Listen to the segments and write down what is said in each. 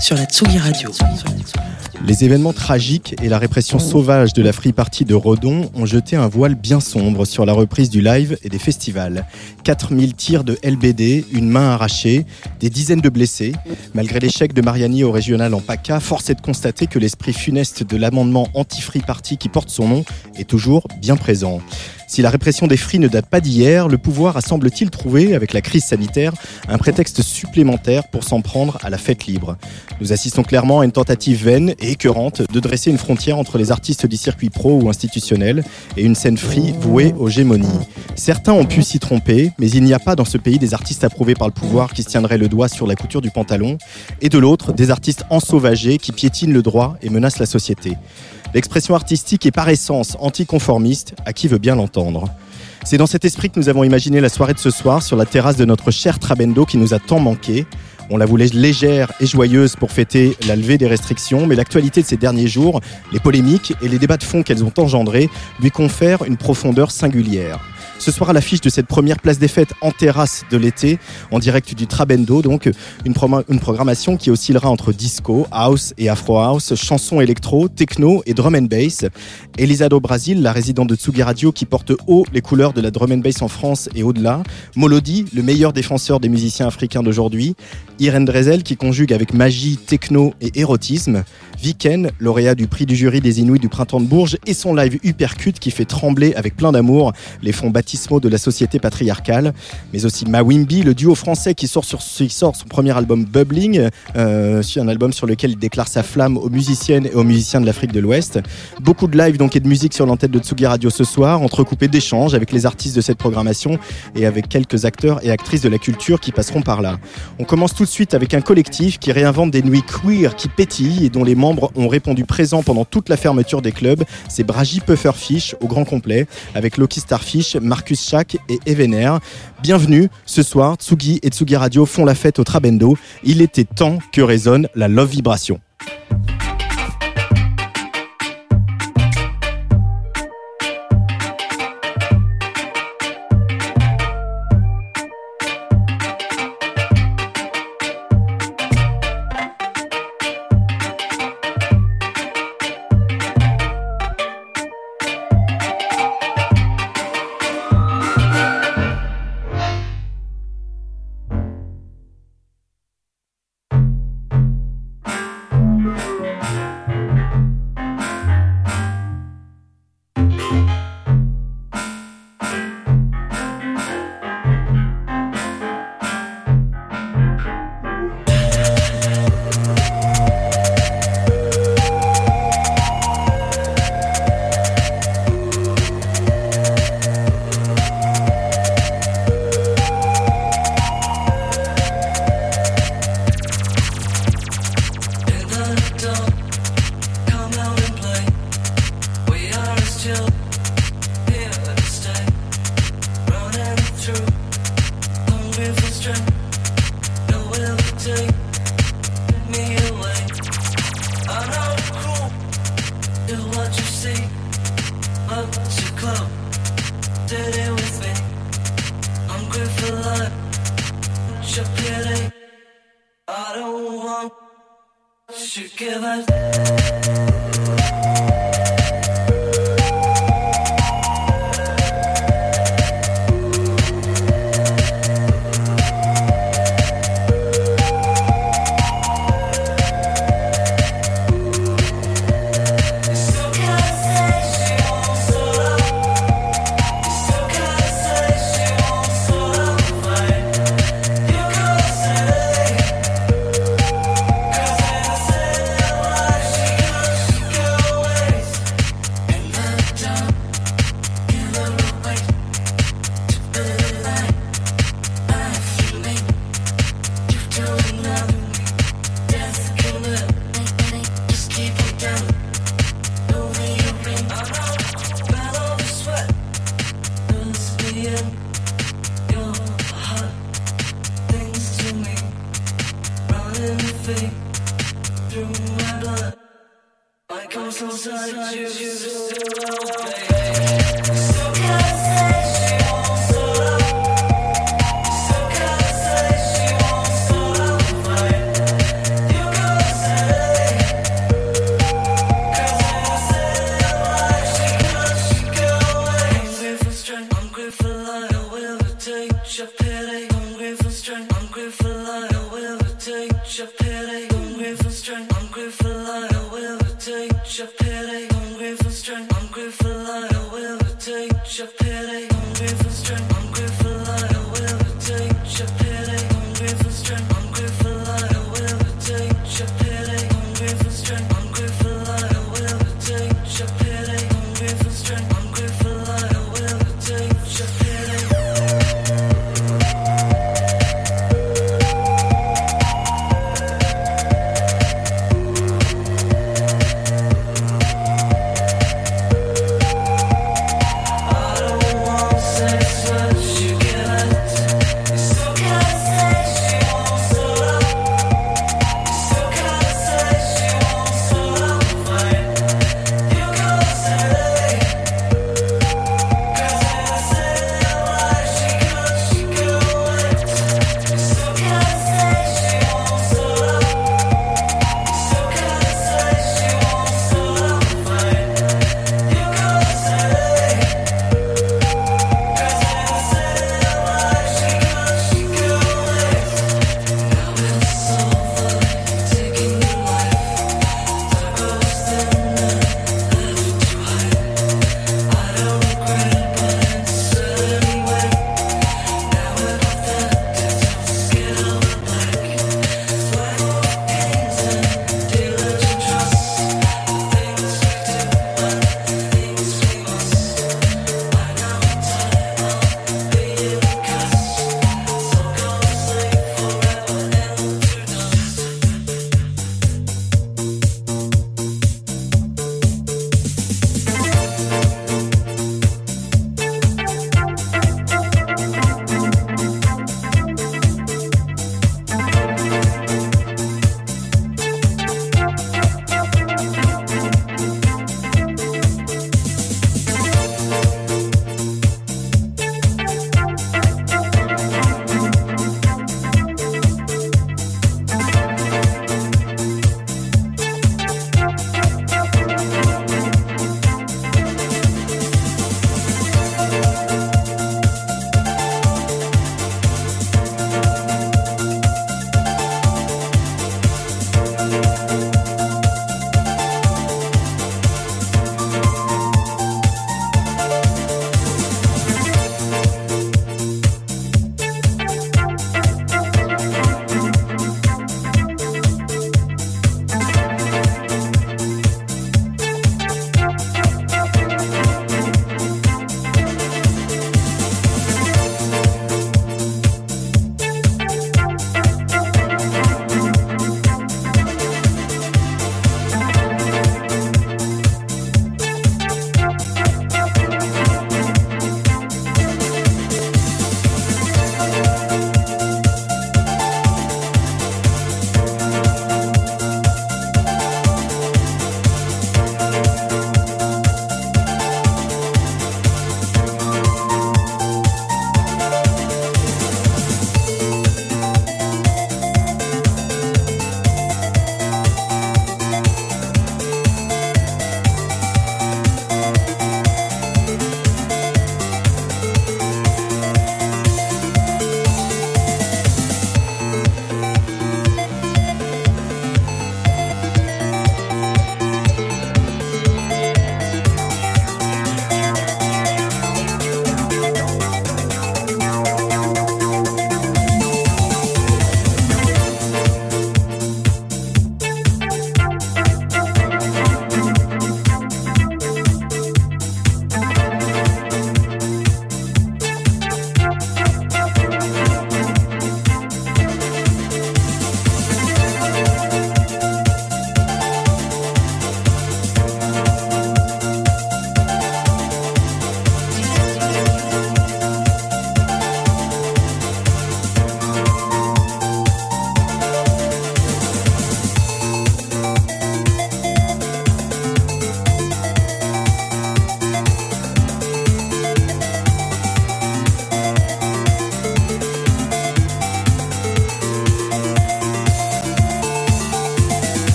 sur la Tsugi Radio. Les événements tragiques et la répression sauvage de la Free Party de Redon ont jeté un voile bien sombre sur la reprise du live et des festivals. 4000 tirs de LBD, une main arrachée, des dizaines de blessés. Malgré l'échec de Mariani au régional en PACA, force est de constater que l'esprit funeste de l'amendement anti-Free Party qui porte son nom est toujours bien présent. Si la répression des fris ne date pas d'hier, le pouvoir a semble-t-il trouvé, avec la crise sanitaire, un prétexte supplémentaire pour s'en prendre à la fête libre. Nous assistons clairement à une tentative vaine et écœurante de dresser une frontière entre les artistes du circuit pro ou institutionnel et une scène free vouée aux gémonies. Certains ont pu s'y tromper, mais il n'y a pas dans ce pays des artistes approuvés par le pouvoir qui se tiendraient le doigt sur la couture du pantalon, et de l'autre, des artistes ensauvagés qui piétinent le droit et menacent la société. L'expression artistique est par essence anticonformiste, à qui veut bien l'entendre. C'est dans cet esprit que nous avons imaginé la soirée de ce soir sur la terrasse de notre cher Trabendo qui nous a tant manqué. On la voulait légère et joyeuse pour fêter la levée des restrictions, mais l'actualité de ces derniers jours, les polémiques et les débats de fond qu'elles ont engendrés lui confèrent une profondeur singulière. Ce soir, à l'affiche de cette première place des fêtes en terrasse de l'été, en direct du Trabendo, donc une, programmation qui oscillera entre disco, house et afro house, chansons électro, techno et drum and bass. Elisa do Brasil, la résidente de Tsugi Radio qui porte haut les couleurs de la drum and bass en France et au-delà. Molody, le meilleur défenseur des musiciens africains d'aujourd'hui. Irene Drezel qui conjugue avec magie, techno et érotisme. Viken, lauréat du prix du jury des Inuits du printemps de Bourges et son live Hypercute qui fait trembler avec plein d'amour les fonds de la société patriarcale. Mais aussi Mawimbi, le duo français qui sort, sur, sort son premier album Bubbling, euh, un album sur lequel il déclare sa flamme aux musiciennes et aux musiciens de l'Afrique de l'Ouest. Beaucoup de live donc et de musique sur l'antenne de Tsugi Radio ce soir, entrecoupé d'échanges avec les artistes de cette programmation et avec quelques acteurs et actrices de la culture qui passeront par là. On commence tout de suite avec un collectif qui réinvente des nuits queer qui pétillent et dont les membres ont répondu présents pendant toute la fermeture des clubs. C'est Bragi Pufferfish au grand complet avec Loki Starfish, Marcus Schack et Evener. Bienvenue ce soir, Tsugi et Tsugi Radio font la fête au Trabendo. Il était temps que résonne la love vibration.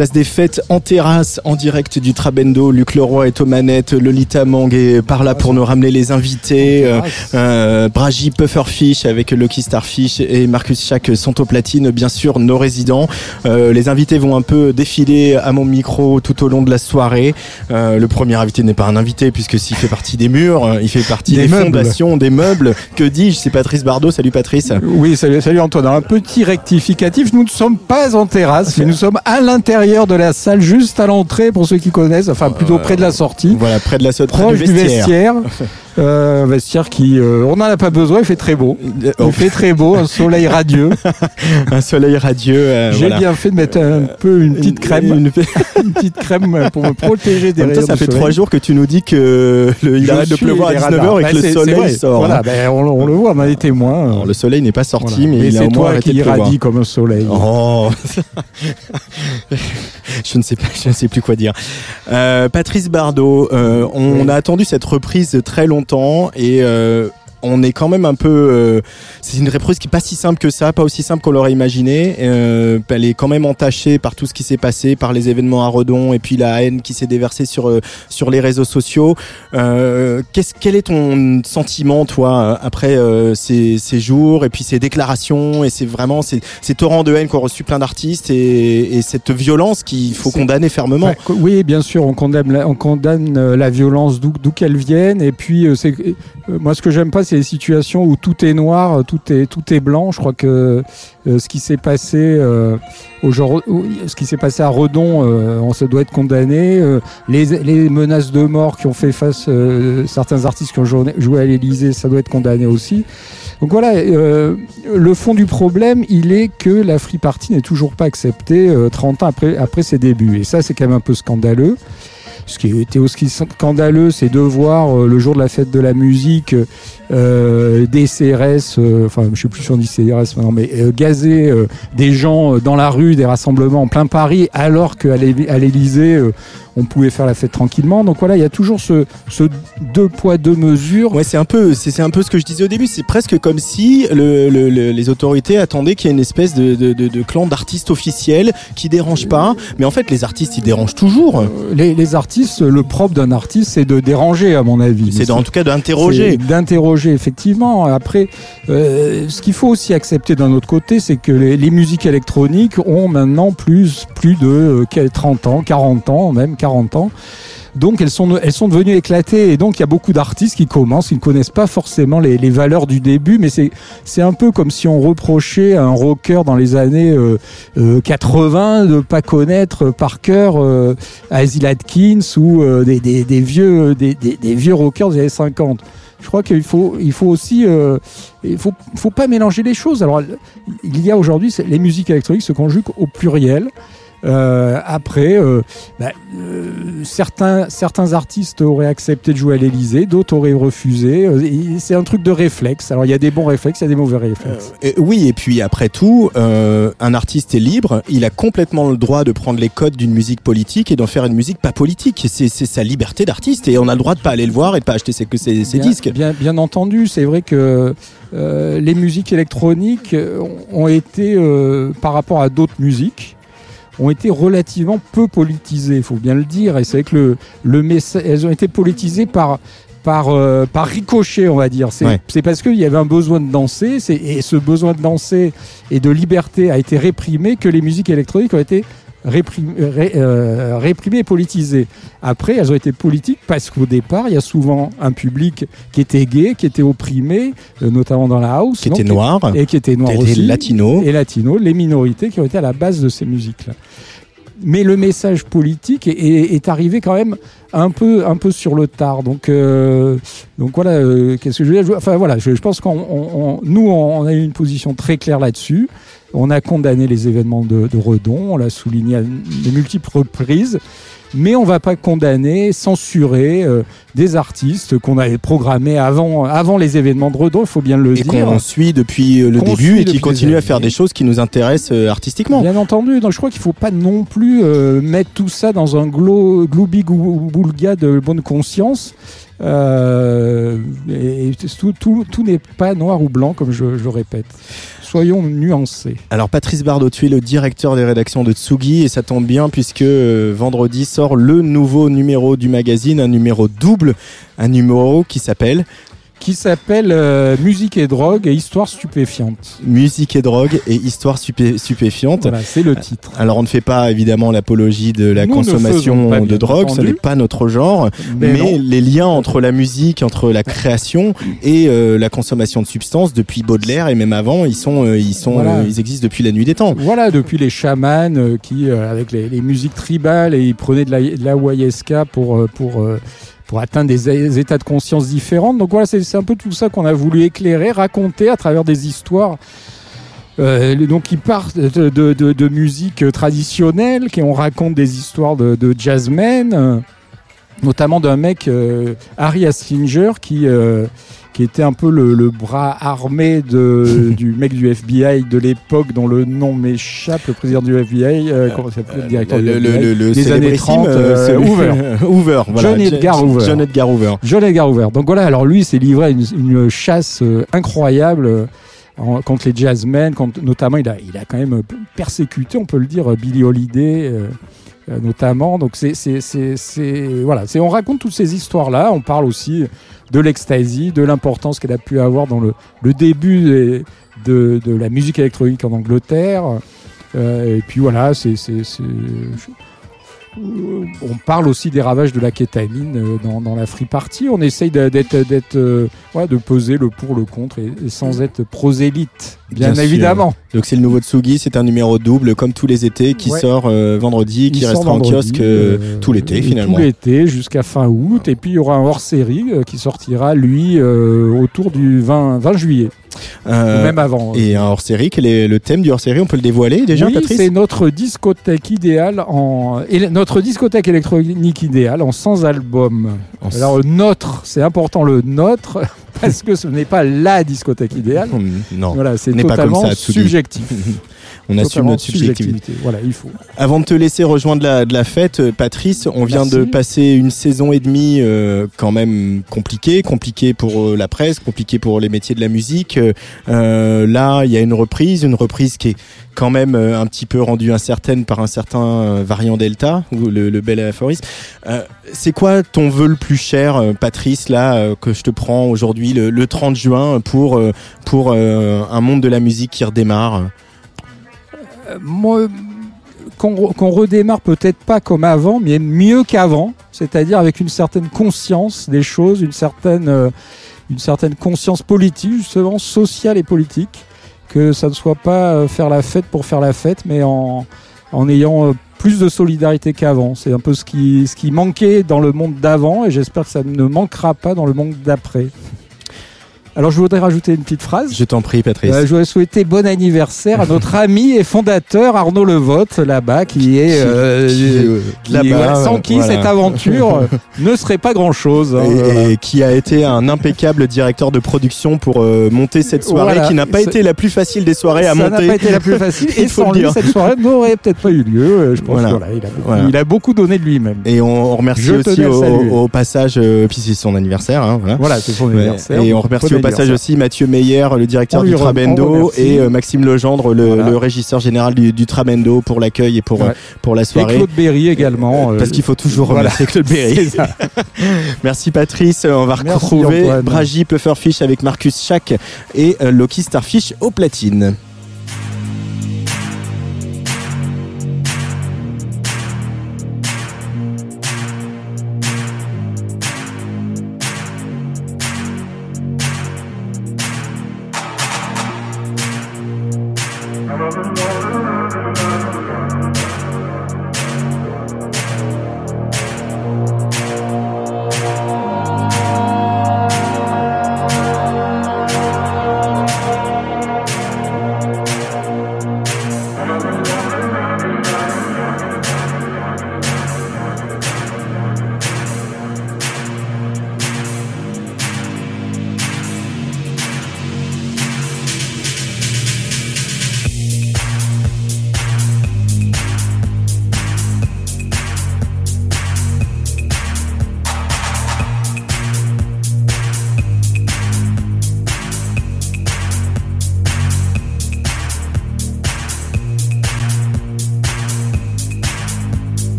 Place des fêtes en terrasse, en direct du Trabendo. Luc Leroy est aux manettes, Lolita Mang est par là pour nous ramener les invités. Euh, euh, Bragy Pufferfish avec Lucky Starfish et Marcus Schack sont au platine, bien sûr, nos résidents. Euh, les invités vont un peu défiler à mon micro tout au long de la soirée. Euh, le premier invité n'est pas un invité puisque s'il fait partie des murs, euh, il fait partie des, fondations, des meubles. Que dis-je C'est Patrice Bardot. Salut Patrice. Oui, salut, salut Antoine. Un petit rectificatif. Nous ne sommes pas en terrasse, mais nous sommes à l'intérieur de la salle, juste à l'entrée pour ceux qui connaissent. Enfin, plutôt près de la sortie. Voilà, près de la sortie. Proche du vestiaire. Euh, vestiaire qui, euh, on n'en a pas besoin, il fait très beau. Il Oh. fait très beau, un soleil radieux. un soleil radieux. euh, J'ai voilà. bien fait de mettre un peu une petite crème, Une- une petite crème pour me protéger des rayons ça fait trois jours que tu nous dis que le- il arrête de pleuvoir à les 19h radars. et Bah, que le c'est- c'est soleil sort. Voilà, hein. ben, on, le- on le voit, on est témoin. Alors, le soleil n'est pas sorti, Voilà. mais Et il a au moins toi qui irradie comme un soleil. Oh Je ne sais pas, je ne sais plus quoi dire. Patrice Bardot, on a attendu cette reprise très longtemps et euh, on est quand même un peu. euh, c'est une reprise qui est pas si simple que ça, pas aussi simple qu'on l'aurait imaginé. Euh, elle est quand même entachée par tout ce qui s'est passé, par les événements à Redon et puis la haine qui s'est déversée sur euh, sur les réseaux sociaux. Euh, qu'est-ce, quel est ton sentiment, toi, après euh, ces, ces jours et puis ces déclarations et c'est vraiment ces, ces torrents de haine qu'ont reçu plein d'artistes et, et cette violence qu'il faut condamner fermement? Ouais, oui, bien sûr, on condamne la, on condamne la violence d'où d'où qu'elle vienne. Et puis, euh, c'est moi, ce que j'aime pas, c'est les situations où tout est noir, tout est tout est blanc. Je crois que euh, ce qui s'est passé euh, aujourd'hui, ce qui s'est passé à Redon, euh, on se doit être condamné. Euh, les, menaces de mort qui ont fait face certains artistes qui ont joué, à l'Élysée, ça doit être condamné aussi. Donc voilà, le fond du problème, il est que la Free Party n'est toujours pas acceptée euh, 30 ans après ses débuts. Et ça, c'est quand même un peu scandaleux. Ce qui était aussi scandaleux, c'est de voir euh, le jour de la fête de la musique euh, des CRS, euh, enfin je sais plus si on dit CRS maintenant, mais euh, gazer des gens dans la rue, des rassemblements en plein Paris, alors qu'à l'Élysée, on pouvait faire la fête tranquillement. Donc voilà, il y a toujours ce, ce deux poids deux mesures. Ouais, c'est un peu, c'est un peu ce que je disais au début. C'est presque comme si le, le- le- les autorités attendaient qu'il y ait une espèce de, de, de- de clan d'artistes officiels qui dérange pas. Mais en fait, les artistes, ils dérangent toujours. Euh, Les, les artistes, le propre d'un artiste, c'est de déranger, à mon avis. C'est en tout cas d'interroger. D'interroger, effectivement. Après, euh, ce qu'il faut aussi accepter d'un autre côté, c'est que les, les musiques électroniques ont maintenant plus, plus de euh, quel- 30 ans, 40 ans, même 40 ans. Donc elles sont, devenues éclatées et donc il y a beaucoup d'artistes qui commencent, ils ne connaissent pas forcément les, valeurs du début, mais c'est un peu comme si on reprochait à un rocker dans les années euh, euh, 80 de pas connaître par cœur euh, Asil Atkins ou euh, des, vieux rockers des années 50. Je crois qu'il faut aussi euh, il faut faut pas mélanger les choses. Alors il y a aujourd'hui les musiques électroniques se conjuguent au pluriel. Euh, après, euh, bah, euh, certains, certains artistes auraient accepté de jouer à l'Elysée, d'autres auraient refusé. Euh, C'est un truc de réflexe. Alors il y a des bons réflexes, il y a des mauvais réflexes. Euh, oui, et puis après tout, euh, un artiste est libre. Il a complètement le droit de prendre les codes d'une musique politique et d'en faire une musique pas politique. C'est sa liberté d'artiste et on a le droit de pas aller le voir et de pas acheter ses, que ses, ses bien, disques. Bien, bien entendu, c'est vrai que euh, les musiques électroniques ont été, euh, par rapport à d'autres musiques, ont été relativement peu politisées, il faut bien le dire. Et c'est vrai que le, le messa- elles ont été politisées par par, euh, par ricochet, on va dire. C'est Ouais. parce qu'il y avait un besoin de danser, et ce besoin de danser et de liberté a été réprimé que les musiques électroniques ont été réprim- ré- euh, réprimées et politisées. Après, elles ont été politiques parce qu'au départ, il y a souvent un public qui était gay, qui était opprimé, euh, notamment dans la house. Qui était noir, Et qui était noir aussi. latino. Et latino, les minorités qui ont été à la base de ces musiques-là. Mais le message politique est, est- est arrivé quand même un peu, un peu sur le tard. Donc, euh, donc voilà, euh, qu'est-ce que je veux dire? Enfin voilà, je, je pense qu'on, on- on- nous, on a eu une position très claire là-dessus. On a condamné les événements de, de Redon, on l'a souligné à de multiples reprises. Mais on va pas condamner, censurer euh, des artistes qu'on avait programmés avant, avant les événements de Redon, il faut bien le Et dire. qu'on suit depuis euh, le début et qui continue à faire des choses qui nous intéressent euh, artistiquement. Bien entendu, donc je crois qu'il faut pas non plus euh, mettre tout ça dans un glo- gloubi-boulga de bonne conscience. Euh, et, et tout, tout- tout n'est pas noir ou blanc, comme je, je répète. Soyons nuancés. Alors Patrice Bardot, tu es le directeur des rédactions de Tsugi et ça tombe bien puisque euh, vendredi sort le nouveau numéro du magazine, un numéro double, un numéro qui s'appelle Qui s'appelle euh, Musique et drogue et histoire stupéfiante. Musique et drogue et histoire stupé- stupéfiante. Voilà, c'est le titre. Alors on ne fait pas évidemment l'apologie de la Nous consommation de drogue, ce n'est pas notre genre, mais, les liens entre la musique, entre la création et euh, la consommation de substances depuis Baudelaire et même avant, ils sont, euh, ils sont, Voilà. euh, ils existent depuis la nuit des temps. Voilà, depuis les chamans euh, qui, euh, avec les, les musiques tribales, et ils prenaient de la, de la pour, pour, euh, pour atteindre des, états de conscience différents. Donc voilà, c'est un peu tout ça qu'on a voulu éclairer, raconter à travers des histoeurs. Euh, donc qui partent de, musique traditionnelle, qui on raconte des histoires de, de jazzmen, euh, notamment d'un mec, euh, Harry Assinger, qui, euh, qui était un peu le, le bras armé de, du mec du FBI de l'époque dont le nom m'échappe, le président du FBI, euh, comment s'appelle le directeur le, du le, FBI le, le des années célébrissime, 30, euh, Hoover. Hoover, voilà. John Edgar Hoover. John Edgar Hoover. John Edgar Hoover. Donc voilà, alors lui, s'est livré à une, une chasse euh, incroyable euh, contre les jazzmen, contre- notamment il a, il a quand même euh, persécuté, on peut le dire, Billy Holiday. Euh, notamment. Donc c'est voilà. C'est on raconte toutes ces histoires là on parle aussi de l'ecstasy de l'importance qu'elle a pu avoir dans le, le début des- de, de la musique électronique en Angleterre. Euh, et puis voilà c'est euh, on parle aussi des ravages de la kétamine dans, dans la free party. On essaye de- d'être, d'être, ouais, de peser le pour, le contre et, et sans être prosélyte, bien, Bien sûr. évidemment. Donc c'est le nouveau Tsugi, c'est un numéro double comme tous les étés qui Ouais. sort euh, vendredi, qui restera en kiosque euh, euh, tout l'été finalement. Tout l'été jusqu'à fin août. Et puis il y aura un hors-série euh, qui sortira, lui, euh, autour du 20, 20 juillet, Euh, même avant. et un hors-série, quel est le thème du hors-série? On peut le dévoiler déjà, oui, Patrice? c'est notre discothèque idéale en notre discothèque électronique idéale en sans album. En- Alors notre, c'est important le notre parce que ce n'est pas la discothèque idéale. Non, Voilà, c'est pas comme totalement ça, subjectif. on assume notre subjectivité. Voilà, il faut. Avant de te laisser rejoindre la, de la fête, euh, Patrice, on vient Merci. de passer une saison et demie euh, quand même compliquée, compliquée pour euh, la presse, compliquée pour les métiers de la musique. Euh, là, il y a une reprise, une reprise qui est quand même euh, un petit peu rendue incertaine par un certain variant Delta, ou le, le bel aphorisme. Euh, c'est quoi ton vœu le plus cher, Patrice, là, que je te prends aujourd'hui, le, le 30 juin, pour, pour euh, un monde de la musique qui redémarre? Moi, qu'on re- qu'on redémarre peut-être pas comme avant, mais mieux qu'avant, c'est-à-dire avec une certaine conscience des choses, une certaine, euh, conscience politique, justement sociale et politique, que ça ne soit pas euh, faire la fête pour faire la fête, mais en, ayant euh, plus de solidarité qu'avant. C'est un peu ce qui manquait dans le monde d'avant, et j'espère que ça ne manquera pas dans le monde d'après. Alors je voudrais rajouter une petite phrase. Je t'en prie, Patrice. Euh, je voudrais souhaiter bon anniversaire à notre ami et fondateur Arnaud Levotte là-bas qui est euh, Qui, euh, qui- sans qui voilà. cette aventure euh, ne serait pas grand-chose. hein, et, voilà. et qui a été un impeccable directeur de production pour euh, monter cette soirée Voilà. qui n'a pas été la plus facile des soirées à Ça n'a monter. pas été la plus facile Il et sans lui cette soirée n'aurait peut-être pas eu lieu. Je pense il, a beaucoup, Voilà. il a beaucoup donné de lui-même. Et on, remercie Je aussi au, passage, puis c'est son anniversaire, hein, voilà. C'est son anniversaire. Et on remercie au passage aussi Mathieu Meyer, le directeur du Trabendo, et euh, Maxime Legendre, le, Voilà. le régisseur général du, du Trabendo, pour l'accueil et pour, Ouais. euh, pour la Et soirée. Claude Berry également. euh, Parce qu'il faut toujours voilà. remercier Claude Berry. Merci Patrice. On va retrouver. Bragy Pufferfish avec Marcus Schack et Loki Starfish au platine.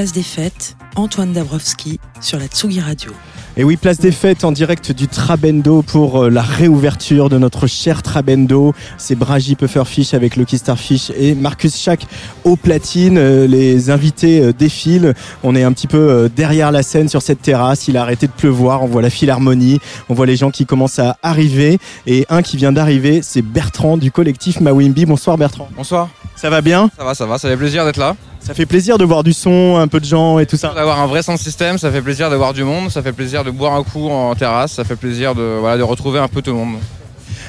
Place des Fêtes, Antoine Dabrowski sur la Tsugi Radio. Et oui, place des fêtes en direct du Trabendo pour euh, la réouverture de notre cher Trabendo. C'est Braji Pufferfish avec Lucky Starfish et Marcus Schack au platine. Euh, Les invités euh, défilent. On est un petit peu derrière la scène sur cette terrasse. Il a arrêté de pleuvoir. On voit la philharmonie. On voit les gens qui commencent à arriver. Et un qui vient d'arriver, c'est Bertrand du collectif Mawimbi. Bonsoir Bertrand. Bonsoir. Ça va bien? Ça va, ça va, ça fait plaisir d'être là. Ça fait plaisir de voir du son, un peu de gens et tout ça. D'avoir un vrai sound système, ça fait plaisir d'avoir du monde, ça fait plaisir de boire un coup en terrasse, ça fait plaisir de, voilà, de retrouver un peu tout le monde.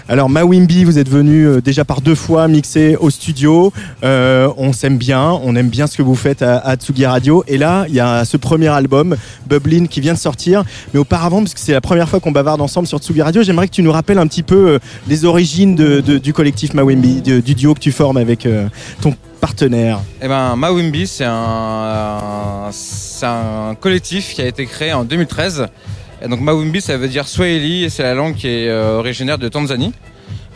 Alors Mawimbi, vous êtes venu euh, déjà par deux fois mixer au studio. Euh, on s'aime bien, on aime bien ce que vous faites à, Tsugi Radio. Et là, il y a ce premier album, Bublin, qui vient de sortir. Mais auparavant, parce que c'est la première fois qu'on bavarde ensemble sur Tsugi Radio, j'aimerais que tu nous rappelles un petit peu euh, les origines du collectif Mawimbi, du duo que tu formes avec ton partenaire. Et ben, Mawimbi, c'est un collectif qui a été créé en 2013. Et donc Mawimbi, ça veut dire Swahili, et c'est la langue qui est euh, originaire de Tanzanie.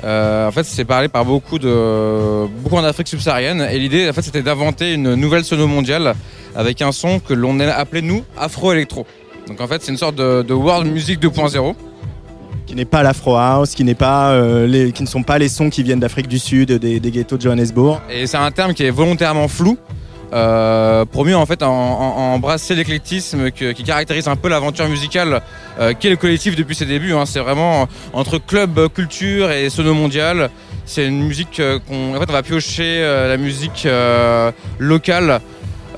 Euh, en fait, c'est parlé par beaucoup de beaucoup en Afrique subsaharienne. Et l'idée, en fait, c'était d'inventer une nouvelle sono mondiale avec un son que l'on a appelé nous Afro-électro. Donc en fait, c'est une sorte de, de world music 2.0. Qui n'est pas l'Afro House, qui, n'est pas, euh, les, qui ne sont pas les sons qui viennent d'Afrique du Sud, des, des ghettos de Johannesburg. Et c'est un terme qui est volontairement flou. Euh, pour mieux en fait en, en- embrasser l'éclectisme qui caractérise un peu l'aventure musicale euh, qu'est le collectif depuis ses débuts. hein. C'est vraiment entre club, culture et sono mondial. C'est une musique euh, qu'on va piocher la musique locale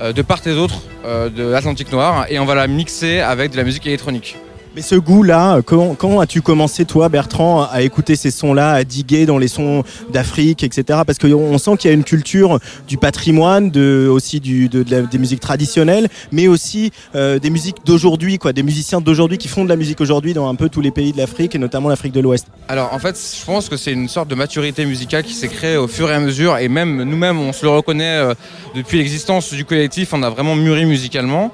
de part et d'autre de l'Atlantique Noir et on va la mixer avec de la musique électronique. Mais ce goût-là, quand, quand as-tu commencé, toi, Bertrand, à écouter ces sons-là, à diguer dans les sons d'Afrique, etc. Parce qu'on sent qu'il y a une culture du patrimoine, aussi des musiques traditionnelles, mais aussi euh, des musiques d'aujourd'hui, des musiciens d'aujourd'hui qui font de la musique aujourd'hui dans un peu tous les pays de l'Afrique et notamment l'Afrique de l'Ouest. Alors en fait, je pense que c'est une sorte de maturité musicale qui s'est créée au fur et à mesure, et même nous-mêmes, on se le reconnaît euh, depuis l'existence du collectif, on a vraiment mûri musicalement.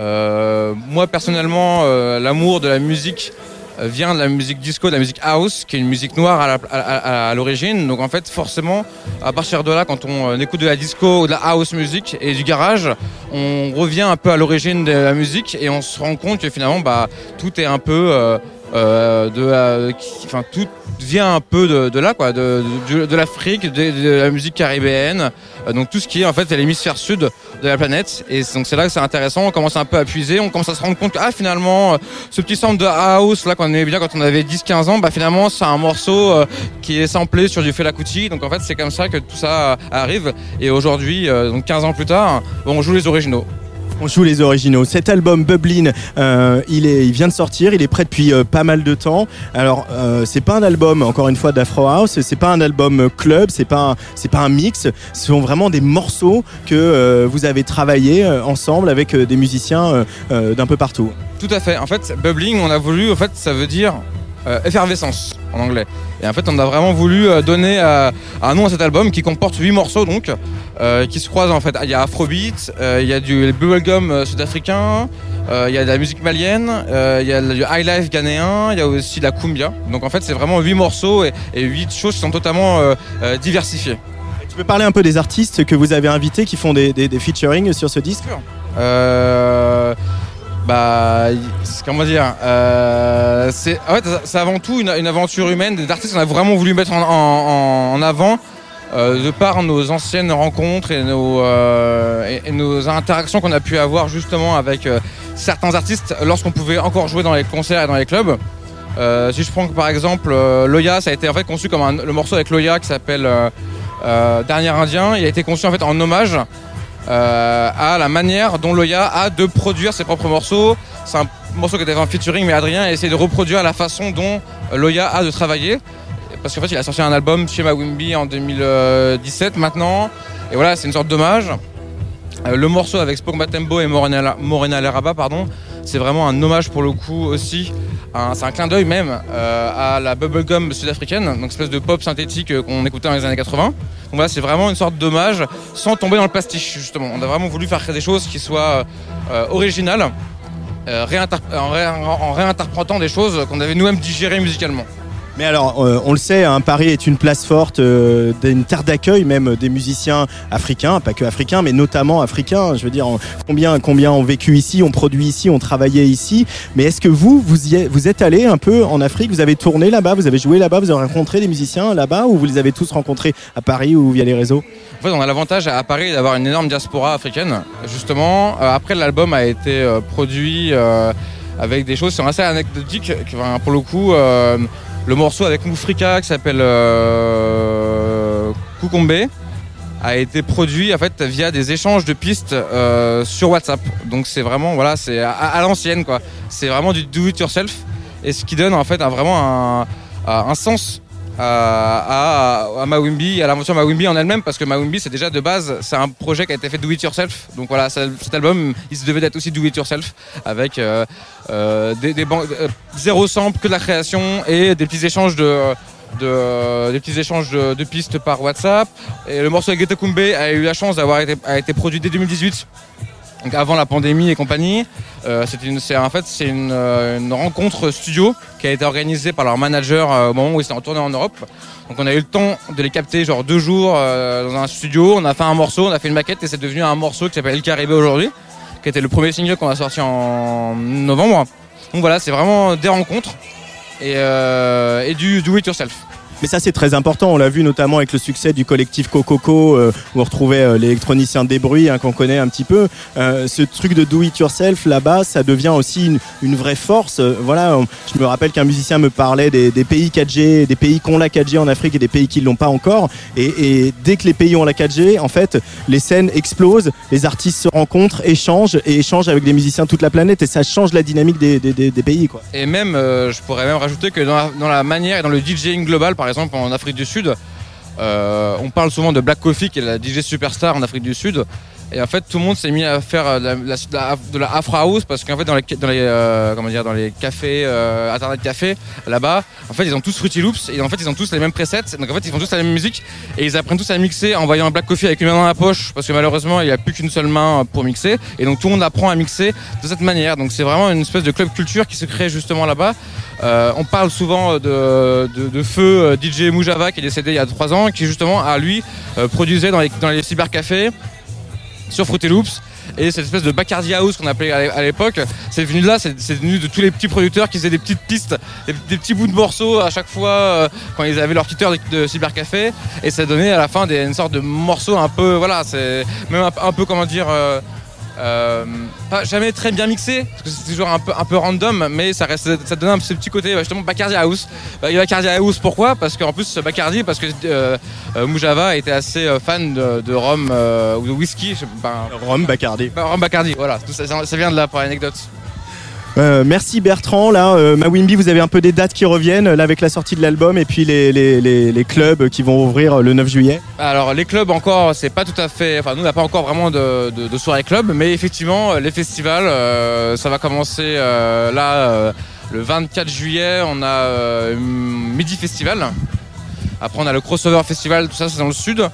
Euh, moi personnellement, euh, l'amour de la musique euh, vient de la musique disco, de la musique house, qui est une musique noire à l'origine. Donc en fait, forcément, à partir de là, quand on écoute de la disco, de la house music et du garage, on revient un peu à l'origine de la musique et on se rend compte que finalement, bah, tout est un peu de, qui- enfin tout vient un peu de, de là, quoi, de, de, de l'Afrique, de, de la musique caribéenne, euh, donc tout ce qui est en fait l'hémisphère sud de la planète. Et donc c'est là que c'est intéressant. On commence un peu à puiser, on commence à se rendre compte que ah finalement, euh, ce petit sample de house là qu'on aimait bien quand on avait 10-15 ans, bah finalement c'est un morceau euh, qui est samplé sur du Fela Kuti. Donc en fait c'est comme ça que tout ça euh, arrive. Et aujourd'hui, euh, donc 15 ans plus tard, on joue les originaux. On joue les originaux. Cet album Bublin, euh, il, vient de sortir, il est prêt depuis euh, pas mal de temps. Alors, euh, c'est pas un album, encore une fois, d'Afro House, c'est pas un album club, c'est pas, pas un mix, ce sont vraiment des morceaux que vous avez travaillé ensemble avec des musiciens d'un peu partout. Tout à fait. En fait, bubbling, on a voulu, en fait, ça veut dire euh, effervescence en anglais. Et en fait, on a vraiment voulu euh, donner euh, un nom à cet album qui comporte 8 morceaux donc, euh, qui se croisent en fait. Il y a Afrobeat, euh, il y a du bubblegum sud-africain, il y a de la musique malienne, il y a du high life ghanéen, il y a aussi de la cumbia. Donc en fait, c'est vraiment 8 morceaux et, et 8 choses qui sont totalement diversifiées. Tu peux parler un peu des artistes que vous avez invités qui font des, des, des featuring sur ce disque? Bah, comment dire euh, C'est c'est avant tout une, aventure humaine. Des artistes qu'on a vraiment voulu mettre en, avant euh, de par nos anciennes rencontres et nos, euh, et, nos interactions qu'on a pu avoir justement avec euh, certains artistes lorsqu'on pouvait encore jouer dans les concerts et dans les clubs. Si je prends par exemple Loya, ça a été en fait conçu comme le morceau avec Loya qui s'appelle Dernier Indien. Il a été conçu en fait en hommage euh, à la manière dont Loya a de produire ses propres morceaux. C'est un morceau qui était en featuring, mais Adrien a essayé de reproduire la façon dont Loya a de travailler. Parce qu'en fait, il a sorti un album chez Mawimbi en 2017 maintenant. Et voilà, c'est une sorte d'hommage. Euh, le morceau avec Spock Matembo et Morena, Morena Leraba, pardon, c'est vraiment un hommage pour le coup aussi. C'est un clin d'œil même euh, à la bubblegum sud-africaine, donc espèce de pop synthétique euh, qu'on écoutait dans les années 80. Donc voilà, c'est vraiment une sorte d'hommage sans tomber dans le pastiche justement. On a vraiment voulu faire des choses qui soient euh, originales, en, en réinterprétant des choses qu'on avait nous-mêmes digérées musicalement. Mais alors, euh, on le sait, hein, Paris est une place forte, euh, d'une terre d'accueil même des musiciens africains, pas que africains, mais notamment africains. Je veux dire, en- combien, combien ont vécu ici, ont produit ici, ont travaillé ici. Mais est-ce que vous, vous, y êtes, vous êtes allé un peu en Afrique? Vous avez tourné là-bas, vous avez joué là-bas, vous avez rencontré des musiciens là-bas, ou vous les avez tous rencontrés à Paris ou via les réseaux? En fait, on a l'avantage à Paris d'avoir une énorme diaspora africaine. Justement, euh, après l'album a été produit avec des choses qui sont assez anecdotiques. pour le coup, le morceau avec Moufrika qui s'appelle euh, Kukombe a été produit en fait via des échanges de pistes euh, sur WhatsApp. Donc c'est vraiment voilà, c'est à, à l'ancienne quoi. C'est vraiment du do it yourself et ce qui donne en fait un- vraiment un, un sens à, à, Mawimbi, à l'aventure Mawimbi en elle-même, parce que Mawimbi, c'est déjà de base, c'est un projet qui a été fait do it yourself. Donc voilà, cet album, il se devait d'être aussi do it yourself, avec euh, euh, des, euh, zéro sample, que de la création et des petits échanges de, de- des petits échanges de, pistes par WhatsApp. Et le morceau avec Geta a eu la chance d'avoir été produit dès 2018. Donc avant la pandémie et compagnie, Euh, c'est une, en fait c'est euh, une rencontre studio qui a été organisée par leur manager euh, au moment où ils étaient en tournée en Europe. Donc on a eu le temps de les capter genre deux jours dans un studio. On a fait un morceau, on a fait une maquette et c'est devenu un morceau qui s'appelle El Caribe aujourd'hui, qui était le premier single qu'on a sorti en novembre. Donc voilà, c'est vraiment des rencontres et du do it yourself. Mais ça, c'est très important. On l'a vu notamment avec le succès du collectif Cococo, euh, où on retrouvait euh, l'électronicien des bruits, hein, qu'on connaît un petit peu. Euh, ce truc de do it yourself là-bas, ça devient aussi une, vraie force. Voilà, je me rappelle qu'un musicien me parlait des, pays 4G, des pays qui ont la 4G en Afrique et des pays qui l'ont pas encore. Et, dès que les pays ont la 4G, en fait, les scènes explosent, les artistes se rencontrent, échangent et échangent avec des musiciens de toute la planète, et ça change la dynamique des, pays, quoi. Et même, je pourrais même rajouter que dans la manière et dans le DJing global, par exemple en Afrique du Sud, euh, on parle souvent de Black Coffee, qui est la DJ superstar en Afrique du Sud. Et en fait, tout le monde s'est mis à faire euh, la- de la Afro House parce qu'en fait, dans les, euh, cafés, euh, Internet cafés, là-bas, en fait, ils ont tous Fruity Loops et en fait, ils ont tous les mêmes presets. Donc en fait, ils font tous la même musique et ils apprennent tous à mixer en voyant un Black Coffee avec une main dans la poche parce que malheureusement, il n'y a plus qu'une seule main pour mixer. Et donc tout le monde apprend à mixer de cette manière. Donc c'est vraiment une espèce de club culture qui se crée justement là-bas. On parle souvent de, de, de feu DJ Moujava qui est décédé il y a trois ans, qui justement à lui produisait dans les cybercafés sur Fruity Loops. Et cette espèce de Bacardi House qu'on appelait à l'é- à l'époque, c'est venu de là, c'est venu de tous les petits producteurs qui faisaient des petites pistes, des, petits bouts de morceaux à chaque fois euh, quand ils avaient leur petite heure de, cybercafé. Et ça donnait à la fin une sorte de morceau un peu, voilà, c'est même un, un peu comment dire. euh, euh, pas jamais très bien mixé parce que c'est toujours un peu un peu random mais ça reste ça donne un ce petit côté bah, justement Bacardi House. Bah, Bacardi House pourquoi? Parce qu'en plus Bacardi parce que euh, euh, Moujava était assez euh, fan de, de rhum euh, ou de whisky je Rome, Bacardi. bah, rhum Bacardi voilà. Tout ça ça vient de là pour l'anecdote Euh, merci Bertrand. Là, euh, Mawimbi, vous avez un peu des dates qui reviennent là avec la sortie de l'album et puis les, clubs qui vont ouvrir le 9 juillet. Alors les clubs encore, c'est pas tout à fait. Enfin nous on n'a pas encore vraiment de, soirée club, mais effectivement les festivals, euh, ça va commencer euh, là euh, le 24 juillet. On a euh, Midi Festival. Après on a le Crossover Festival, tout ça c'est dans le sud.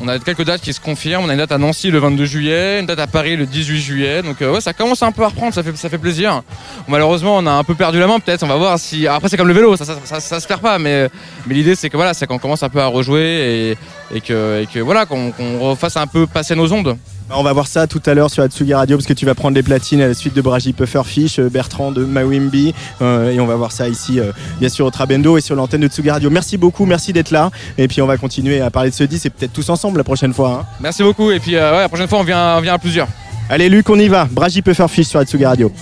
On a quelques dates qui se confirment. On a une date à Nancy le 22 juillet, une date à Paris le 18 juillet. Donc euh, ouais, ça commence un peu à reprendre, ça fait, ça fait plaisir. Malheureusement, on a un peu perdu la main peut-être. On va voir si. Après, c'est comme le vélo, ça, ça, ça, ça se perd pas. Mais, mais l'idée, c'est que voilà, c'est qu'on commence un peu à rejouer et, que, et que voilà, qu'on qu'on refasse un peu passer nos ondes. Bah, On va voir ça tout à l'heure sur Atsugi Radio parce que tu vas prendre les platines à la suite de Braji Pufferfish, euh, Bertrand de Mawimbi euh, et on va voir ça ici euh, bien sûr au Trabendo et sur l'antenne de Tsugi Radio. Merci beaucoup, merci d'être là et puis on va continuer à parler de ce disque et peut-être tous ensemble la prochaine fois. hein. Merci beaucoup. Et puis euh, ouais, la prochaine fois, on vient, on vient à plusieurs. Allez Luc, on y va. Braji Pufferfish sur Atsugi Radio.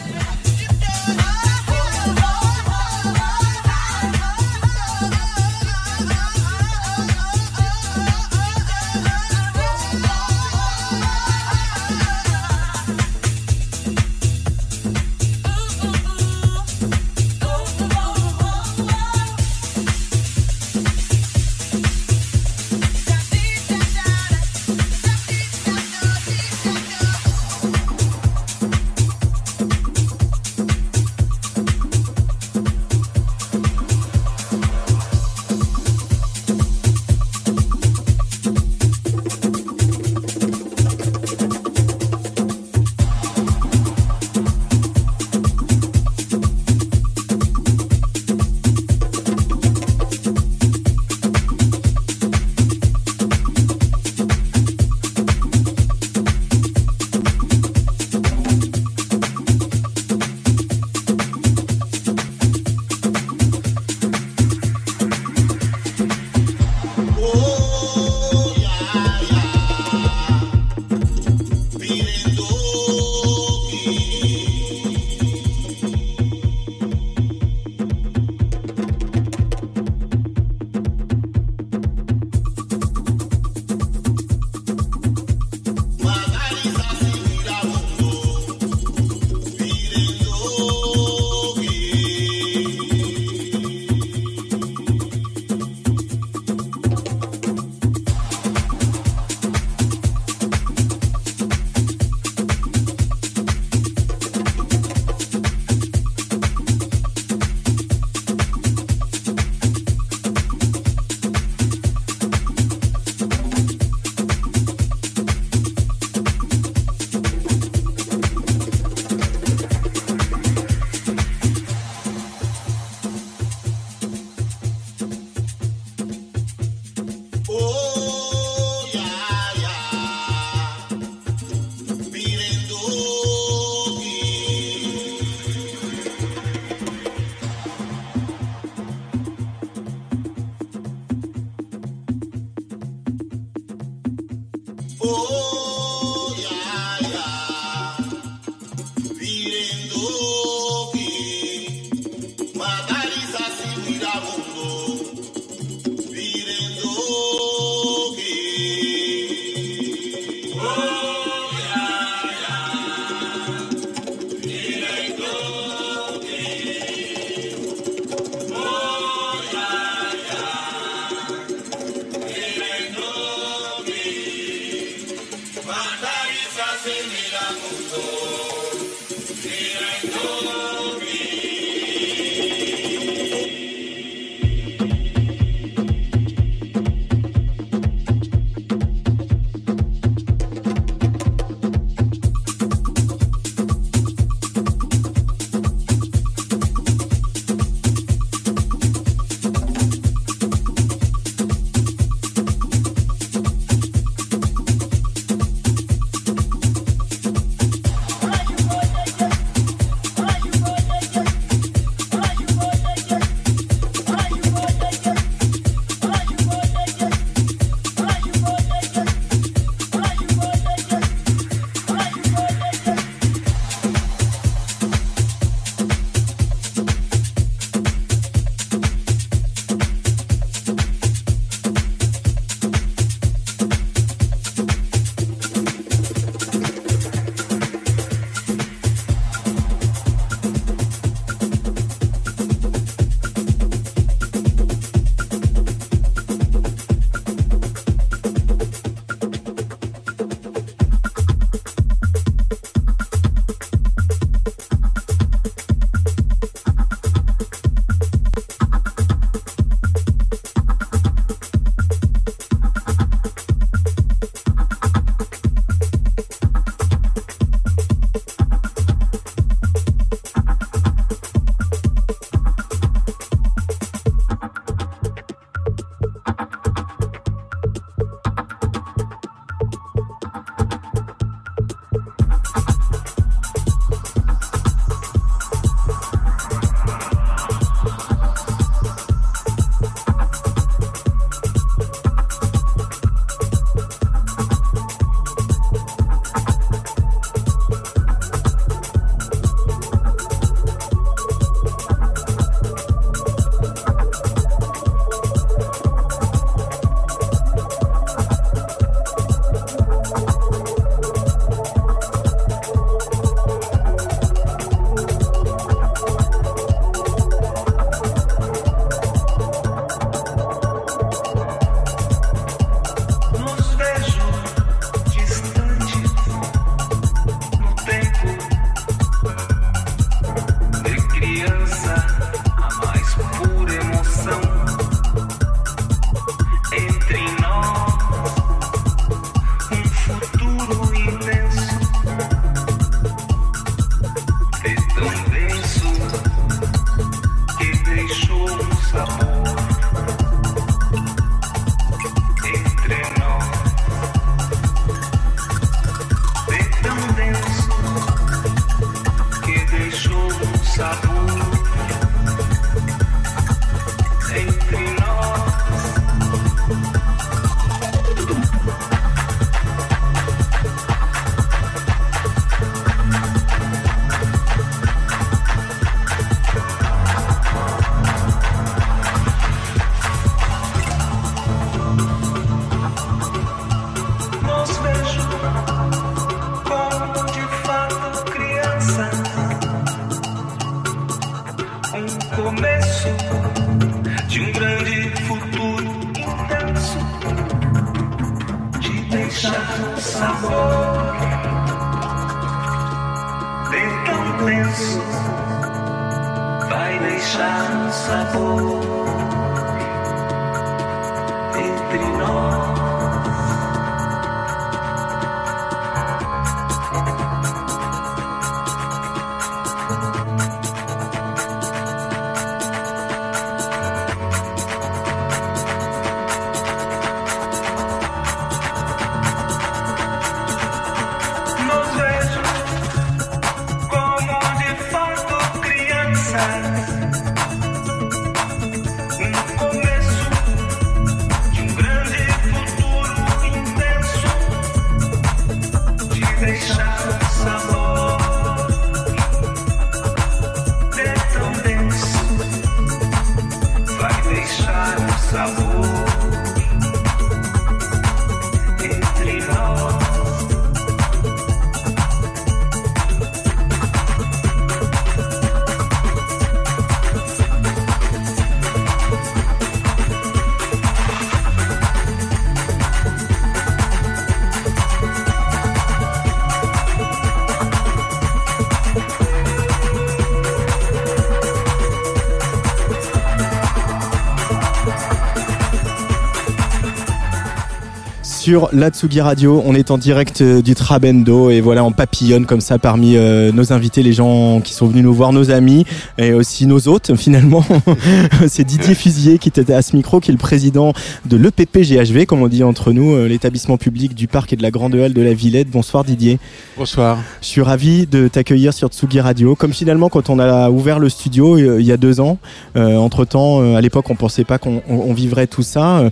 Sur la Tsugi Radio. On est en direct euh, du Trabendo et voilà, on papillonne comme ça parmi euh, nos invités, les gens qui sont venus nous voir, nos amis et aussi nos hôtes finalement. C'est Didier Fusier qui était à ce micro, qui est le président de l'EPP-GHV, comme on dit entre nous, euh, l'établissement public du parc et de la Grande Halle de la Villette. Bonsoir Didier. Bonsoir. Je suis ravi de t'accueillir sur Tsugi Radio. Comme finalement quand on a ouvert le studio il y a deux ans, entre temps, à l'époque on pensait pas qu'on vivrait tout ça.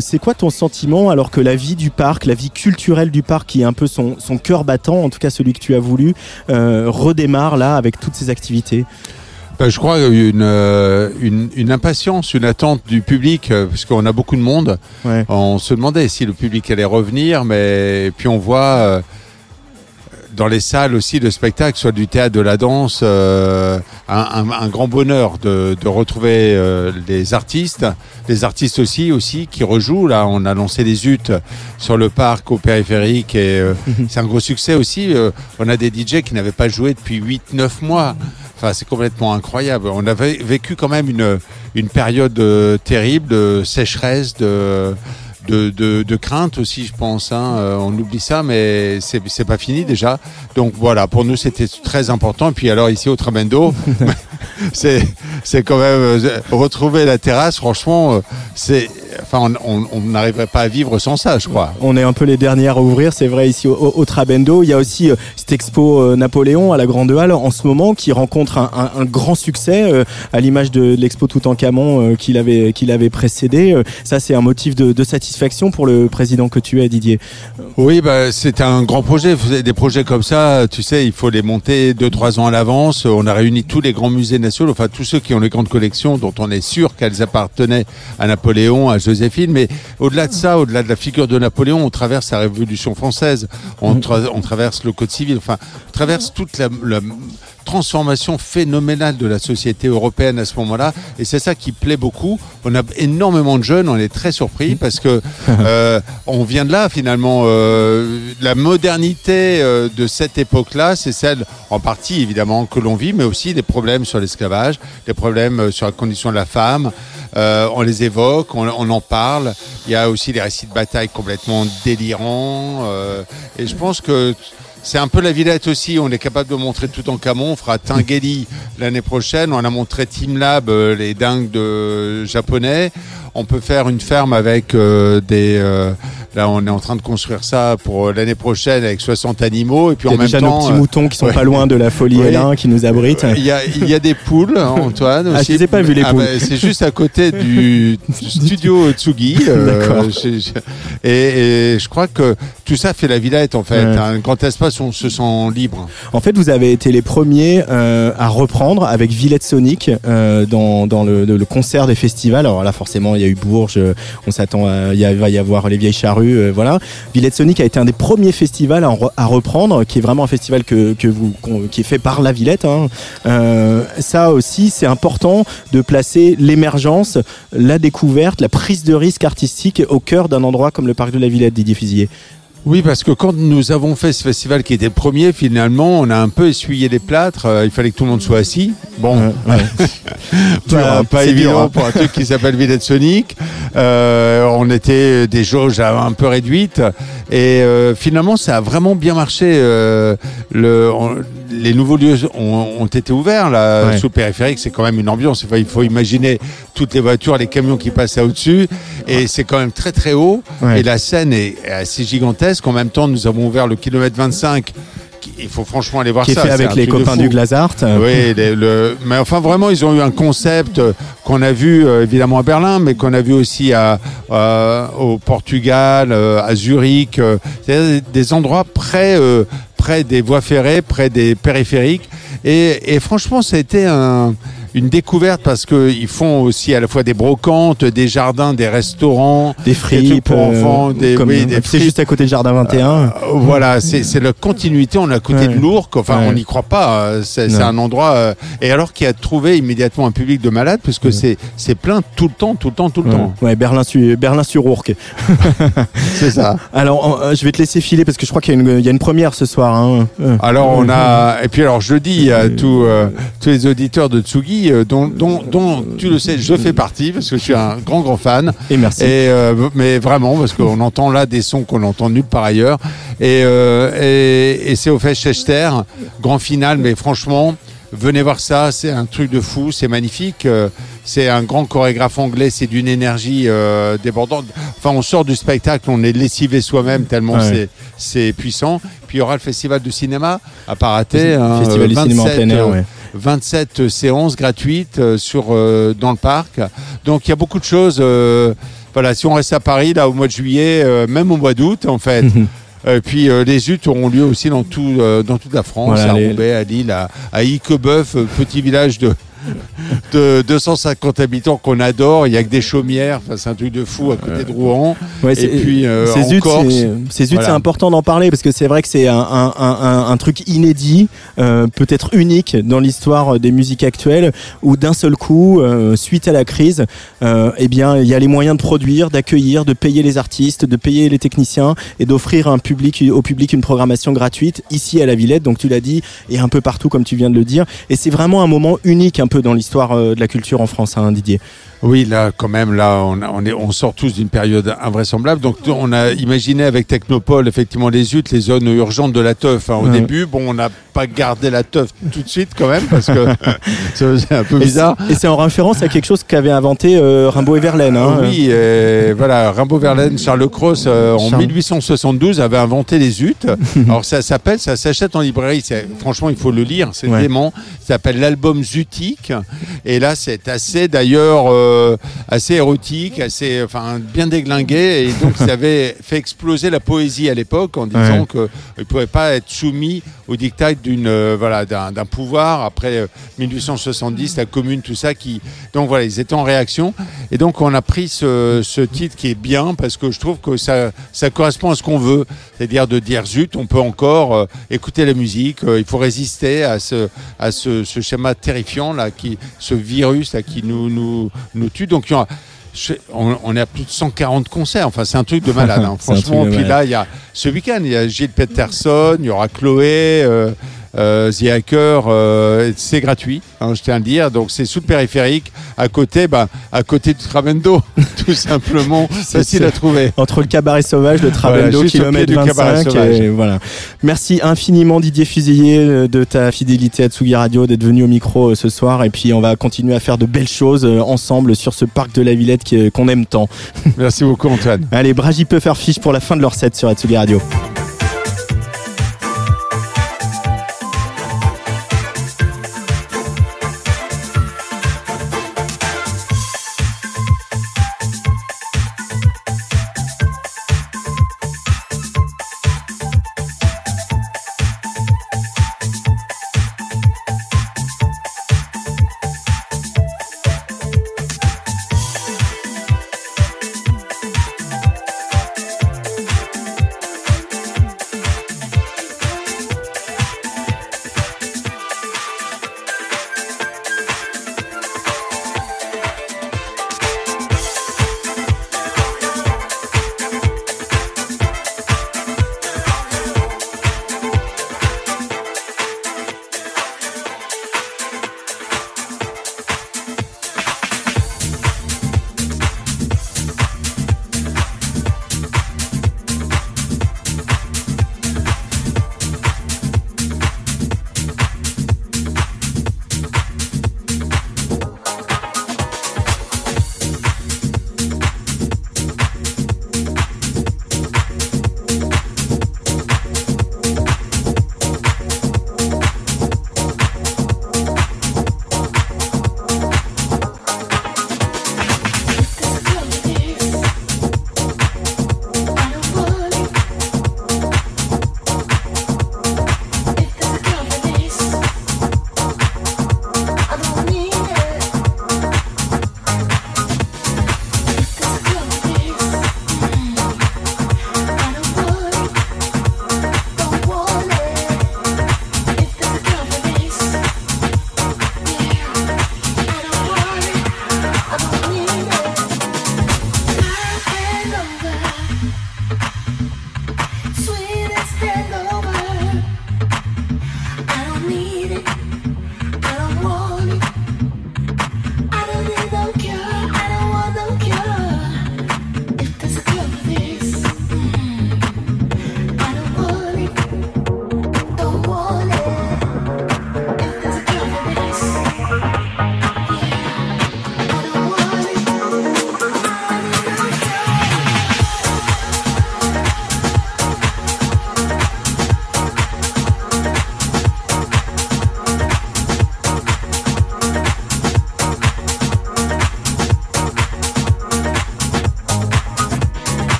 C'est quoi ton sentiment alors que la la vie du parc, la vie culturelle du parc, qui est un peu son, cœur battant, en tout cas celui que tu as voulu, euh, redémarre là avec toutes ces activités ben, je crois une, euh, une, une, impatience, une attente du public, euh, parce qu'on a beaucoup de monde. On se demandait si le public allait revenir, mais puis on voit dans les salles aussi de spectacle, soit du théâtre, de la danse, euh, un, un, grand bonheur de, de retrouver euh, les artistes, les artistes aussi aussi qui rejouent. Là, on a lancé des UT sur le parc au périphérique et euh, c'est un gros succès aussi. on a des DJ qui n'avaient pas joué depuis 8-9 mois. Enfin, c'est complètement incroyable. On avait vécu quand même une, une période terrible de sécheresse, de de, de, crainte aussi, je pense. Hein. Euh, on oublie ça, mais c'est pas fini déjà. Donc voilà, pour nous c'était très important. Et puis alors ici au Trabendo, c'est c'est quand même euh, retrouver la terrasse. Franchement, euh, c'est enfin on n'arriverait pas à vivre sans ça, je crois. On est un peu les dernières à ouvrir, c'est vrai ici au, Trabendo. Il y a aussi cette expo Napoléon à la Grande Halle en ce moment qui rencontre un, grand succès à l'image de, l'expo Toutankhamon qu'il avait qu'il avait précédé. Ça c'est un motif de satisfaction satisfaction pour le président que tu es, Didier Oui, bah, c'est un grand projet. Des projets comme ça, tu sais, il faut les monter deux, trois ans à l'avance. On a réuni tous les grands musées nationaux, enfin tous ceux qui ont les grandes collections dont on est sûr qu'elles appartenaient à Napoléon, à Joséphine. Mais au-delà de ça, au-delà de la figure de Napoléon, on traverse la Révolution française, on, on traverse le Code civil, enfin, on traverse toute la, la transformation phénoménale de la société européenne à ce moment-là. Et c'est ça qui plaît beaucoup. On a énormément de jeunes, on est très surpris parce que euh, on vient de là finalement. Euh, la modernité euh, de cette époque-là, c'est celle en partie évidemment que l'on vit, mais aussi des problèmes sur l'esclavage, des problèmes sur la condition de la femme. on les évoque, on, on, en parle. Il y a aussi des récits de bataille complètement délirants. et je pense que c'est un peu la Villette aussi. On est capable de montrer tout en Camon. On fera Tingeli l'année prochaine. On a montré Team Lab, euh, les dingues de japonais. On peut faire une ferme avec euh, des, euh, Là, on est en train de construire ça pour l'année prochaine avec 60 animaux. Et puis il y a en même déjà temps, nos petits moutons qui sont pas loin de la folie oui. qui nous abritent. Il y a, il y a des poules, hein, Antoine. Ah, aussi. je les ai pas vu les ah, poules. bah, c'est juste à côté du, studio Tsugi. Euh, et, et, je crois que tout ça fait la Villette en fait. Ouais. Un grand espace où on se sent libre. En fait, vous avez été les premiers euh, à reprendre avec Villette Sonic euh, dans, dans le, le, concert des festivals. Alors là, forcément, il y a eu Bourges. On s'attend à, il va y avoir les vieilles charrues. Euh, voilà. Villette Sonic a été un des premiers festivals à, reprendre, qui est vraiment un festival qui est fait par la Villette. Hein. Euh, ça aussi, c'est important de placer l'émergence, la découverte, la prise de risque artistique au cœur d'un endroit comme le parc de la Villette, Didier Fisier. Oui, parce que quand nous avons fait ce festival qui était le premier, finalement, on a un peu essuyé les plâtres. Euh, il fallait que tout le monde soit assis. Bon, ouais, ouais. pas, pas évident dur, hein. pour un truc qui s'appelle Villette Sonic. Euh, on était des jauges un peu réduites. Et euh, finalement, ça a vraiment bien marché. Euh, le, on, les nouveaux lieux ont, ont été ouverts là Ouais. sous périphérique. C'est quand même une ambiance. Il faut imaginer toutes les voitures, les camions qui passent là au-dessus. Et c'est quand même très très haut. Ouais. Et la scène est assez gigantesque. En même temps, nous avons ouvert le kilomètre 25. Qui- Il faut franchement aller voir qui est ça. fait c'est avec les copains du Glazart. Oui, les- le, mais enfin vraiment, ils ont eu un concept euh, qu'on a vu euh, évidemment à Berlin, mais qu'on a vu aussi à, euh, au Portugal, euh, à Zurich, euh, c'est-à-dire des endroits près, euh, près des voies ferrées, près des périphériques. Et, et franchement, ça a été un, une découverte parce qu'ils font aussi à la fois des brocantes, des jardins, des restaurants, Des fripes. pour enfants, des, oui, des c'est juste à côté du jardin 21. Euh, voilà, c'est c'est la continuité. On est à côté Ouais. de Lourdes. Enfin, Ouais. on n'y croit pas. euh, C'est un endroit. euh, et alors qu'il a trouvé immédiatement un public de malades, parce que c'est c'est plein tout le temps, tout le temps, tout le temps. Ouais, Berlin sur Berlin sur Ourcq. C'est ça. Alors, euh, je vais te laisser filer parce que je crois qu'il y, a une- il y a une première ce soir. hein. Euh. Alors on a et puis alors je dis à tous euh, tous les auditeurs de Tsugi euh, dont, dont dont tu le sais je fais partie parce que je suis un grand grand fan Et merci. et euh, mais vraiment parce qu'on entend là des sons qu'on entend nulle part ailleurs et euh, et, et c'est au Festchter grand final mais franchement venez voir ça c'est un truc de fou c'est magnifique euh, c'est un grand chorégraphe anglais c'est d'une énergie euh, débordante enfin on sort du spectacle on est lessivé soi-même tellement Ouais. c'est puissant puis il y aura le festival de cinéma à pas rater hein, Festival du cinéma en plein air, euh, ouais. 27 séances gratuites euh, sur, dans le parc. Donc il y a beaucoup de choses. voilà, si on reste à Paris, là, au mois de juillet, même au mois d'août, en fait. Et puis euh, les UT auront lieu aussi dans, tout, euh, dans toute la France, Voilà, à les- Roubaix, à Lille, à, à Iquebeuf, euh, petit village de, de 250 habitants qu'on adore. Il n'y a que des chaumières, enfin, c'est un truc de fou à côté de Rouen. Ouais, Et c'est- puis euh, ces en zut, Corse. c'est- Voilà. important d'en parler parce que c'est vrai que c'est un, un, un, un- un truc inédit, euh, peut-être unique dans l'histoire des musiques actuelles, où d'un seul coup, euh, suite à la crise, euh, eh bien, il y a les moyens de produire, d'accueillir, de payer les artistes, de payer les techniciens et d'offrir un public, au public une programmation gratuite ici à la Villette. Donc tu l'as dit, et un peu partout comme tu viens de le dire. Et c'est vraiment un moment unique un dans l'histoire euh, de la culture en France, hein, Didier. Oui, là, quand même, là, on, est, on sort tous d'une période invraisemblable. Donc, on a imaginé avec Technopole, effectivement, les UT, les zones urgentes de la teuf. hein. Au Ouais. début, bon, on n'a pas gardé la teuf tout de suite, quand même, parce que c'est un peu bizarre. Et c'est en référence à quelque chose qu'avait inventé euh, Rimbaud et Verlaine. Hein, oui, et voilà, Rimbaud Verlaine, Charles Cros, euh, en Charles. 1872, avait inventé les UT. Alors, ça s'appelle, ça s'achète en librairie. Franchement, il faut le lire, c'est Ouais. dément. Ça s'appelle l'album Zutique. Et là, c'est assez, d'ailleurs, euh, assez érotique, assez, enfin, bien déglingué. Et donc, ça avait fait exploser la poésie à l'époque en disant Ouais. qu'il ne pouvait pas être soumis au dictat d'une, euh, voilà, d'un pouvoir. Après euh, 1870, la commune, tout ça, qui, donc voilà, ils étaient en réaction. Et donc, on a pris ce, ce titre qui est bien parce que je trouve que ça, ça correspond à ce qu'on veut. C'est-à-dire de dire zut, on peut encore euh, écouter la musique, euh, il faut résister à ce, à ce, ce schéma terrifiant, là, qui, ce virus là, qui nous, nous, nous tue. Donc, il y aura- je- on, est à plus de 140 concerts. Enfin, c'est un truc de malade. hein. Franchement, puis malade. là, il y a ce week-end, il y a Gilles Peterson, il y aura Chloé, euh, The Hacker. euh, c'est gratuit, hein, je tiens à le dire. Donc, c'est sous le périphérique, à côté, bah, à côté du Tramendo, tout simplement. Facile à trouver. Entre le cabaret sauvage, le Voilà, Travendo, au kilomètre du cabaret 25. sauvage. Et voilà. Merci infiniment Didier Fusilier euh, de ta fidélité à Tsugi Radio, d'être venu au micro euh, ce soir. Et puis on va continuer à faire de belles choses euh, ensemble sur ce parc de la Villette qu'on aime tant. Merci beaucoup, Antoine. Allez, Bragi peut faire fiche pour la fin de leur set sur Atsugi Radio.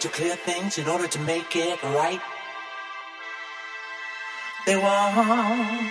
To clear things, in order to make it right, they want,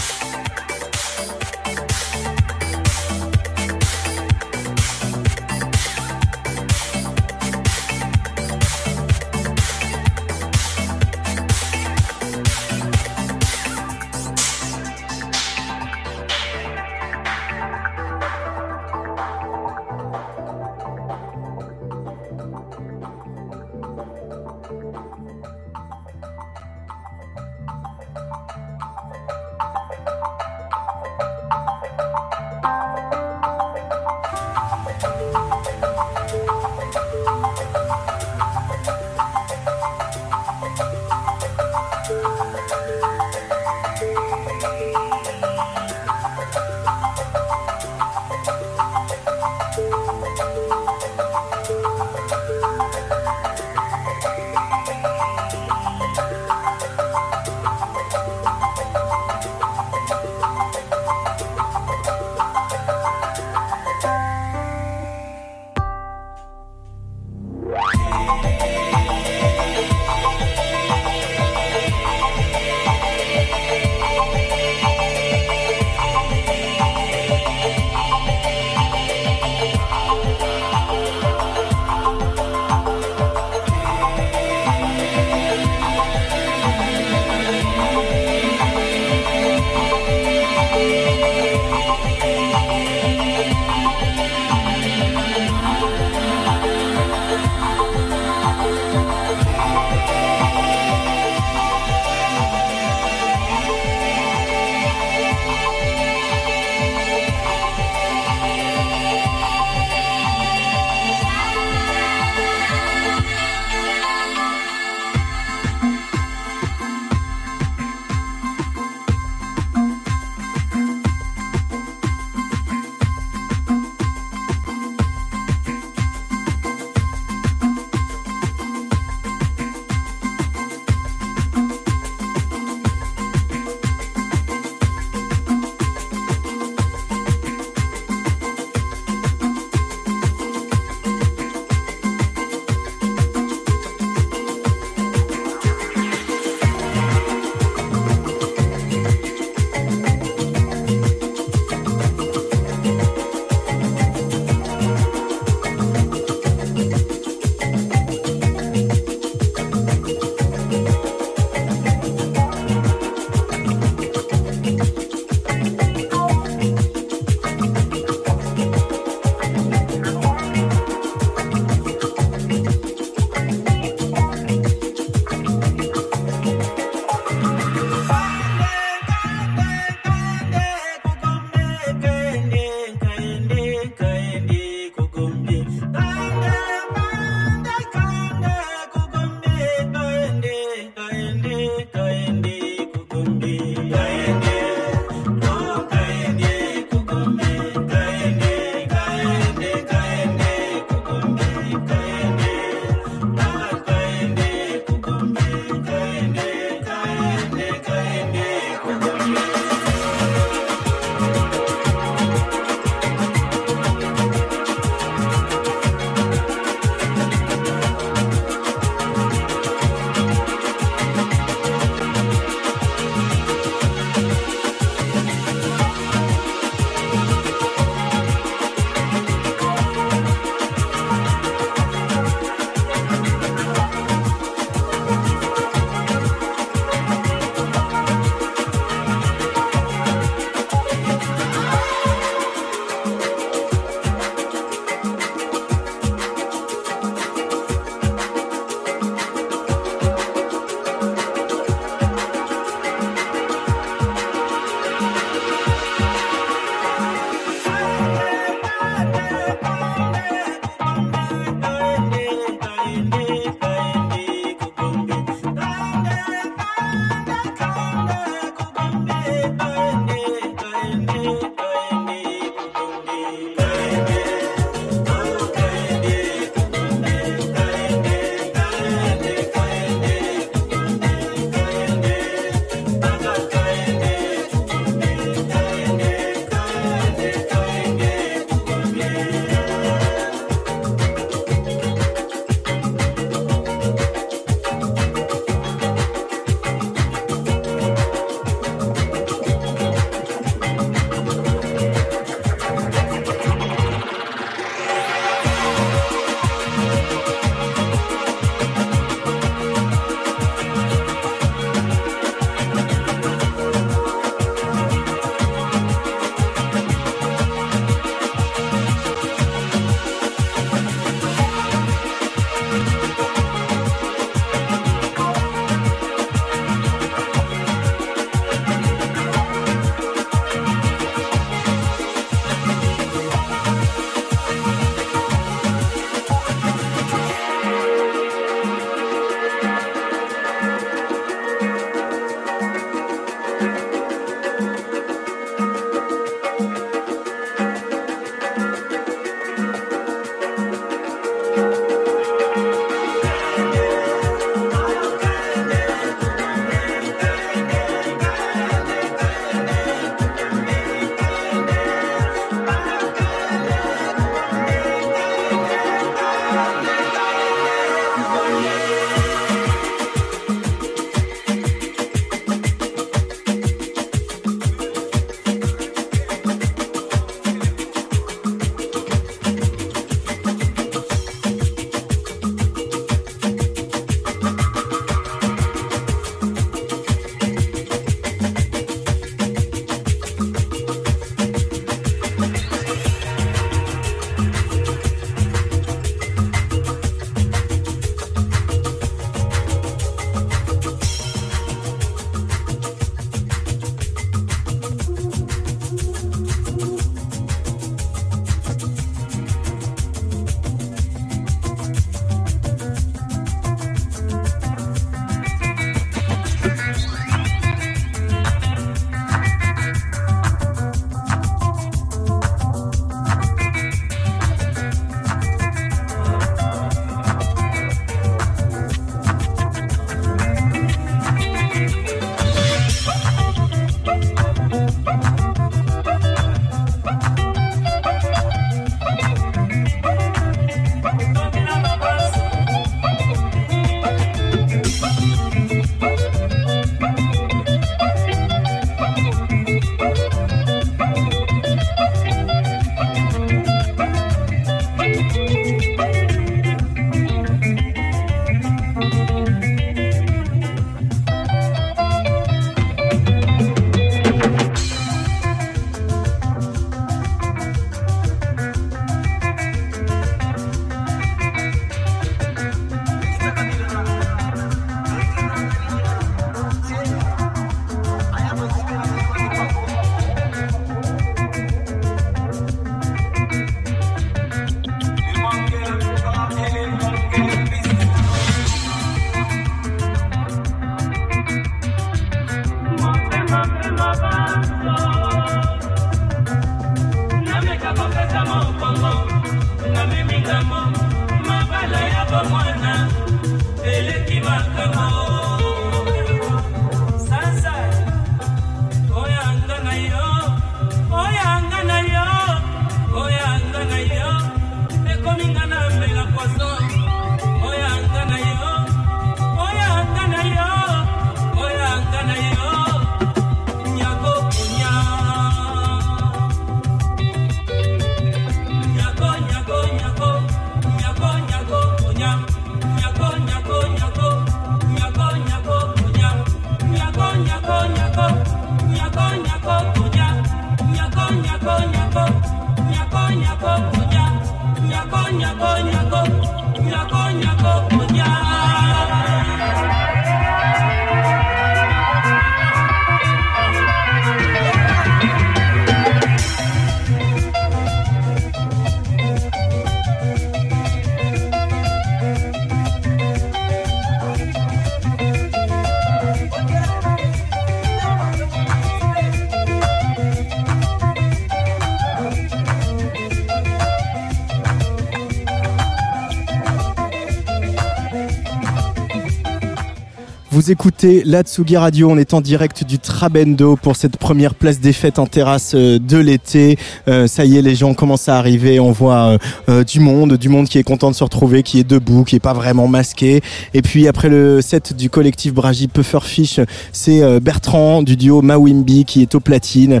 Vous écoutez la Tsugi Radio, on est en direct du Trabendo pour cette première place des fêtes en terrasse euh, de l'été. Euh, ça y est, les gens commencent à arriver, on voit euh, euh, du monde, du monde qui est content de se retrouver, qui est debout, qui est pas vraiment masqué. Et puis après le set du collectif Bragi Pufferfish, c'est euh, Bertrand du duo Mawimbi qui est au platine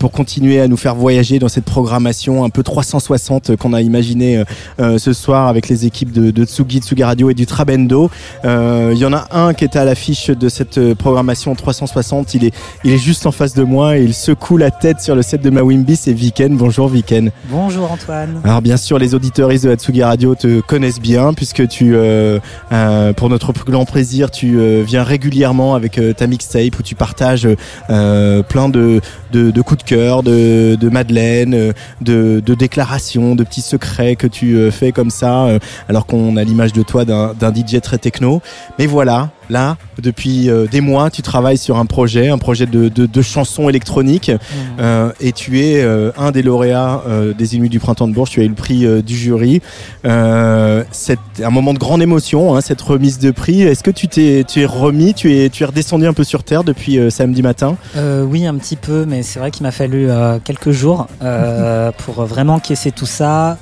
pour continuer à nous faire voyager dans cette programmation un peu 360 qu'on a imaginé ce soir avec les équipes de, de Tsugi, Tsugi Radio et du Trabendo. Il y en a un qui est à l'affiche de cette euh, programmation 360. Il est, il est juste en face de moi et il secoue la tête sur le set de Mawimbi. C'est Viken. Bonjour Viken. Bonjour Antoine. Alors bien sûr, les auditeuristes de Hatsugi Radio te connaissent bien puisque tu, euh, euh, pour notre plus grand plaisir, tu euh, viens régulièrement avec ta mixtape où tu partages plein de, de, de coups de cœur, de, de madeleine, de, de déclarations, de petits secrets que tu fais comme ça, alors qu'on a l'image de toi d'un DJ très techno. Mais voilà, là, depuis euh, des mois, tu travailles sur un projet, un projet de, de, de chansons électroniques, euh, et tu es euh, un des lauréats des Inuits du Printemps de Bourges. Tu as eu le prix du jury. C'est un moment de grande émotion, hein, cette remise de prix. Est-ce que tu t'es, tu es remis, tu es, tu es redescendu un peu sur terre depuis samedi matin? Oui, un petit peu, mais c'est vrai qu'il m'a fallu quelques jours pour vraiment caisser tout ça.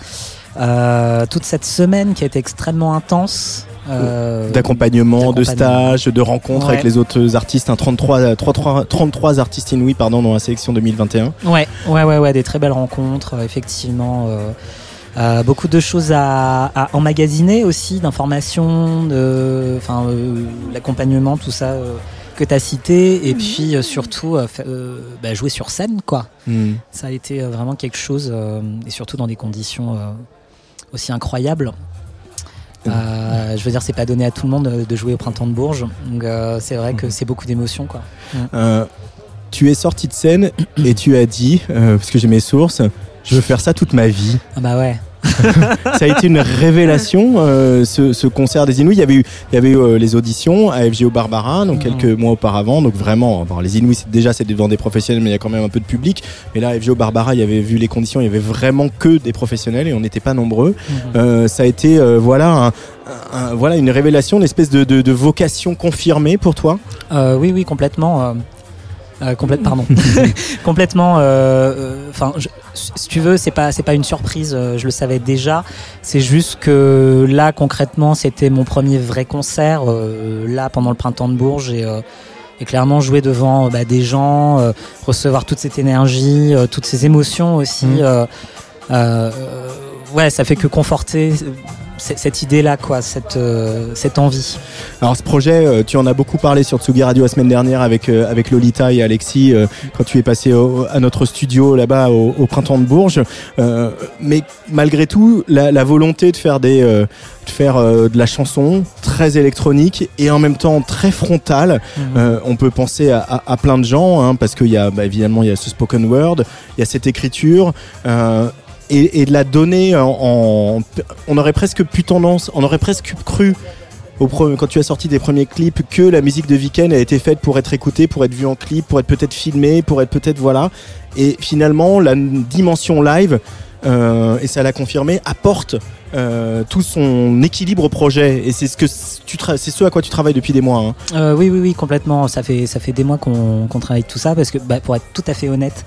Toute cette semaine qui a été extrêmement intense. Euh, d'accompagnement, de stage, de rencontres Ouais. avec les autres artistes, un 33, 33, 33 artistes inouïs pardon, dans la sélection 2021. Ouais, ouais, ouais, ouais, des très belles rencontres, euh, effectivement. euh, euh, beaucoup de choses à, à emmagasiner aussi, d'informations, de, enfin, euh, l'accompagnement, tout ça euh, que tu as cité, et puis euh, surtout euh, euh, bah, jouer sur scène, quoi. Hmm. Ça a été euh, vraiment quelque chose, euh, et surtout dans des conditions euh, aussi incroyables. Euh, je veux dire, c'est pas donné à tout le monde euh, de jouer au printemps de Bourges, donc euh, c'est vrai que c'est beaucoup d'émotions, quoi. Euh, tu es sorti de scène et tu as dit, parce que j'ai mes sources, je veux faire ça toute ma vie. Ah bah ouais. ça a été une révélation, euh, ce, ce concert des Inuits. Il y avait eu, il y avait eu euh, les auditions à FGO Barbara, donc Mhm. quelques mois auparavant. Donc vraiment, bon, les Inuits, déjà, c'est devant des professionnels, mais il y a quand même un peu de public. Mais là, à FGO Barbara, il y avait vu les conditions, il y avait vraiment que des professionnels et on n'était pas nombreux. Mhm. Euh, ça a été, euh, voilà, un- un- voilà, une révélation, une espèce de, de- de vocation confirmée pour toi? Euh, oui, oui, complètement. Euh, complète, pardon. complètement. euh, euh, Enfin, si tu veux, c'est pas, c'est pas une surprise. euh, je le savais déjà. C'est juste que là, concrètement, c'était mon premier vrai concert. euh, là, pendant le printemps de Bourges, et, euh, et clairement jouer devant bah, des gens, euh, recevoir toute cette énergie, euh, toutes ces émotions aussi. Euh, ouais, ça fait que conforter euh, cette idée-là, quoi, cette, euh, cette envie. Alors ce projet, euh, tu en as beaucoup parlé sur Tsugi Radio la semaine dernière avec euh, avec Lolita et Alexis quand tu es passé au- à notre studio là-bas au, au printemps de Bourges. Mais malgré tout, la, la volonté de faire des de faire de la chanson très électronique et en même temps très frontale. Euh, on peut penser à, à- à plein de gens hein, parce qu'il y a bah, évidemment il y a ce spoken word, il y a cette écriture. Et, de la donner en, on aurait presque pu tendance, on aurait presque cru au quand tu as sorti des premiers clips que la musique de Viken a été faite pour être écoutée, pour être vue en clip, pour être peut-être filmée, pour être peut-être voilà. Et finalement, la dimension live, euh, et ça l'a confirmé, apporte euh, tout son équilibre au projet. Et c'est ce que tu c'est ce à quoi tu travailles depuis des mois. hein. Euh, oui, oui, oui, complètement. Ça fait, ça fait des mois qu'on travaille tout ça parce que, bah, pour être tout à fait honnête,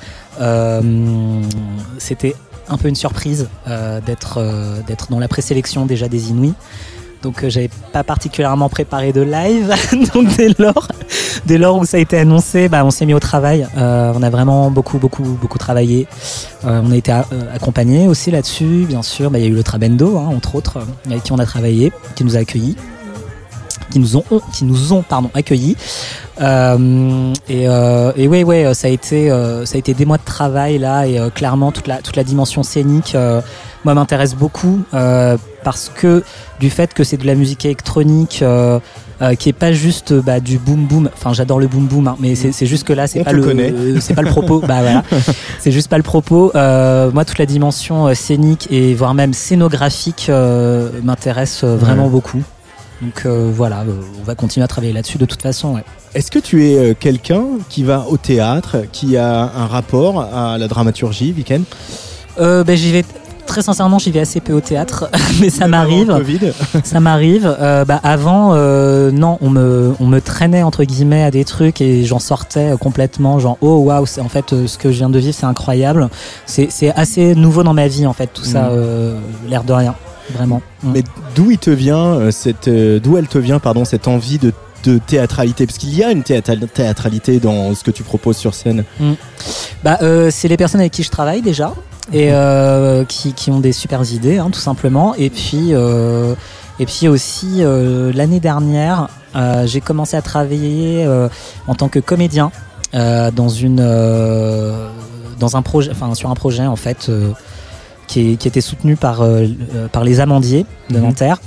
c'était un peu une surprise euh, d'être euh, d'être dans la présélection déjà des Inuits. Donc euh, j'avais pas particulièrement préparé de live. Donc dès lors, où ça a été annoncé, bah, on s'est mis au travail. On a vraiment beaucoup, beaucoup, beaucoup travaillé. On a été accompagné aussi là-dessus, bien sûr. Bah, Il y a eu le Trabendo, hein, entre autres, avec qui on a travaillé, qui nous a accueillis qui nous ont, qui nous ont pardon, accueillis. Euh, et, euh, et ouais, ouais, ça a été, euh, ça a été des mois de travail là, et euh, clairement toute la toute la dimension scénique, euh, moi m'intéresse beaucoup euh, parce que du fait que c'est de la musique électronique. euh, euh, qui est pas juste euh, bah, du boom boom. Enfin, j'adore le boom boom, hein, mais c'est juste que là, c'est pas le, c'est pas le propos. bah voilà, c'est juste pas le propos. Euh, moi, toute la dimension euh, scénique et voire même scénographique euh, m'intéresse euh, vraiment Ouais. beaucoup. Donc euh, voilà, euh, on va continuer à travailler là-dessus de toute façon. Ouais. Est-ce que tu es euh, quelqu'un qui va au théâtre, qui a un rapport à la dramaturgie, Viken? Euh, ben, j'y vais très sincèrement, j'y vais assez peu au théâtre, mais ça m'arrive. Ça m'arrive. Euh, bah, avant, euh, non, on me, on me traînait entre guillemets à des trucs et j'en sortais complètement. Genre, oh waouh, c'est en fait ce que je viens de vivre, c'est incroyable. C'est, assez nouveau dans ma vie en fait, tout ça, Mm. euh, l'air de rien, vraiment. Mm. Mais d'où il te vient euh, cette, euh, d'où elle te vient, pardon, cette envie de, de théâtralité? Parce qu'il y a une théâtra- théâtralité dans ce que tu proposes sur scène. Bah, euh, c'est les personnes avec qui je travaille déjà et euh, qui, qui ont des super idées, hein, tout simplement. Et puis, euh, et puis aussi l'année dernière, j'ai commencé à travailler en tant que comédien dans une dans un projet, enfin sur un projet en fait. Qui, est- qui était soutenu par, euh, euh, par les amandiers de Mhm. Nanterre.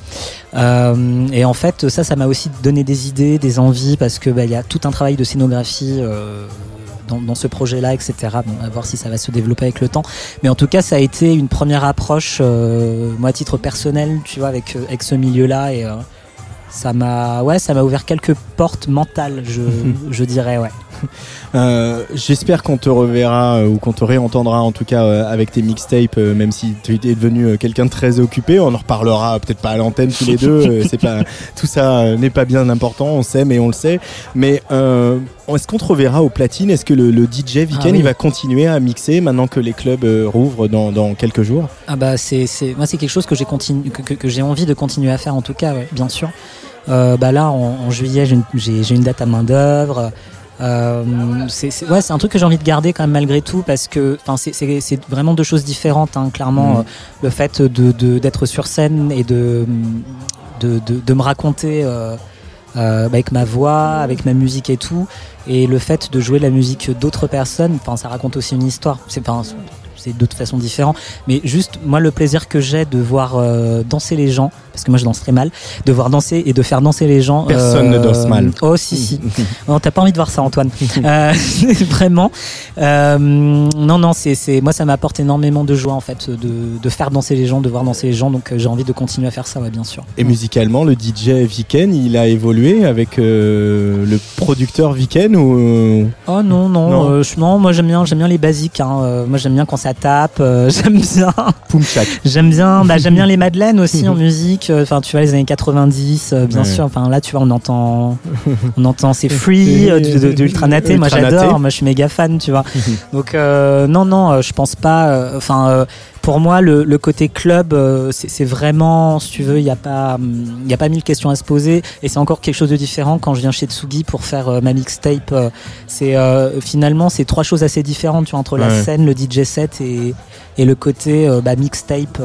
Euh, et en fait, ça, ça m'a aussi donné des idées, des envies, parce que bah, il y a tout un travail de scénographie euh, dans, dans ce projet-là, etc. Bon, à voir si ça va se développer avec le temps. Mais en tout cas, ça a été une première approche, moi à titre personnel, tu vois, avec, avec ce milieu-là. Et ça m'a ouais, ça m'a ouvert quelques portes mentales, je, je dirais, ouais. Euh, J'espère qu'on te reverra euh, ou qu'on te réentendra en tout cas euh, avec tes mixtapes, même si tu es devenu quelqu'un de très occupé. On en reparlera peut-être pas à l'antenne tous les deux. c'est pas tout ça n'est pas bien important, on sait, mais on le sait. Mais euh, est-ce qu'on te reverra au platine? Est-ce que le, le DJ Viken Ah oui. il va continuer à mixer maintenant que les clubs rouvrent dans, dans quelques jours? Ah bah c'est c'est moi c'est quelque chose que j'ai continu que, que, que j'ai envie de continuer à faire en tout cas ouais, bien sûr. Euh, bah là en, en juillet j'ai une, date à main d'œuvre. Euh, c'est ouais un truc que j'ai envie de garder quand même malgré tout parce que c'est vraiment deux choses différentes hein, clairement Mhm. euh, le fait de de- d'être sur scène et de de, de, de me raconter euh, avec ma voix, avec ma musique et tout, et le fait de jouer la musique d'autres personnes, ça raconte aussi une histoire. C'est de toute façon différent, mais juste moi le plaisir que j'ai de voir danser les gens, parce que moi je danse très mal, de voir danser et de faire danser les gens. Personne ne danse mal. Oh si si. Non, t'as pas envie de voir ça, Antoine. Euh, vraiment. Euh, non, non, c'est, moi, ça m'apporte énormément de joie, en fait, de, de faire danser les gens, de voir danser les gens. Donc, euh, j'ai envie de continuer à faire ça, ouais, bien sûr. Et musicalement, le DJ Viken, il a évolué avec euh, le producteur Viken ou euh, Oh non, non, Non. euh, moi, j'aime bien, j'aime bien les basiques. Hein. Euh, moi, j'aime bien quand ça tape. euh, j'aime bien, j'aime bien, bah, j'aime bien les Madeleines aussi en musique. Enfin, tu vois, les années 90, euh, bien Ouais. sûr. Enfin, là, tu vois, on entend, on entend c'est free euh, de, de, Ultra. Moi, j'adore. Moi, je suis méga fan, tu vois. Donc euh, non, non, je pense pas. Enfin, pour moi, le, le côté club, euh, c'est vraiment, si tu veux, il n'y a pas, y a pas mille questions à se poser. Et c'est encore quelque chose de différent quand je viens chez Tsugi pour faire euh, ma mixtape. euh, c'est finalement, c'est trois choses assez différentes, tu vois, entre la scène, le DJ set et et le côté bah, mixtape.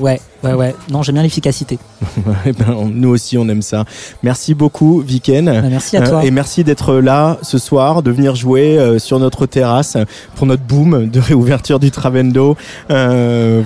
ouais, ouais, ouais. Non, j'aime bien l'efficacité. Ben, nous aussi, on aime ça. Merci beaucoup, Viken. Bah, merci à toi. et merci d'être là ce soir, de venir jouer sur notre terrasse pour notre boom de réouverture du Travendo. Euh,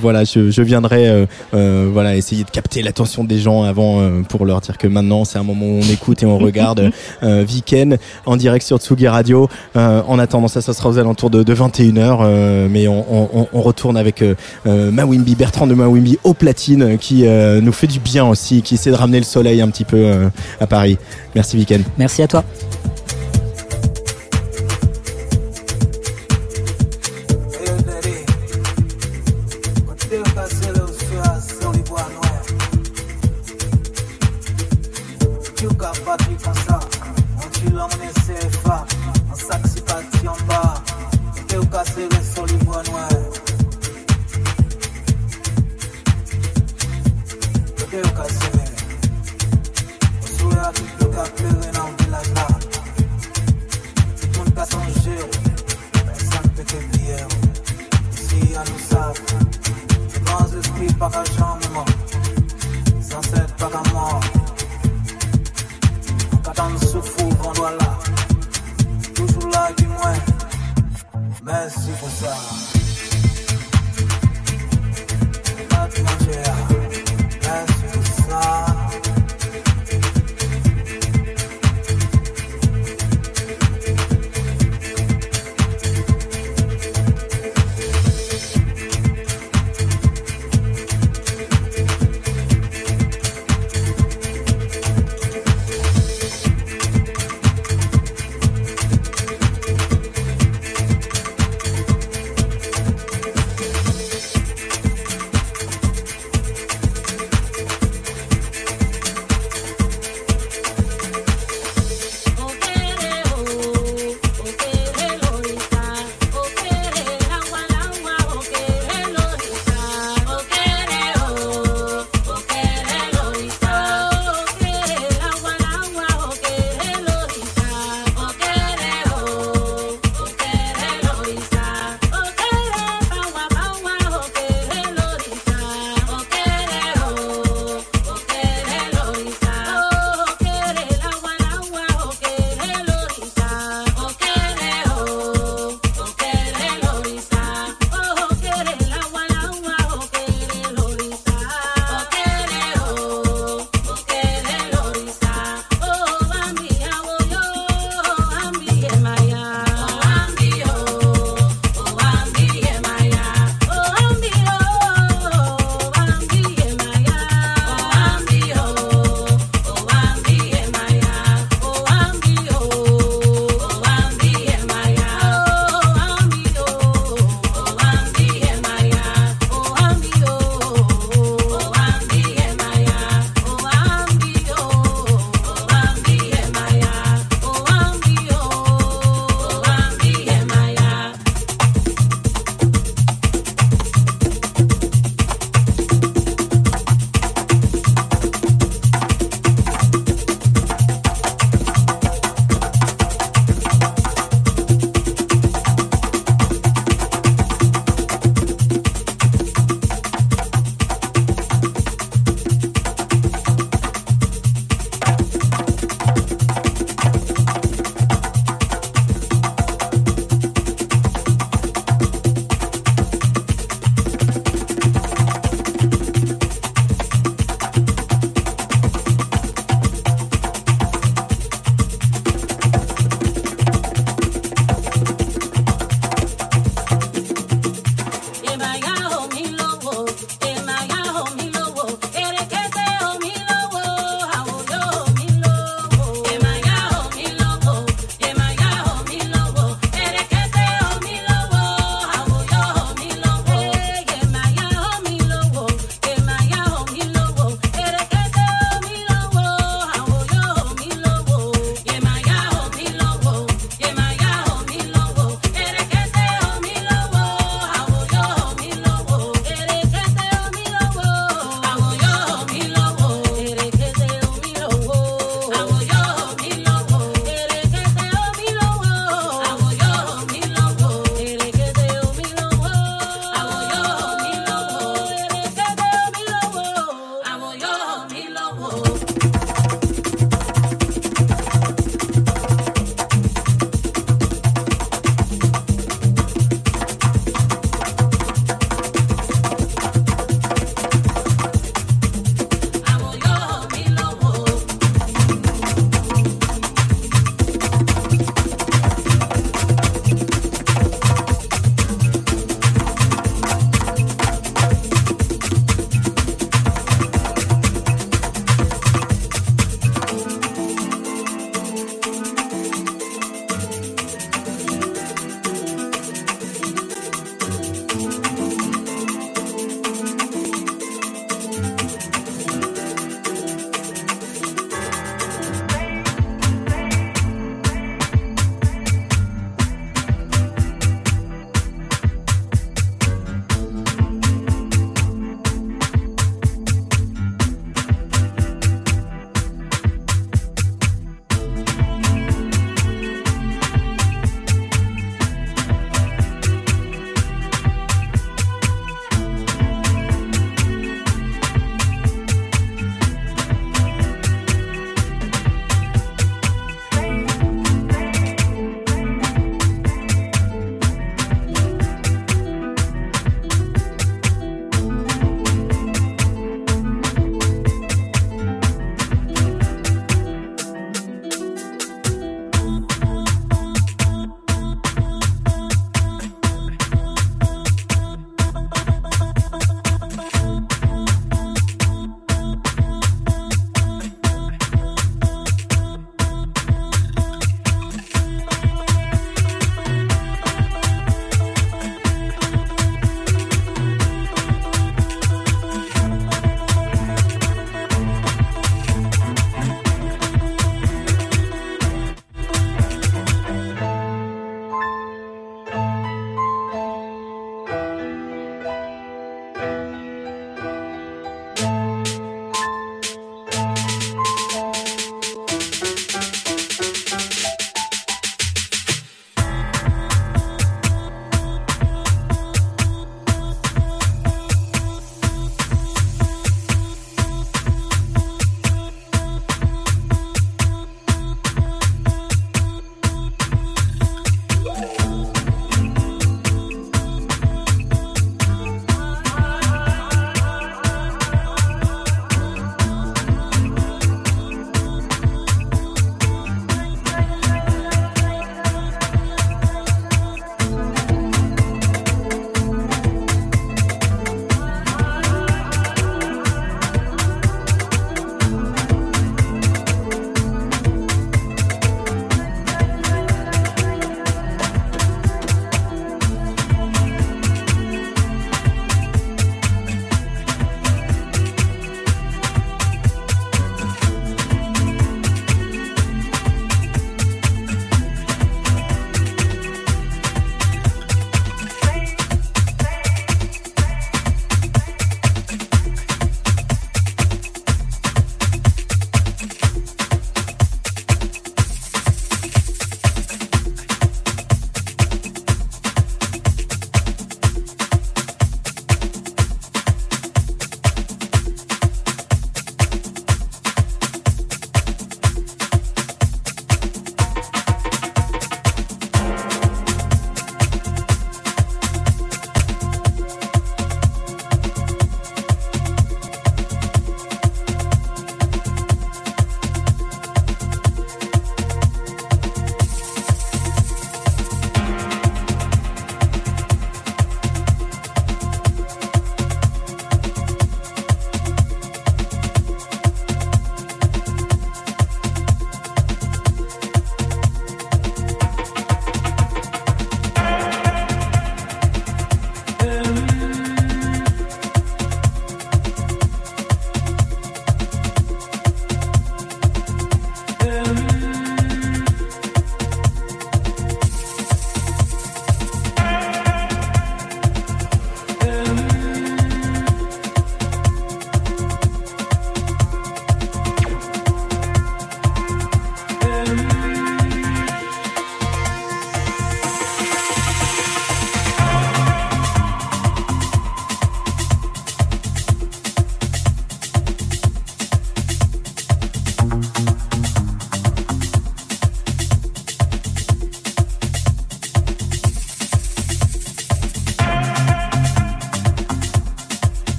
voilà, je, je viendrai euh, euh, voilà essayer de capter l'attention des gens avant euh, pour leur dire que maintenant c'est un moment où on écoute et on regarde euh, Viken en direct sur Tsugi Radio. Euh, en attendant ça, ça sera aux alentours de, de 21h, euh, mais on, on- on retourne avec euh, euh, Mawimbi, Bertrand de Mawimbi au platine qui euh, nous fait du bien aussi, qui essaie de ramener le soleil un petit peu euh, à Paris. Merci Viken. Merci à toi.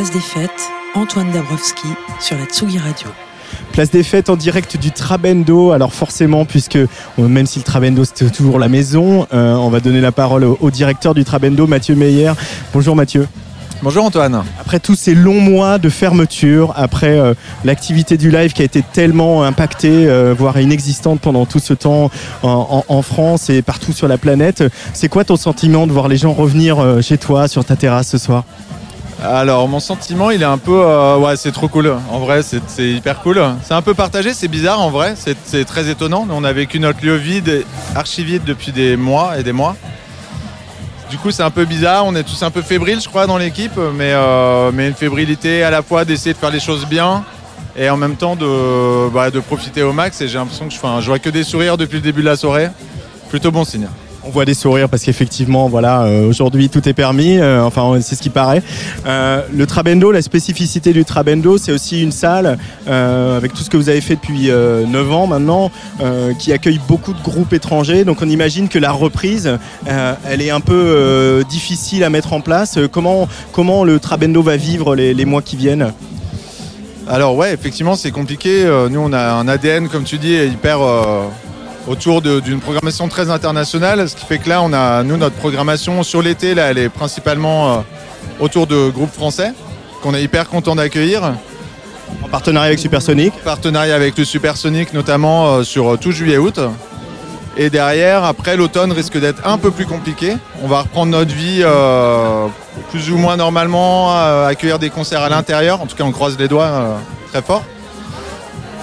Place des Fêtes, Antoine Dabrowski sur la Tsugi Radio. Place des fêtes en direct du Trabendo. Alors forcément, puisque même si le Trabendo c'était toujours la maison, euh, on va donner la parole au, au directeur du Trabendo, Mathieu Meyer. Bonjour Mathieu. Bonjour Antoine. Après tous ces longs mois de fermeture, après euh, l'activité du live qui a été tellement impactée, euh, voire inexistante pendant tout ce temps en, en- en France et partout sur la planète, c'est quoi ton sentiment de voir les gens revenir euh, chez toi, sur ta terrasse ce soir? Alors mon sentiment il est un peu... euh, ouais c'est trop cool. En vrai c'est hyper cool. C'est un peu partagé, c'est bizarre en vrai. C'est très étonnant. On a vécu notre lieu vide, archi vide depuis des mois et des mois. Du coup c'est un peu bizarre. On est tous un peu fébriles je crois dans l'équipe. Mais, euh, une fébrilité à la fois d'essayer de faire les choses bien et en même temps de, bah, profiter au max. Et j'ai l'impression que je, je vois que des sourires depuis le début de la soirée. Plutôt bon signe. On voit des sourires parce qu'effectivement, voilà, euh, aujourd'hui tout est permis. euh, enfin, c'est ce qui paraît. Euh, le Trabendo, la spécificité du Trabendo, c'est aussi une salle avec tout ce que vous avez fait depuis euh, 9 ans maintenant, qui accueille beaucoup de groupes étrangers. Donc, on imagine que la reprise, elle est un peu difficile à mettre en place. Comment, le Trabendo va vivre les, les mois qui viennent? Alors ouais, effectivement, c'est compliqué. Nous, on a un ADN, comme tu dis, hyper autour d'une programmation très internationale, ce qui fait que là, on a nous notre programmation sur l'été, là, elle est principalement euh, autour de groupes français qu'on est hyper content d'accueillir. En partenariat avec Supersonic. Partenariat avec le Supersonic, notamment euh, sur euh, tout juillet-août. Et derrière, après, l'automne risque d'être un peu plus compliqué. On va reprendre notre vie euh, plus ou moins normalement, accueillir des concerts à l'intérieur. En tout cas, on croise les doigts très fort.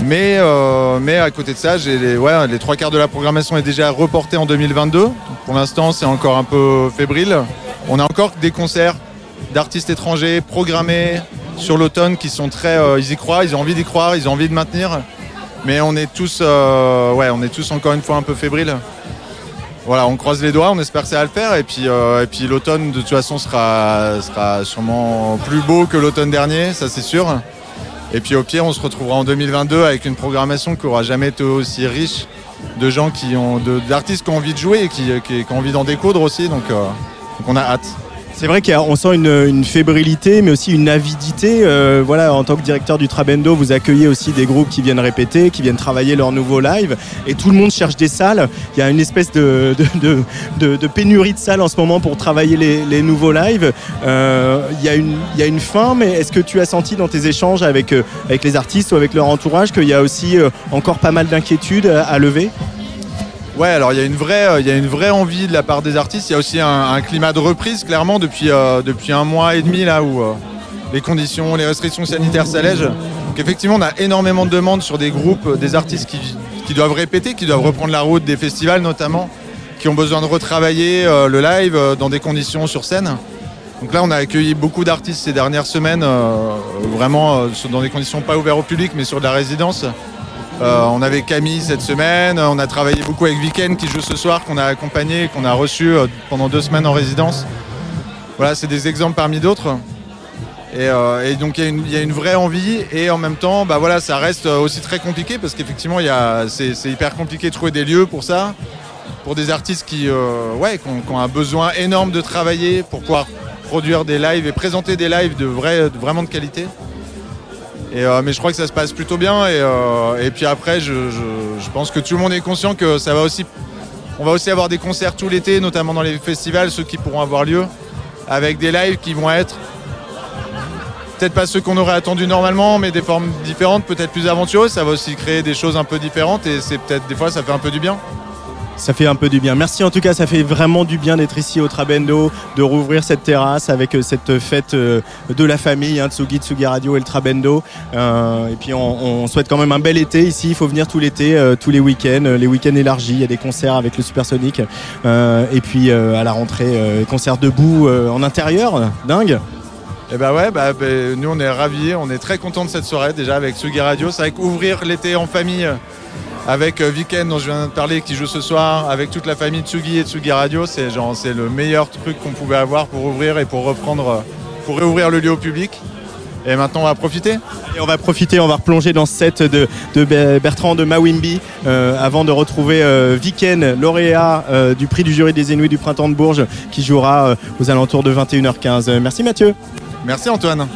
Mais, euh, mais à côté de ça, les, trois quarts de la programmation est déjà reportée en 2022. Donc, pour l'instant, c'est encore un peu fébrile. On a encore des concerts d'artistes étrangers programmés sur l'automne qui sont très. euh, ils y croient, ils ont envie d'y croire, ils ont envie de maintenir. Mais on est tous, euh, on est tous encore une fois un peu fébriles. Voilà, on croise les doigts, on espère ça va le faire. Et puis, l'automne, de toute façon, sera sûrement plus beau que l'automne dernier, ça c'est sûr. Et puis au pire, on se retrouvera en 2022 avec une programmation qui aura jamais été aussi riche de gens qui ont, d'artistes qui ont envie de jouer et qui, qui- ont envie d'en découdre aussi. Donc, euh, donc on a hâte. C'est vrai qu'on sent une, fébrilité, mais aussi une avidité. Euh, voilà, en tant que directeur du Trabendo, vous accueillez aussi des groupes qui viennent répéter, qui viennent travailler leur nouveau live, et tout le monde cherche des salles. Il y a une espèce de, pénurie de salles en ce moment pour travailler les, nouveaux lives. Euh, il, y a une, fin, mais est-ce que tu as senti dans tes échanges avec, euh, les artistes ou avec leur entourage qu'il y a aussi encore pas mal d'inquiétudes à lever? Ouais, alors il y a une vraie, euh, il y a une vraie envie de la part des artistes. Il y a aussi un, climat de reprise clairement depuis euh, depuis un mois et demi là où euh, les conditions, les restrictions sanitaires s'allègent. Donc effectivement, on a énormément de demandes sur des groupes, des artistes qui, qui doivent répéter, qui doivent reprendre la route des festivals notamment, qui ont besoin de retravailler le live dans des conditions sur scène. Donc là, on a accueilli beaucoup d'artistes ces dernières semaines, vraiment dans des conditions pas ouvertes au public, mais sur de la résidence. Euh, on avait Camille cette semaine, on a travaillé beaucoup avec Weekend qui joue ce soir, qu'on a accompagné, qu'on a reçu euh, pendant deux semaines en résidence. Voilà, c'est des exemples parmi d'autres. Et, euh, donc il y, a une- vraie envie et en même temps, bah voilà, ça reste aussi très compliqué parce qu'effectivement, c'est hyper compliqué de trouver des lieux pour ça, pour des artistes qui ont un besoin énorme de travailler pour pouvoir produire des lives et présenter des lives de, vrai, de vraiment de qualité. Euh, mais je crois que ça se passe plutôt bien. Et, euh, puis après, je pense que tout le monde est conscient que ça va aussi. On va aussi avoir des concerts tout l'été, notamment dans les festivals, ceux qui pourront avoir lieu, avec des lives qui vont être peut-être pas ceux qu'on aurait attendu normalement, mais des formes différentes, peut-être plus aventureuses. Ça va aussi créer des choses un peu différentes et c'est peut-être des fois ça fait un peu du bien. Ça fait un peu du bien. Merci en tout cas, ça fait vraiment du bien d'être ici au Trabendo, de rouvrir cette terrasse avec euh, cette fête euh, de la famille, hein, Tsugi, Tsugi Radio et le Trabendo. Euh, et puis on, souhaite quand même un bel été ici. Il faut venir tout l'été, tous les week-ends, les week-ends élargis. Il y a des concerts avec le Supersonic. Et puis à la rentrée, concerts debout en intérieur. Dingue. Et bah ouais, bah, bah, nous on est ravis, on est très contents de cette soirée déjà avec Sugi Radio. C'est vrai qu'ouvrir l'été en famille avec euh, Weekend dont je viens de parler qui joue ce soir, avec toute la famille Tsugi et Tsugi Radio, c'est genre c'est le meilleur truc qu'on pouvait avoir pour ouvrir et pour reprendre, euh, pour réouvrir le lieu au public. Et maintenant on va profiter. On va profiter, on va replonger dans ce set de, de Be- Bertrand de Mawimbi euh, avant de retrouver euh, Viken, lauréat euh, du prix du jury des Inuits du printemps de Bourges, qui jouera euh, aux alentours de 21h15. Euh, Merci Mathieu. Merci Antoine.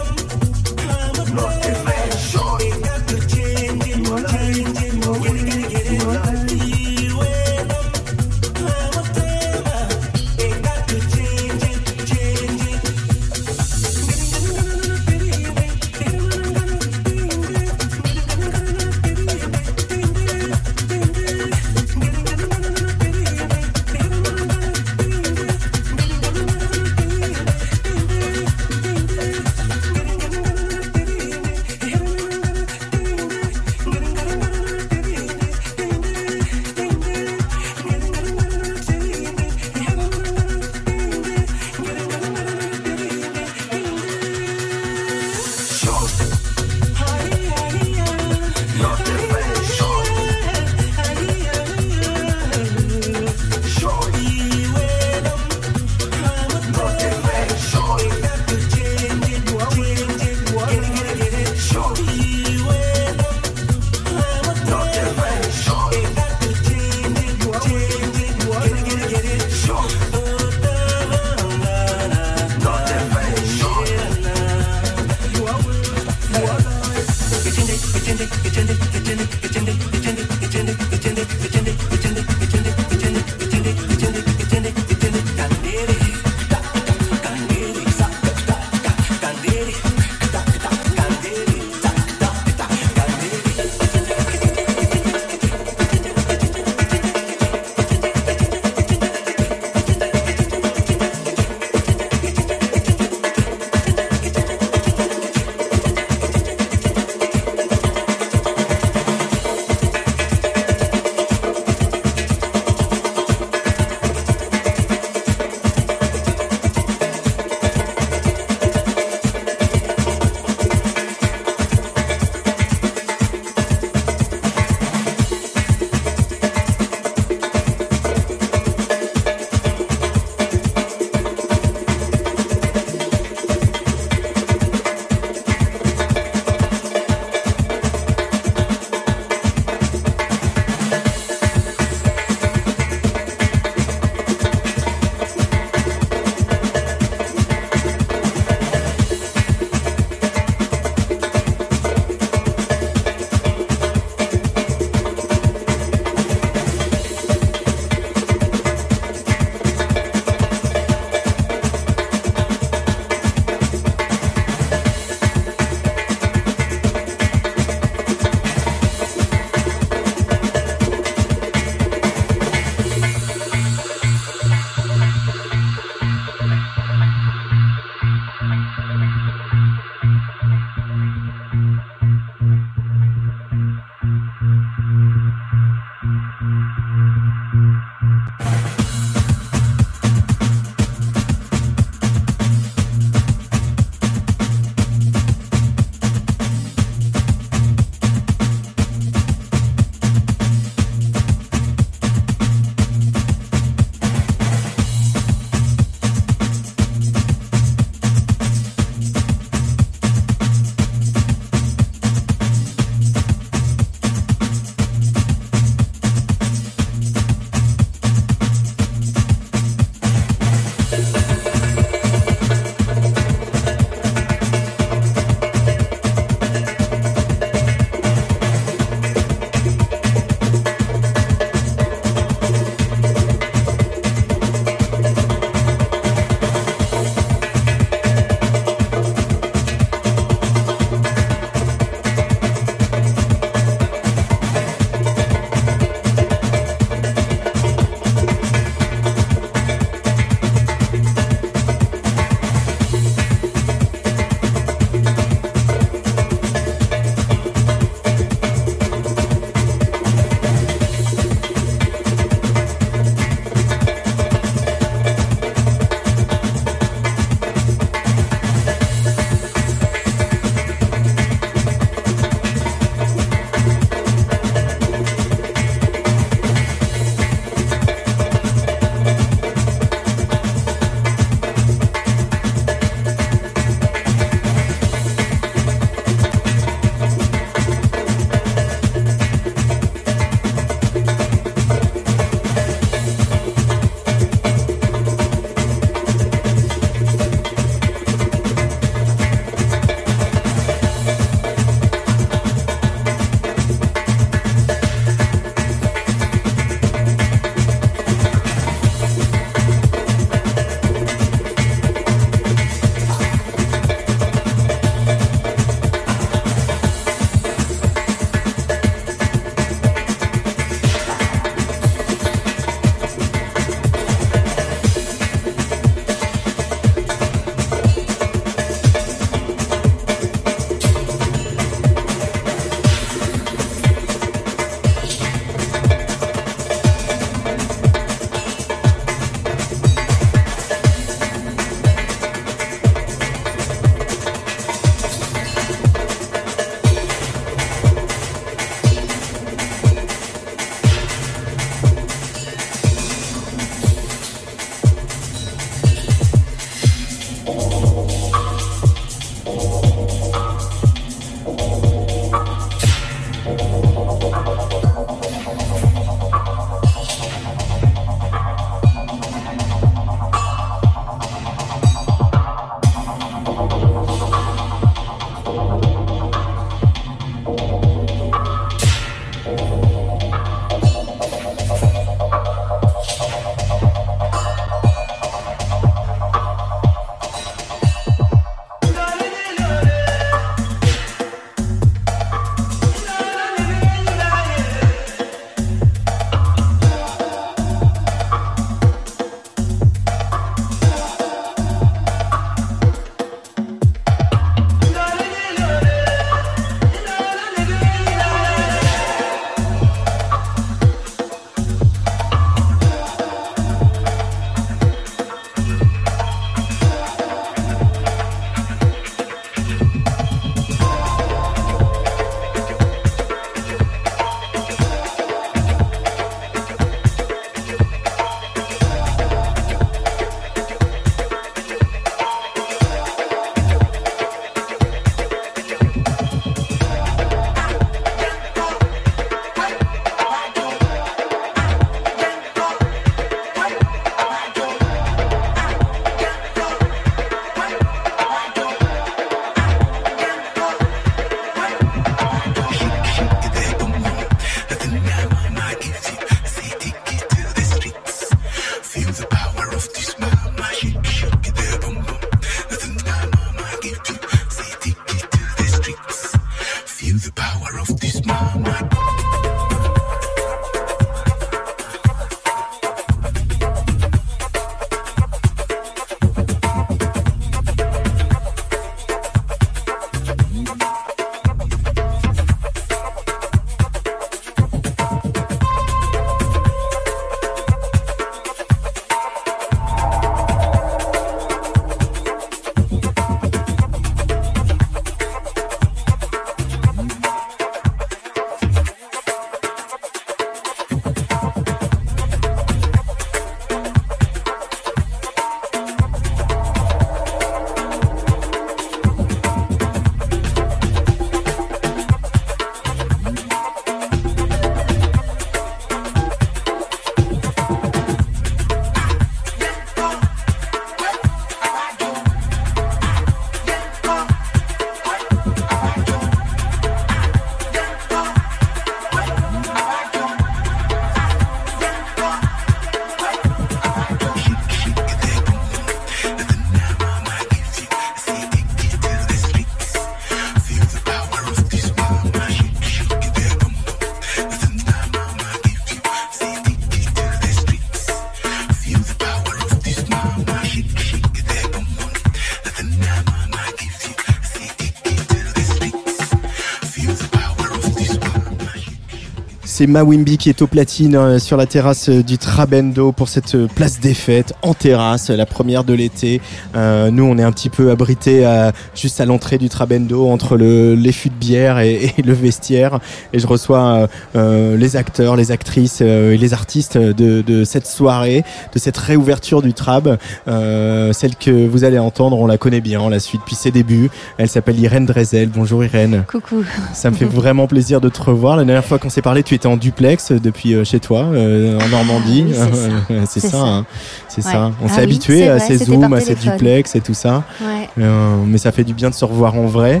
C'est Mawimbi qui est au platine euh, sur la terrasse euh, du Trabendo pour cette euh, place des fêtes en terrasse, la première de l'été. Euh, nous, on est un petit peu abrités à- juste à l'entrée du Trabendo entre le, les fûts de bière et, et le vestiaire. Et je reçois euh, les acteurs, les actrices et les artistes de, de cette soirée, de cette réouverture du Trab. Euh, celle que vous allez entendre, on la connaît bien, on la suit depuis ses débuts. Elle s'appelle Irène Drezel. Bonjour Irène. Coucou. Ça me fait vraiment plaisir de te revoir. La dernière fois qu'on s'est parlé, tu étais en duplex depuis euh, chez toi, euh, en Normandie. Ah oui, c'est ça. Euh, ça. hein. C'est Ouais. ça. On Ah s'est oui, habitué à vrai, ces zooms, à ces duplex et tout ça. Ouais. Euh, mais ça fait du bien de se revoir en vrai.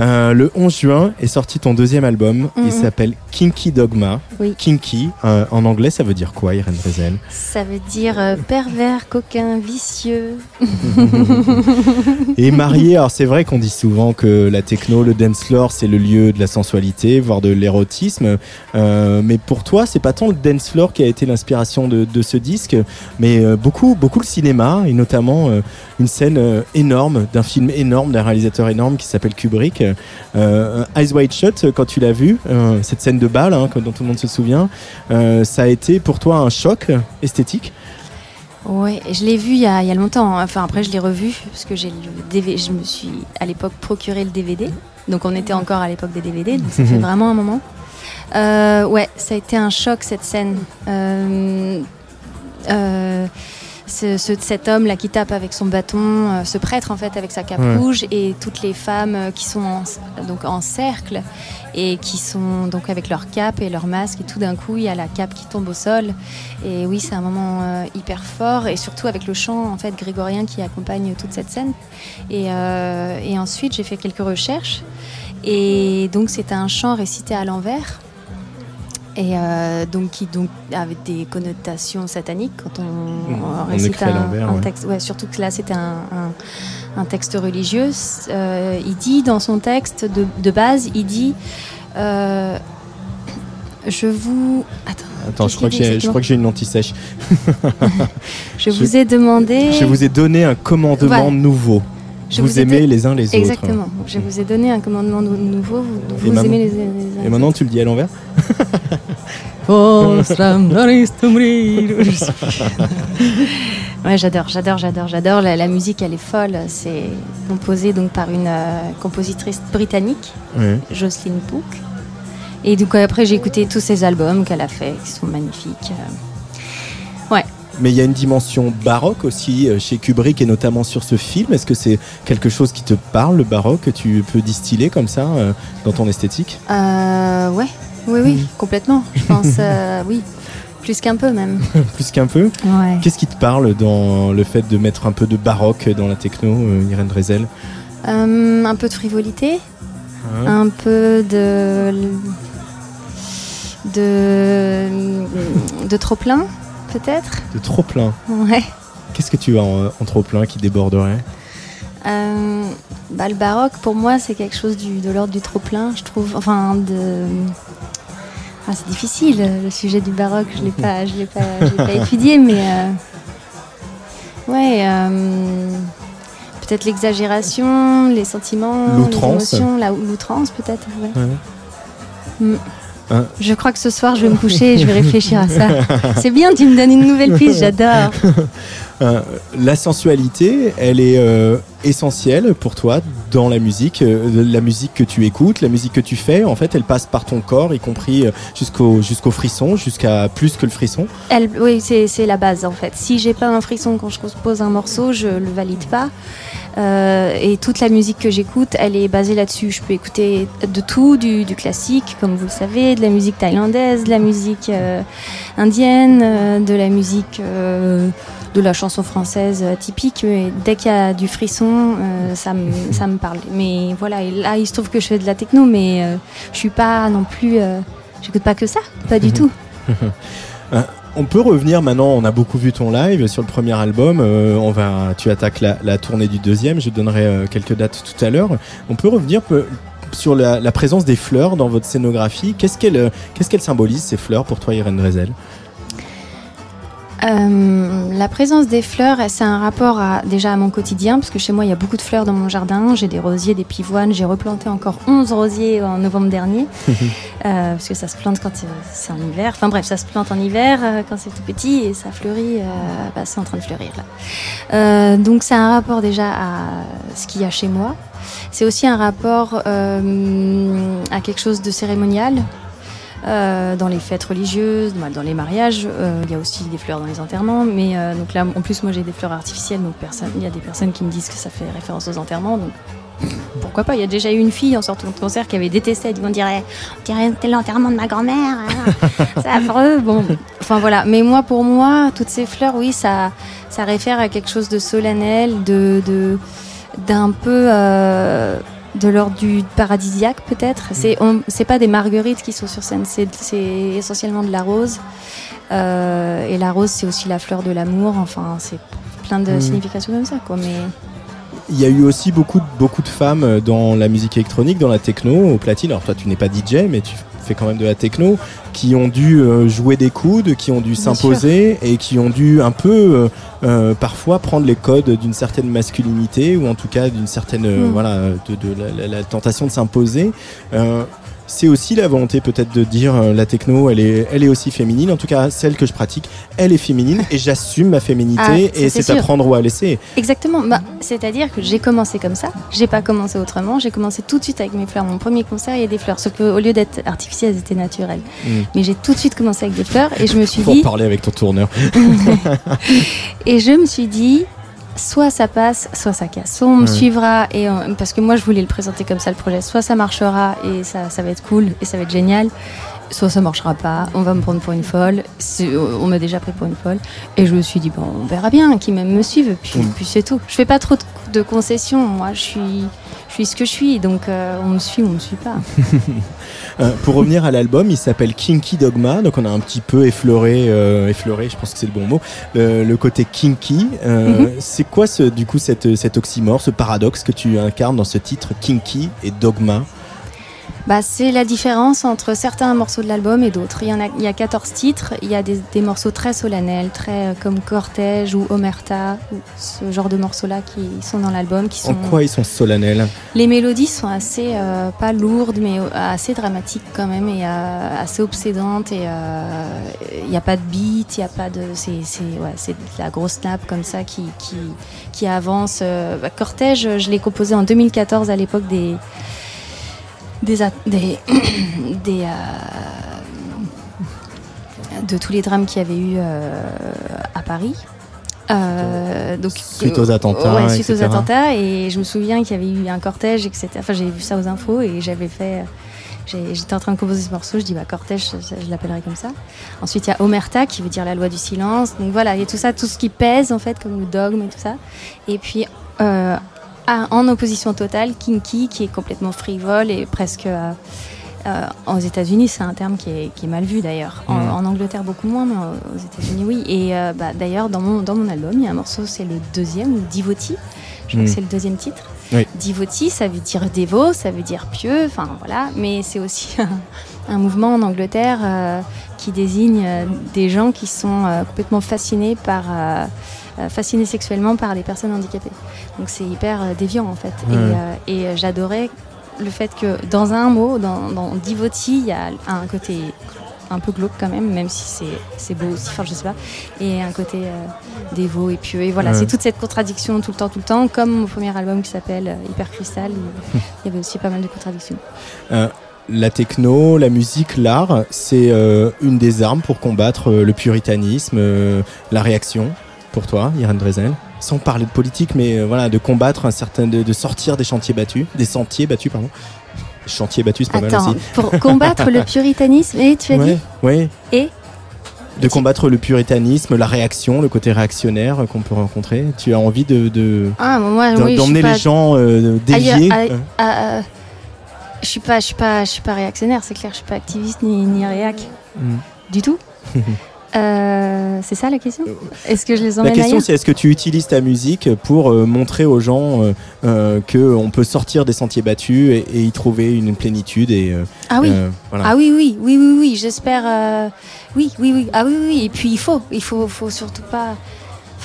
Euh, le 11 juin est sorti ton deuxième album. Mhm. Il s'appelle Kinky Dogma. Oui. Kinky, euh, en anglais, ça veut dire quoi, Irène Drezel? Ça veut dire euh, pervers, coquin, vicieux. Et marié, alors c'est vrai qu'on dit souvent que la techno, le dance floor, c'est le lieu de la sensualité, voire de l'érotisme. Mais pour toi, c'est pas tant le dance floor qui a été l'inspiration de, de ce disque, mais beaucoup, beaucoup le cinéma, et notamment une scène euh, énorme d'un film énorme, d'un réalisateur énorme qui s'appelle Kubrick. Euh, Eyes Wide Shut, quand tu l'as vu, euh, cette scène de bal, hein, dont tout le monde se souvient, ça a été pour toi un choc esthétique? Et je l'ai vu il y, a, il y a longtemps. hein. Enfin, après, je l'ai revu parce que j'ai le DVD. Je me suis à l'époque procuré le DVD. Donc, on était encore à l'époque des DVD. Donc, ça fait vraiment un moment. Euh, ouais, ça a été un choc cette scène. Euh, euh, ce- ce- cet homme là qui tape avec son bâton, euh, ce prêtre en fait avec sa cape Ouais. rouge et toutes les femmes euh, qui sont en, donc en cercle et qui sont donc avec leur cape et leur masque et tout d'un coup il y a la cape qui tombe au sol. Et oui c'est un moment euh, hyper fort et surtout avec le chant en fait grégorien qui accompagne toute cette scène. Et, euh, et ensuite j'ai fait quelques recherches et donc c'était un chant récité à l'envers et euh, donc qui donc avait des connotations sataniques quand on, on récite un, texte ouais, surtout que là c'était un, un- un texte religieux Euh, il dit dans son texte de, de base il dit euh, je vous attends Attends, je crois, que j'ai- je crois que j'ai une anti-sèche. je, Je- vous ai demandé Je vous ai donné un commandement Voilà. nouveau. Je vous, vous ai aimez don- les uns les autres. exactement je vous ai donné un commandement nou- nouveau vous, aimez les, les uns Et maintenant, tu le dis à l'envers Ouais, j'adore, j'adore, j'adore, j'adore. La, la musique, elle est folle. C'est composé donc par une euh, compositrice britannique, Ouais. Jocelyn Book. Et donc après, j'ai écouté tous ses albums qu'elle a fait, qui sont magnifiques. Mais il y a une dimension baroque aussi euh, chez Kubrick et notamment sur ce film. Est-ce que c'est quelque chose qui te parle, le baroque, que tu peux distiller comme ça euh, dans ton esthétique? Euh, ouais, oui, oui, complètement. Je pense, euh, oui, plus qu'un peu même. Plus qu'un peu? Ouais. Qu'est-ce qui te parle dans le fait de mettre un peu de baroque dans la techno, euh, Irène Drezel? Un peu de frivolité, Hein? Un peu de. de, de trop plein, peut-être. De trop plein. Ouais. Qu'est-ce que tu as en, en trop plein qui déborderait Euh, bah, le baroque, pour moi, c'est quelque chose du, de l'ordre du trop plein, je trouve. Enfin, de. Ah, c'est difficile, le sujet du baroque, je l'ai pas, je l'ai pas, je l'ai pas étudié, mais euh, ouais, euh, peut-être l'exagération, les sentiments, L'outrance. peut-être. ouais. Ouais. Mm. Hein Je crois que ce soir, je vais me coucher et je vais réfléchir à ça. C'est bien, tu me donnes une nouvelle piste, j'adore. Euh, la sensualité, elle est euh, essentielle pour toi dans la musique. Euh, la musique que tu écoutes, la musique que tu fais, en fait, elle passe par ton corps, y compris jusqu'au frisson, jusqu'à plus que le frisson. Elle, oui, c'est la base en fait. Si j'ai pas un frisson quand je compose un morceau, je le valide pas. Et toute la musique que j'écoute, elle est basée là-dessus. Je peux écouter de tout, du, classique, comme vous le savez, de la musique thaïlandaise, de la musique indienne, de la musique de la chanson française euh, typique. Et dès qu'il y a du frisson, euh, ça, me, ça me parle. Mais voilà, et là, il se trouve que je fais de la techno, mais euh, je suis pas non plus. euh, J'écoute pas que ça, pas du tout. Euh, on peut revenir maintenant, on a beaucoup vu ton live sur le premier album, euh, on va, tu attaques la, la tournée du deuxième, je donnerai euh, quelques dates tout à l'heure. On peut revenir peu- sur la, la présence des fleurs dans votre scénographie. Qu'est-ce qu'elle euh, qu'est-ce qu'elle symbolise ces fleurs pour toi Irène Drezel? Euh, la présence des fleurs, c'est un rapport à, déjà à mon quotidien, parce que chez moi, il y a beaucoup de fleurs dans mon jardin. J'ai des rosiers, des pivoines. J'ai replanté encore 11 rosiers en novembre dernier, euh, parce que ça se plante quand c'est- c'est en hiver. Enfin bref, ça se plante en hiver euh, quand c'est tout petit et ça fleurit, euh, bah, c'est en train de fleurir là. Euh, donc c'est un rapport déjà à ce qu'il y a chez moi. C'est aussi un rapport euh, à quelque chose de cérémonial. Euh, dans les fêtes religieuses, bah, dans les mariages, euh, il y a aussi des fleurs dans les enterrements. Mais euh, donc là, en plus, moi j'ai des fleurs artificielles, donc personne- il y a des personnes qui me disent que ça fait référence aux enterrements. Donc pourquoi pas? Il y a déjà eu une fille en sortant de concert qui avait détesté. Elle dit on dirait, on dirait l'enterrement de ma grand-mère. hein. c'est affreux. Bon, enfin voilà. Mais moi, pour moi, toutes ces fleurs, oui, ça, ça réfère à quelque chose de solennel, de, de d'un peu. De l'ordre du paradisiaque peut-être. C'est on- c'est pas des marguerites qui sont sur scène, c'est c'est essentiellement de la rose. Euh, et la rose c'est aussi la fleur de l'amour. Enfin c'est plein de Mm. significations comme ça quoi. Mais Il y a eu aussi beaucoup de, beaucoup de femmes euh, dans la musique électronique, dans la techno, au platine. Alors toi, tu n'es pas DJ, mais tu fais quand même de la techno, qui ont dû euh, jouer des coudes, qui ont dû s'imposer et qui ont dû un peu, euh, euh, parfois, prendre les codes d'une certaine masculinité ou en tout cas d'une certaine, euh, Mm. voilà, de, de la, la- la tentation de s'imposer. Euh, c'est aussi la volonté peut-être de dire euh, la techno, elle est, elle est aussi féminine. En tout cas, celle que je pratique, elle est féminine et j'assume ma féminité Ah, et c'est à prendre ou à laisser. exactement. Bah, c'est-à-dire que j'ai commencé comme ça. J'ai pas commencé autrement. J'ai commencé tout de suite avec mes fleurs. Mon premier concert il y a des fleurs, sauf qu'au lieu d'être artificielles, elles étaient naturelles. Mm. Mais j'ai tout de suite commencé avec des fleurs et je me suis en dit parler avec ton tourneur. Et je me suis dit, soit ça passe, soit ça casse. Soit on me Ouais. suivra, et on- parce que moi je voulais le présenter comme ça le projet, soit ça marchera et ça, ça va être cool et ça va être génial, soit ça marchera pas, on va me prendre pour une folle, C'est- on m'a déjà pris pour une folle. Et je me suis dit, bon, on verra bien, qui même me suivent, puis, Mm. puis c'est tout. Je fais pas trop de, concessions, moi je suis, suis ce que je suis, donc euh, on me suit ou on me suit pas. Euh, pour revenir à l'album, il s'appelle Kinky Dogma, donc on a un petit peu effleuré, euh, effleuré, je pense que c'est le bon mot, le, côté kinky. Mhm. C'est quoi ce, du coup cette, cet oxymore, ce paradoxe que tu incarnes dans ce titre Kinky et Dogma? Bah, c'est la différence entre certains morceaux de l'album et d'autres. Il y en a, il y a 14 titres, il y a des, des morceaux très solennels, très euh, comme Cortège ou Omerta, ou ce genre de morceaux-là qui sont dans l'album, qui En sont quoi ils sont solennels? Les mélodies sont assez euh, pas lourdes mais euh, assez dramatiques quand même et euh, assez obsédantes et euh, il n'y a pas de beat, il a pas de c'est c'est ouais, c'est de la grosse nappe comme ça qui qui, qui avance. Euh, bah, Cortège, je l'ai composé en 2014 à l'époque des des des, des euh, de tous les drames qu'il y avait eu euh, à Paris. Euh, donc Suite aux attentats, ouais, suite aux attentats. Et je me souviens qu'il y avait eu un cortège etc enfin j'ai vu ça aux infos et j'avais fait j'étais en train de composer ce morceau. Je dis bah cortège je, je l'appellerai comme ça. Ensuite il y a Omerta qui veut dire la loi du silence. Donc voilà il y a tout ça tout ce qui pèse en fait comme le dogme et tout ça. Et puis euh, à- en opposition totale Kinky qui est complètement frivole et presque euh, Euh, aux États-Unis, c'est un terme qui est, qui est mal vu d'ailleurs. En, Mm. en Angleterre, beaucoup moins, mais aux États-Unis, oui. Et euh, bah, d'ailleurs, dans mon, dans mon album, il y a un morceau, c'est le deuxième, Divoti. Je crois Mm. que c'est le deuxième titre. Oui. Divoti, ça veut dire dévot, ça veut dire pieux, enfin voilà. Mais c'est aussi un, un mouvement en Angleterre euh, qui désigne euh, des gens qui sont euh, complètement fascinés par. Euh, fascinés sexuellement par des personnes handicapées. Donc c'est hyper euh, déviant en fait. Et, euh, et j'adorais le fait que dans un mot, dans, dans Divoti, il y a un côté un peu glauque quand même, même si c'est- c'est beau aussi, enfin je sais pas, et un côté euh, dévot et pieux. Et voilà, Ouais. c'est toute cette contradiction tout le temps, tout le temps, comme mon premier album qui s'appelle Hyper Crystal, il y avait aussi pas mal de contradictions. Euh, la techno, la musique, l'art, c'est euh, une des armes pour combattre le puritanisme, la réaction, pour toi, Irène Drezel Sans parler de politique, mais euh, voilà, de combattre un certain. de, de sortir des chantiers battus, des sentiers battus, pardon. Chantiers battus, c'est pas mal aussi. pour combattre le puritanisme, et tu as Ouais, dit ouais. Et De combattre le puritanisme, la réaction, le côté réactionnaire euh, qu'on peut rencontrer. Tu as envie de. de Ah, oui, d'emmener les gens euh, déviés. Ailleurs, euh, ah, je suis pas, je suis pas, je suis pas réactionnaire, c'est clair. Je suis pas activiste ni, ni réac Mm. du tout. Euh, c'est ça la question Est-ce que je les La emmène question, ailleurs c'est est-ce que tu utilises ta musique pour euh, montrer aux gens euh, euh, que on peut sortir des sentiers battus et, et y trouver une plénitude et euh, Ah oui. euh, voilà. Ah oui, oui, oui, oui, oui. J'espère. euh, Oui, oui, oui. Ah oui, oui. Et puis il faut, il faut, faut surtout pas.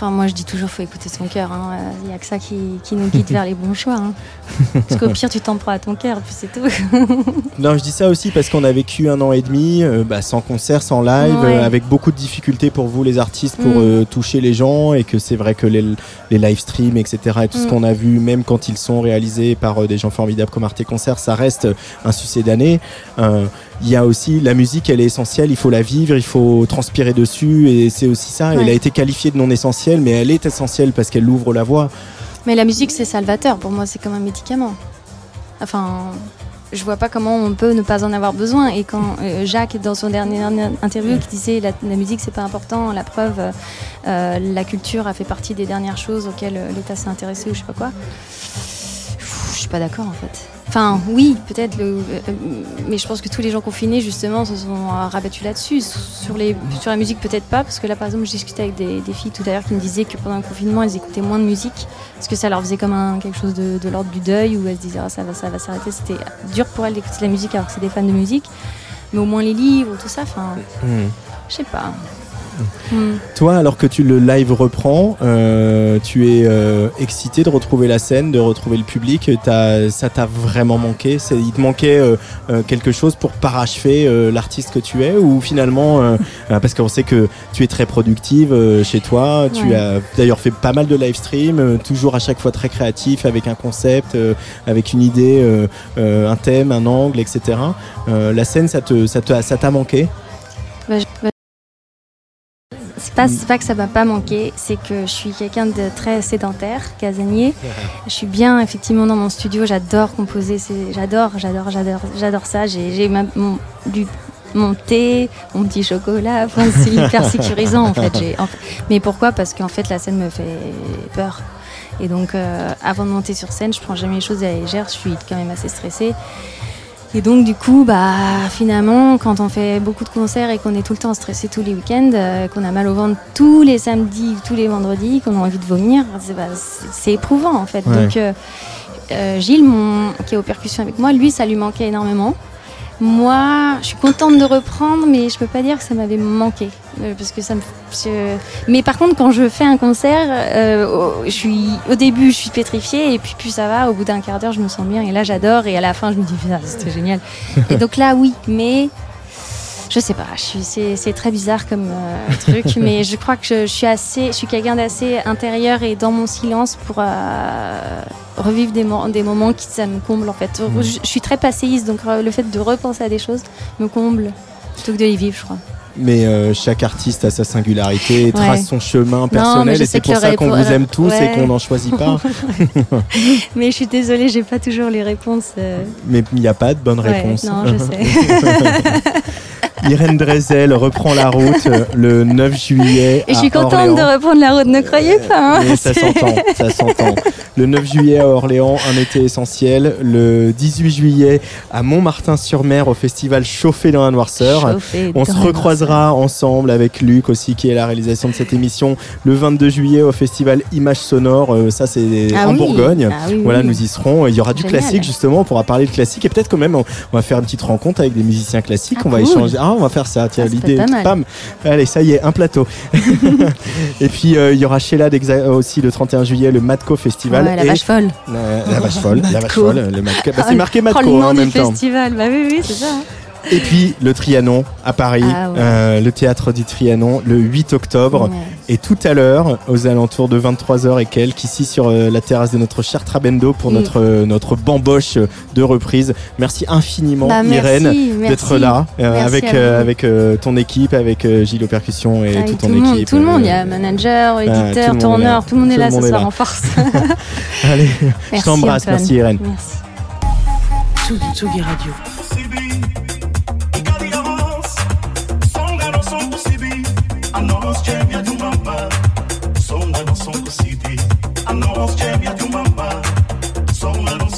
Enfin, moi, je dis toujours, faut écouter son cœur. hein. Il y a que ça qui, qui nous guide vers les bons choix. hein. Parce qu'au pire, tu t'en prends à ton cœur, puis c'est tout. Non, je dis ça aussi parce qu'on a vécu un an et demi euh, bah, sans concert, sans live, Ouais. euh, avec beaucoup de difficultés pour vous les artistes pour Mm. euh, toucher les gens et que c'est vrai que les, les live streams, etc. et tout ce Mm. qu'on a vu, même quand ils sont réalisés par des gens formidables comme Arte Concert, ça reste un succès d'année. Il y a aussi la musique, elle est essentielle, il faut la vivre, il faut transpirer dessus et c'est aussi ça. Elle a été qualifiée de non essentielle, mais elle est essentielle parce qu'elle ouvre la voie. Mais la musique, c'est salvateur. Pour moi, c'est comme un médicament. Enfin, je vois pas comment on peut ne pas en avoir besoin. Et quand euh, Jacques, dans son dernier interview, qui disait la, la musique, c'est pas important, la preuve, euh, euh, la culture a fait partie des dernières choses auxquelles l'État s'est intéressé ou je sais pas quoi. Je suis pas d'accord en fait. Enfin, oui, peut-être, le- euh, mais je pense que tous les gens confinés, justement, se sont euh, rabattus là-dessus. Sur, les, sur la musique, peut-être pas, parce que là, par exemple, je discutais avec des, des filles tout à l'heure qui me disaient que pendant le confinement, elles écoutaient moins de musique, parce que ça leur faisait comme un, quelque chose de, de l'ordre du deuil, où elles se disaient, Ah, ça va, ça va s'arrêter. C'était dur pour elles d'écouter de la musique alors que c'est des fans de musique, mais au moins les livres, tout ça, enfin, je sais pas. Hmm. Toi, alors que tu le live reprends, euh, tu es euh, excité de retrouver la scène, de retrouver le public? T'as- ça t'a vraiment manqué? Il te manquait euh, euh, quelque chose pour parachever euh, l'artiste que tu es? Ou finalement, euh, parce qu'on sait que tu es très productive euh, chez toi, tu as d'ailleurs fait pas mal de live stream, euh, toujours à chaque fois très créatif, avec un concept, euh, avec une idée, euh, euh, un thème, un angle, etc. Euh, la scène, ça te, ça te- ça t'a manqué? Bah, je- bah, Pas, c'est pas que ça m'a pas manqué, c'est que je suis quelqu'un de très sédentaire, casanier. Je suis bien effectivement dans mon studio, j'adore composer, j'adore, j'adore, j'adore, j'adore ça. J'ai mon, du- mon thé, mon petit chocolat, enfin, c'est hyper sécurisant en fait. En fait- Mais pourquoi? Parce qu'en fait la scène me fait peur. Et donc euh, avant de monter sur scène, je prends jamais les choses à la légère, je suis quand même assez stressée. Et donc du coup, bah finalement, quand on fait beaucoup de concerts et qu'on est tout le temps stressé tous les week-ends, euh, qu'on a mal au ventre tous les samedis, tous les vendredis, qu'on a envie de vomir, c'est bah, éprouvant en fait. Ouais. Donc euh, euh, Gilles, mon, qui est aux percussions avec moi, lui, ça lui manquait énormément. Moi, je suis contente de reprendre, mais je peux pas dire que ça m'avait manqué, euh, parce que ça me. Mais par contre, quand je fais un concert, euh, je suis au début, je suis pétrifiée, et puis plus ça va, au bout d'un quart d'heure, je me sens bien, et là, j'adore, et à la fin, je me dis, Putain, c'était génial. et donc là, oui, mais je sais pas, c'est très bizarre comme euh, truc, mais je crois que je, je suis assez, je suis quelqu'un d'assez intérieur et dans mon silence pour euh, revivre des, mo- des moments qui ça me comble en fait. Je, je suis très passéiste, donc euh, le fait de repenser à des choses me comble plutôt que de les vivre, je crois. Mais euh, chaque artiste a sa singularité, Ouais. trace son chemin personnel je et c'est pour ça qu'on vous aime tous Ouais. et qu'on n'en choisit pas. mais je suis désolée, j'ai pas toujours les réponses. euh. Mais il n'y a pas de bonne Ouais, réponse. non, je sais. Irène Drezel reprend la route euh, le 9 juillet. Et je suis contente Orléans. de reprendre la route, ne croyez pas. hein. Ça s'entend, ça s'entend. Le 9 juillet à Orléans, un été essentiel. Le 18 juillet à Montmartin-sur-Mer au festival Chauffé dans la noirceur. Chauffé On se recroisera ensemble avec Luc aussi qui est la réalisation de cette émission le 22 juillet au festival Images Sonores. Euh, ça c'est Ah en oui. Bourgogne. Ah oui, voilà, oui. nous y serons. Il y aura du classique justement. On pourra parler de classique et peut-être quand même on, on va faire une petite rencontre avec des musiciens classiques. Ah, on va cool. échanger. Ah, on va faire ça. Tiens, Ah, l'idée. Pam. Allez, ça y est, un plateau. et puis euh, il y aura Sheila d'Exa- aussi le 31 juillet le Matco Festival. Ouais, la et- vache folle. La, la vache folle, la vache folle, le Matco. Bah, c'est marqué oh, Matco le hein, nom en du même temps. festival. Bah oui, oui, c'est ça. Et puis le Trianon à Paris, Ah ouais. euh, le théâtre du Trianon le 8 octobre. Ouais. Et tout à l'heure, aux alentours de 23h et quelques, ici sur euh, la terrasse de notre cher Trabendo pour Mm. notre, euh, notre bamboche de reprise. Merci infiniment, Bah, Irène, d'être là euh, avec, euh, avec euh, ton équipe, avec euh, Gilles aux percussions et Avec toute ton tout monde, équipe. tout le monde, il y a manager, tout éditeur, le monde est là. tourneur, tout le monde est là ce soir en force. Allez, je Merci, t'embrasse, Antoine. merci Irène. Merci. Tsugi, Tsugi Radio.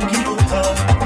you love.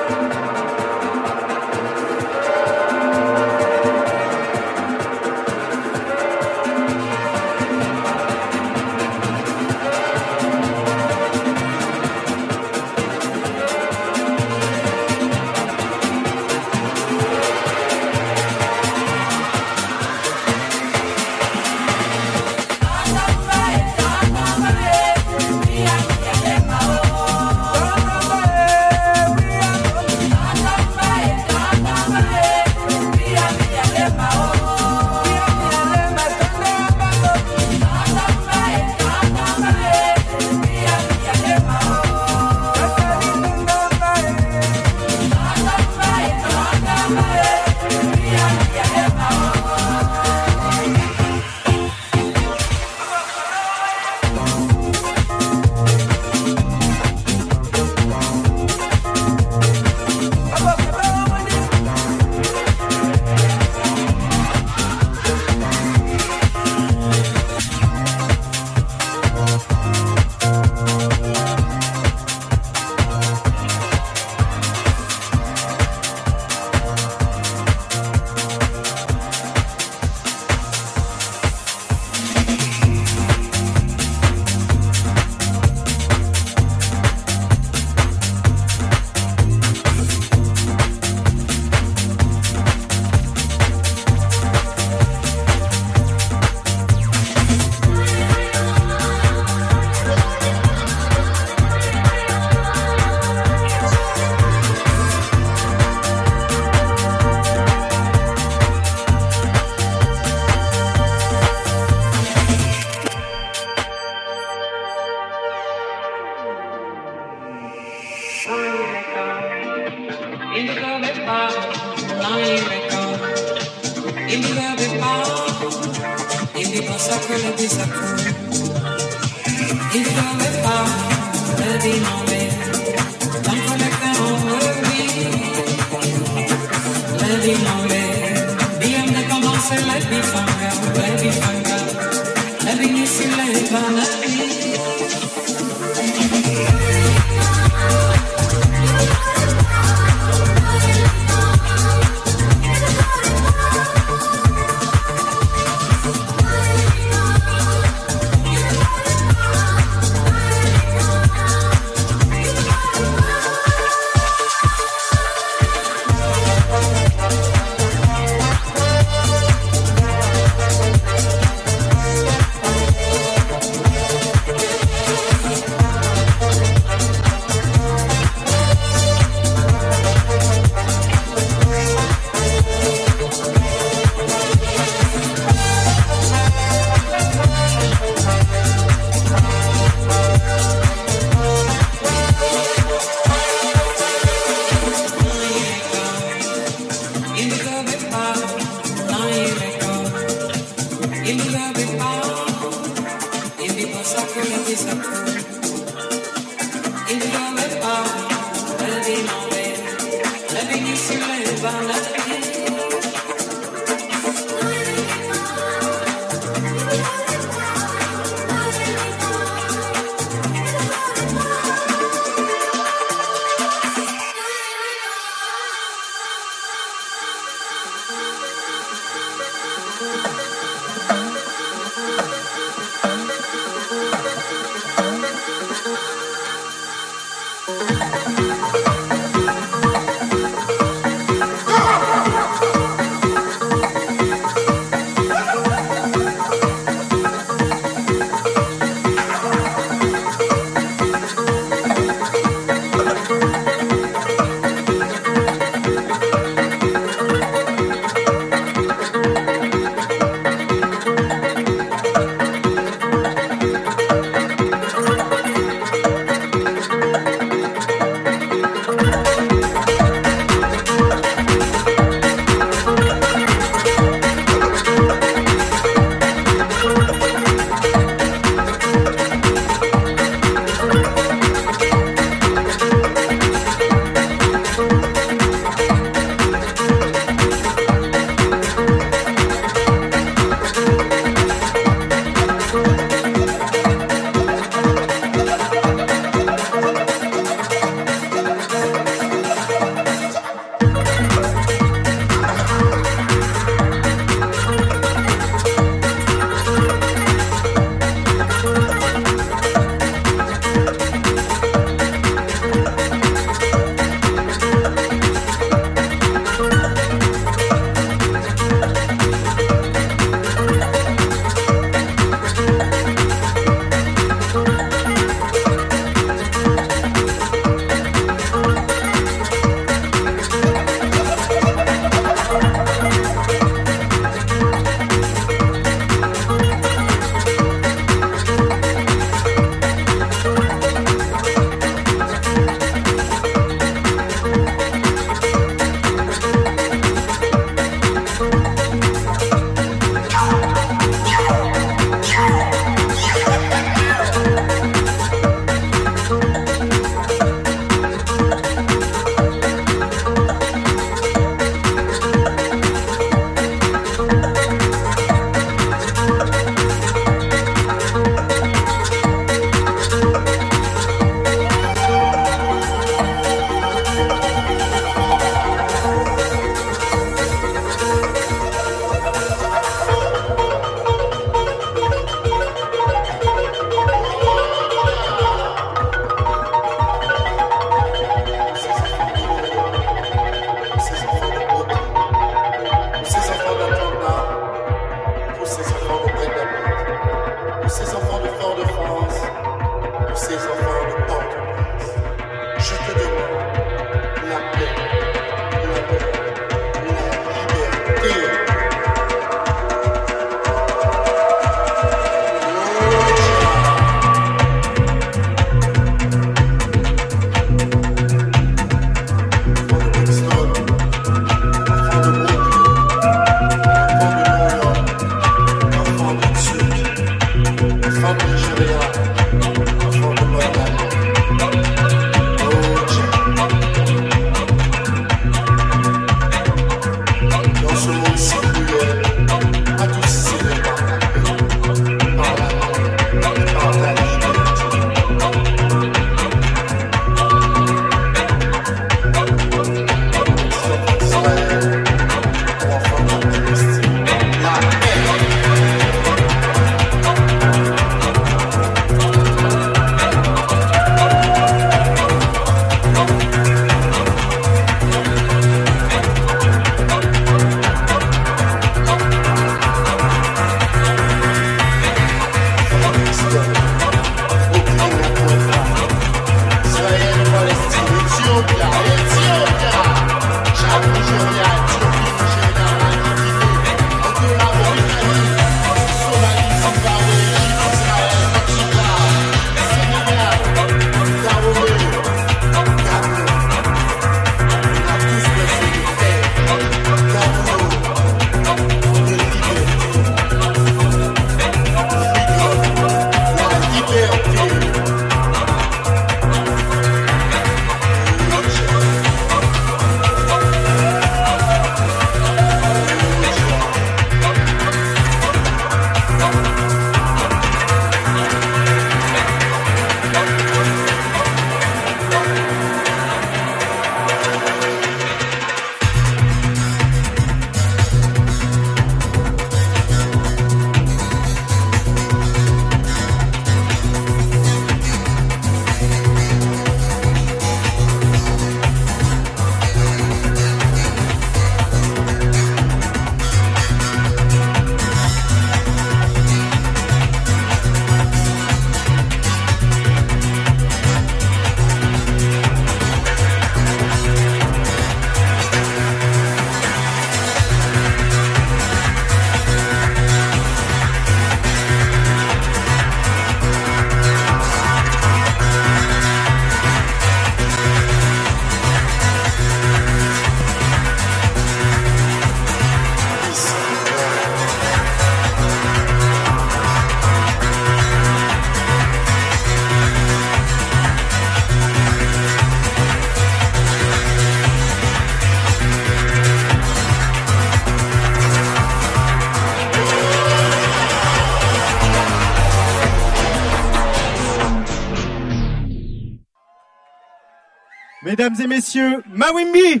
Mesdames et messieurs, Mawimbi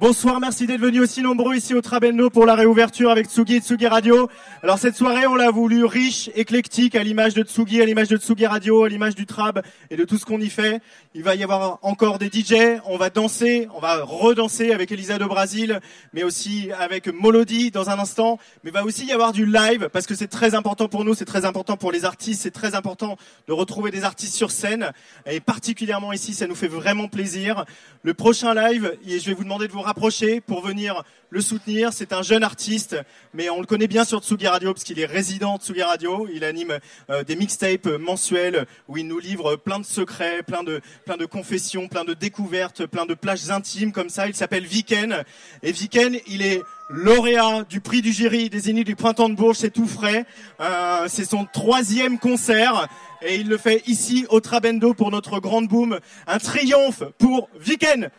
Bonsoir, merci d'être venus aussi nombreux ici au Trabendo pour la réouverture avec Tsugi et Tsugi Radio. Alors cette soirée, on l'a voulu riche, éclectique, à l'image de Tsugi, à l'image de Tsugi Radio, à l'image du Trab et de tout ce qu'on y fait. Il va y avoir encore des DJ, on va danser, on va redanser avec Elisa de Brasil, mais aussi avec Molody dans un instant. Mais va aussi y avoir du live parce que c'est très important pour nous, c'est très important pour les artistes, c'est très important de retrouver des artistes sur scène et particulièrement ici, ça nous fait vraiment plaisir. Le prochain live, je vais vous demander de vous rapprocher pour venir le soutenir. C'est un jeune artiste, mais on le connaît bien sur Tsugi Radio parce qu'il est résident de Tsugi Radio. Il anime euh, des mixtapes mensuels où il nous livre plein de secrets, plein de plein de confessions, plein de découvertes, plein de plages intimes comme ça. Il s'appelle Viken et Viken, il est lauréat du prix du jury des du printemps de Bourges, c'est tout frais. Euh, c'est son troisième concert et il le fait ici au Trabendo pour notre grande boom. Un triomphe pour Viken.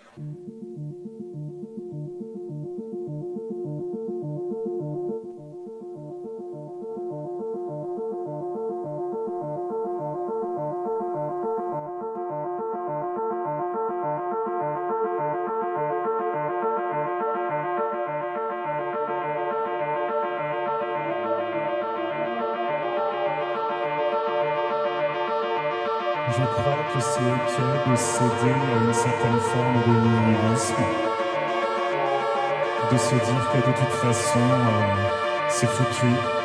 Se dire que de toute façon, euh, c'est foutu.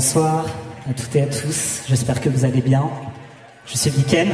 Bonsoir à toutes et à tous, j'espère que vous allez bien. Je suis Viken,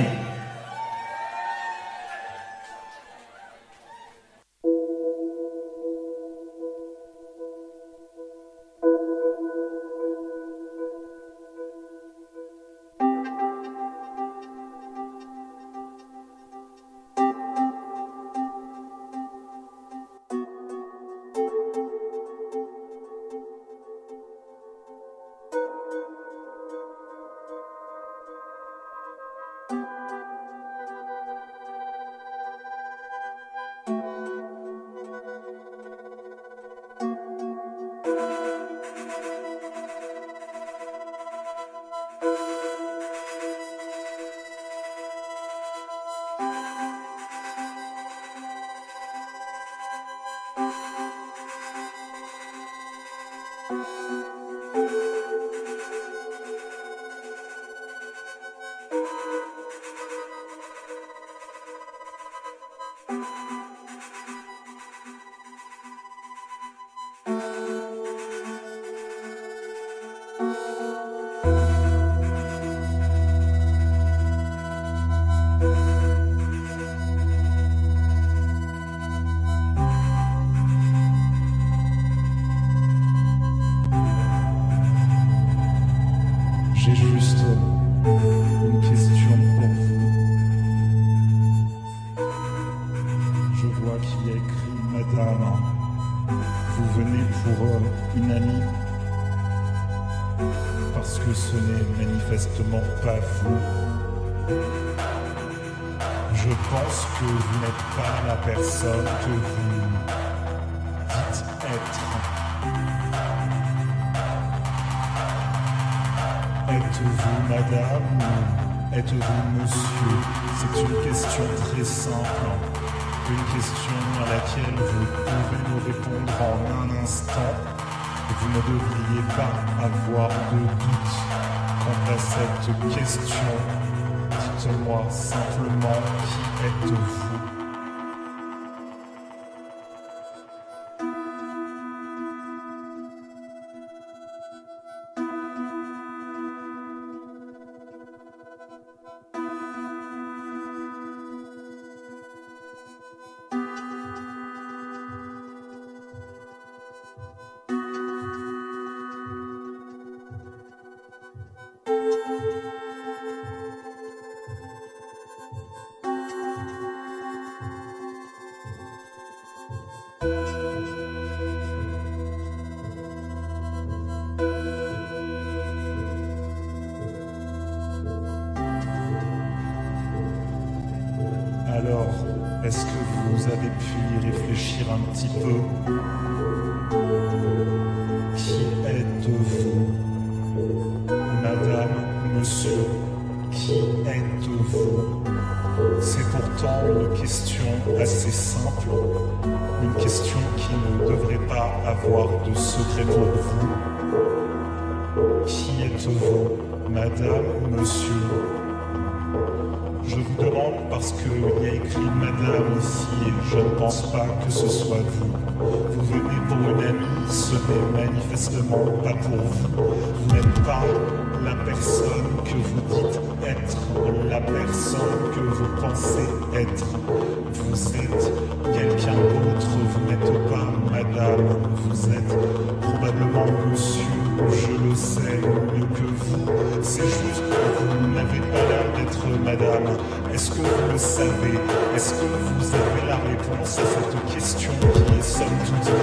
Est-ce que vous le savez? Est-ce que vous avez la réponse à cette question qui est somme toute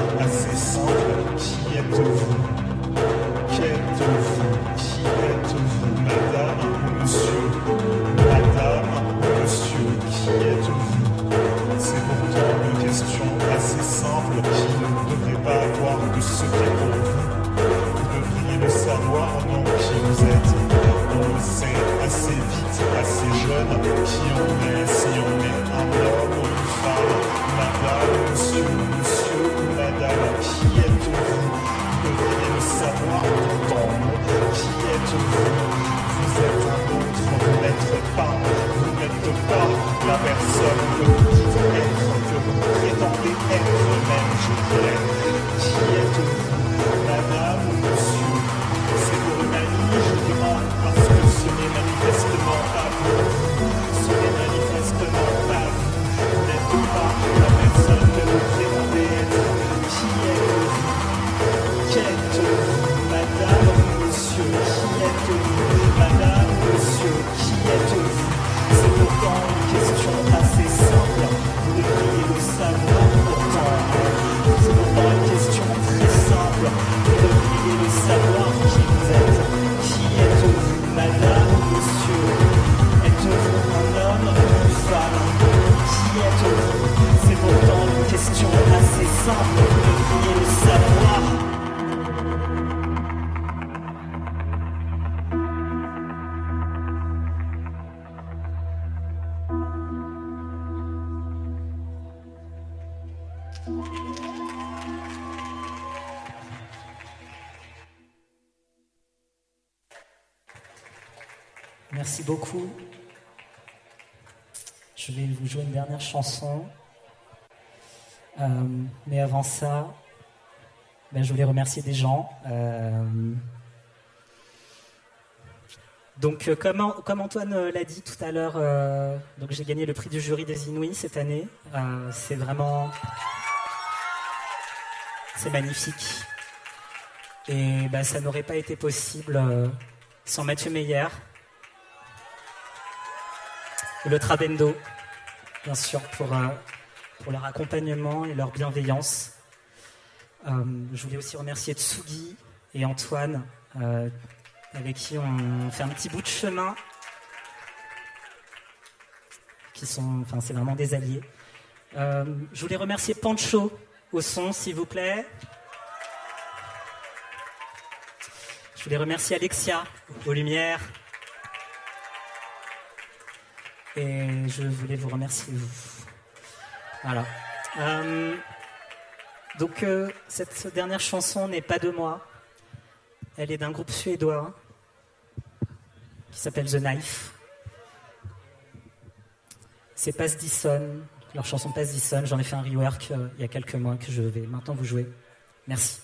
chanson. Euh, mais avant ça, ben, je voulais remercier des gens. Euh, donc, euh, comme, An- comme Antoine l'a dit tout à l'heure, j'ai gagné le prix du jury des Inouïs cette année. C'est vraiment. C'est magnifique. Et ben, ça n'aurait pas été possible sans Mathieu Meyer, le Trabendo, bien sûr, pour, euh, pour leur accompagnement et leur bienveillance. Euh, je voulais aussi remercier Tsugi et Antoine, euh, avec qui on fait un petit bout de chemin. Qui sont, enfin, c'est vraiment des alliés. Je voulais remercier Pancho au son, s'il vous plaît. Je voulais remercier Alexia aux lumières. Et je voulais vous remercier, vous. Voilà. Euh, donc, euh, cette dernière chanson n'est pas de moi. Elle est d'un groupe suédois qui s'appelle The Knife. C'est Pass Dison, leur chanson Pass Dison. J'en ai fait un rework euh, il y a quelques mois que je vais maintenant vous jouer. Merci.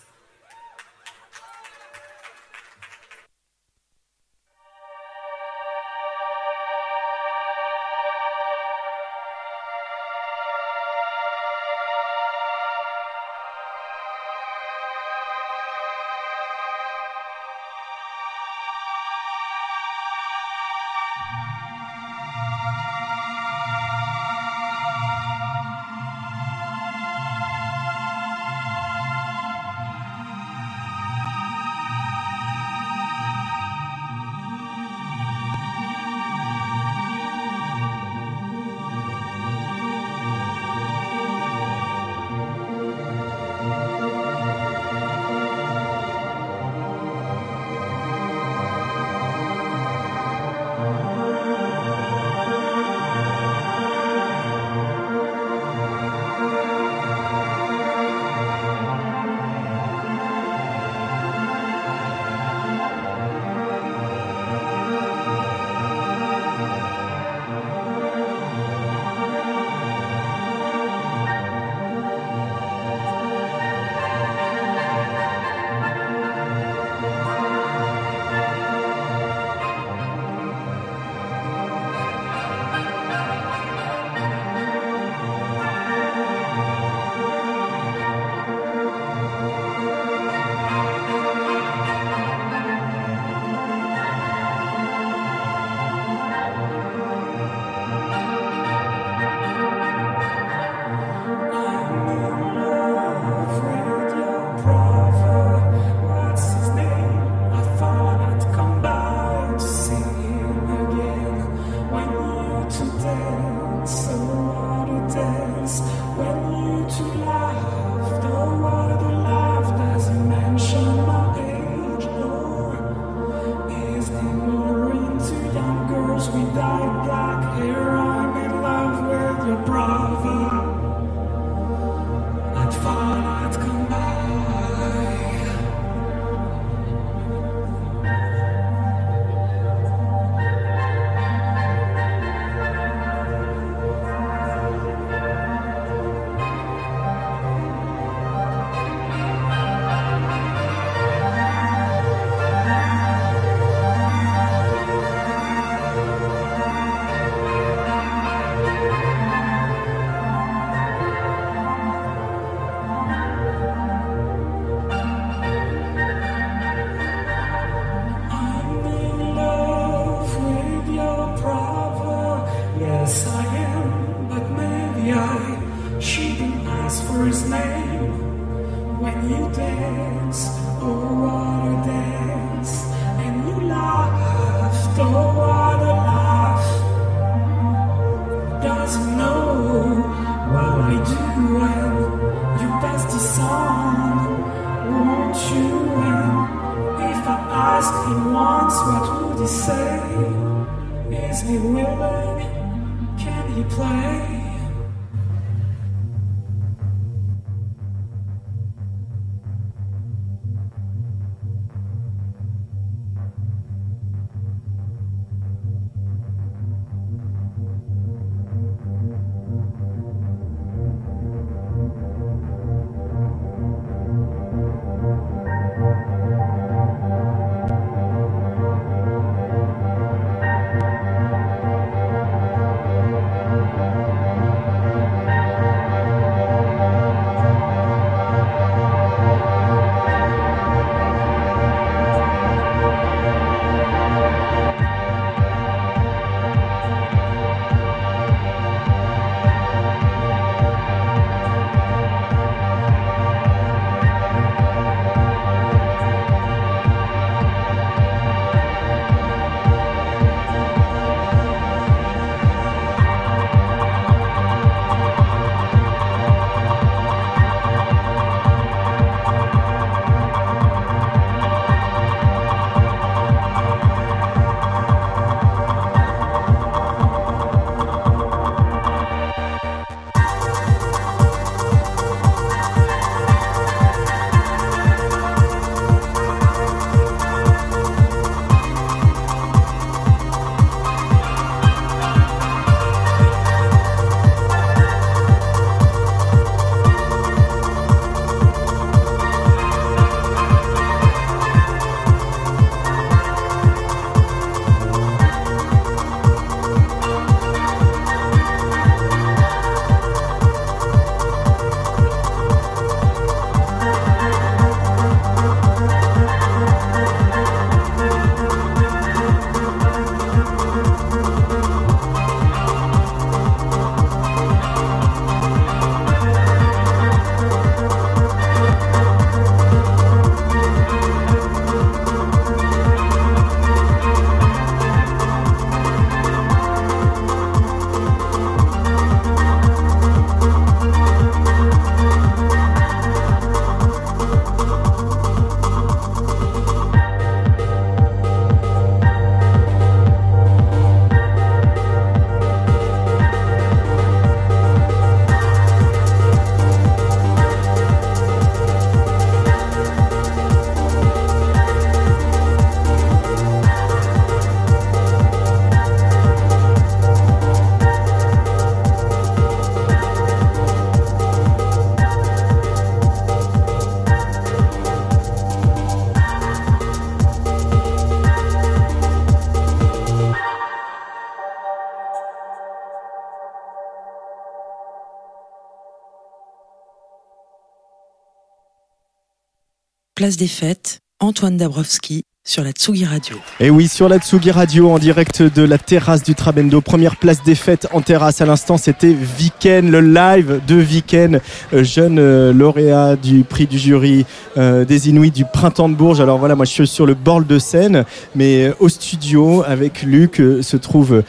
Place des Fêtes, Antoine Dabrowski sur la Tsugi Radio. Et oui, sur la Tsugi Radio, en direct de la terrasse du Trabendo, première place des fêtes en terrasse. À l'instant, c'était Viken, le live de Viken, euh, jeune euh, lauréat du prix du jury euh, des Inuits du printemps de Bourges. Alors voilà, moi je suis sur le bord de scène, mais euh, au studio avec Luc euh, se trouve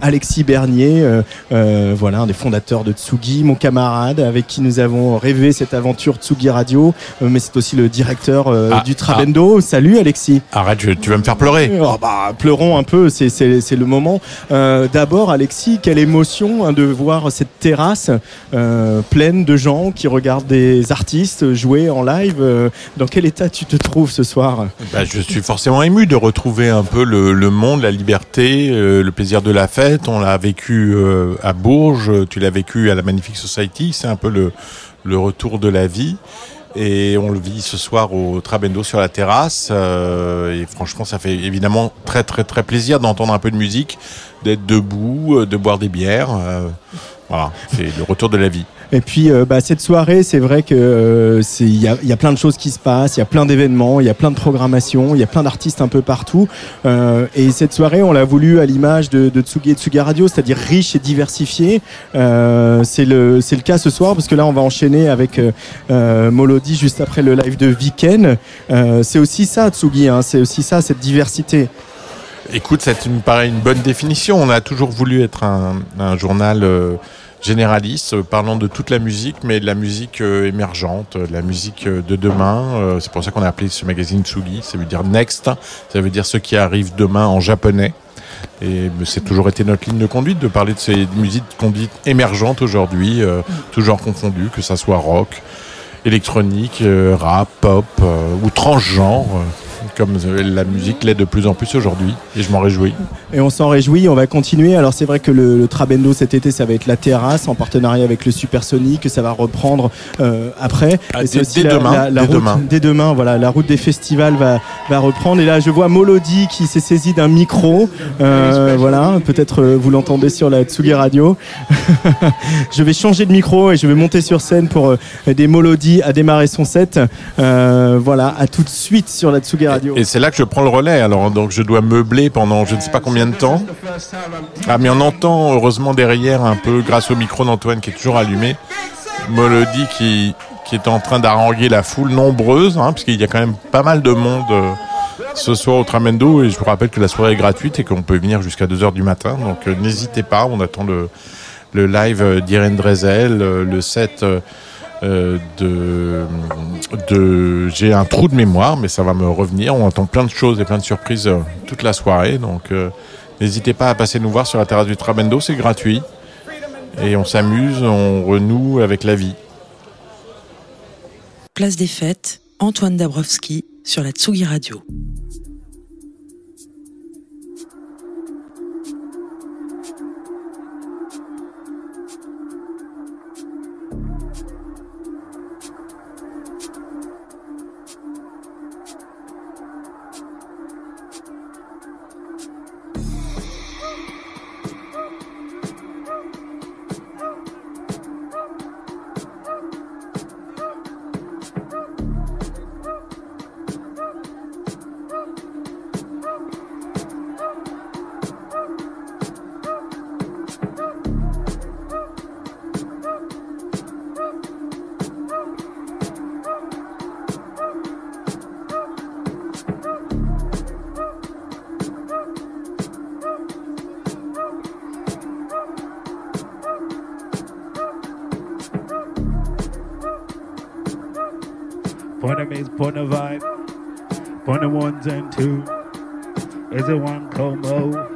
Alexis Bernier, voilà, un des fondateurs de Tsugi, mon camarade avec qui nous avons rêvé cette aventure Tsugi Radio, mais c'est aussi le directeur Ah, du Trabendo. Salut Alexis. Arrête, je- tu vas me faire pleurer. Oh, bah, pleurons un peu, c'est- le moment. D'abord, Alexis, quelle émotion hein, de voir cette terrasse pleine de gens qui regardent des artistes jouer en live. Euh, dans quel état tu te trouves ce soir Bah, je suis forcément ému de retrouver un peu le, monde, la liberté, euh, le plaisir de la fête. On l'a vécu euh, à Bourges, tu l'as vécu à la Magnifique Society. C'est un peu le, retour de la vie. Et on le vit ce soir au Trabendo sur la terrasse. et franchement, ça fait évidemment très très très plaisir d'entendre un peu de musique, d'être debout, de boire des bières. voilà, c'est le retour de la vie. Et puis euh, bah, cette soirée, c'est vrai que euh, y a, y a plein de choses qui se passent, il y a plein d'événements, il y a plein de programmations, il y a plein d'artistes un peu partout. Euh, et cette soirée, on l'a voulu à l'image de, de Tsugi et Tsugi Radio, c'est-à-dire riche et diversifié. Euh, c'est le c'est le cas ce soir parce que là, on va enchaîner avec euh, Molody juste après le live de Viken. Euh, c'est aussi ça, Tsugi, hein, c'est aussi ça, cette diversité. Écoute, ça me paraît une bonne définition. On a toujours voulu être un, un journal généraliste, euh, parlant de toute la musique, mais de la musique euh, émergente, euh, de la musique de demain. C'est pour ça qu'on a appelé ce magazine Tsugi. Ça veut dire Next. Ça veut dire ce qui arrive demain en japonais. Et c'est toujours été notre ligne de conduite de parler de ces musiques dit émergentes aujourd'hui, euh, toujours confondues, que ça soit rock, électronique, rap, pop euh, ou transgenre, comme euh, la musique l'est de plus en plus aujourd'hui. Et je m'en réjouis. Et on s'en réjouit, on va continuer. Alors c'est vrai que le, le Trabendo cet été, ça va être la terrasse en partenariat avec le Supersonic, que ça va reprendre euh, après. Ah, Et c'est dès- aussi dès la, demain, la- la dès route, demain. dès demain, voilà, la route des festivals va, va reprendre. Et là, je vois Molody qui s'est saisi d'un micro. Euh, voilà, peut-être euh, vous l'entendez sur la Tsugi Radio. je vais changer de micro et je vais monter sur scène pour aider Molody à démarrer son set. Voilà, à tout de suite sur la Tsugi Radio. Et c'est là que je prends le relais. Alors donc je dois meubler pendant je ne sais pas combien de temps. Ah mais on entend heureusement derrière un peu grâce au micro d'Antoine qui est toujours allumé, Molody qui qui est en train d'haranguer la foule nombreuse, hein, parce qu'il y a quand même pas mal de monde euh, ce soir au Tramendo et je vous rappelle que la soirée est gratuite et qu'on peut venir jusqu'à 2h du matin. Donc euh, n'hésitez pas, on attend le le live euh, d'Irene Drezel, le set euh, de, de j'ai un trou de mémoire, mais ça va me revenir. On entend plein de choses et plein de surprises euh, toute la soirée, donc euh, n'hésitez pas à passer nous voir sur la terrasse du Trabendo, c'est gratuit et on s'amuse, on renoue avec la vie. Place des Fêtes, Antoine Dabrowski sur la Tsugi Radio. Of mix, vibe, point of ones and two. Is it one combo?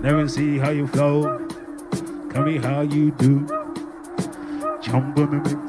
Never see how you flow. Tell me how you do. Jump on the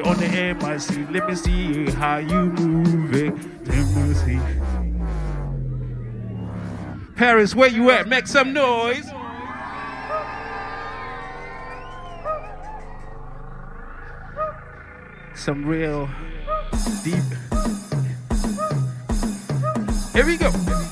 aloud on the MIC. Let me see how you move it. Let me see. Paris, where you at? Make some noise. Some real deep. Here we go.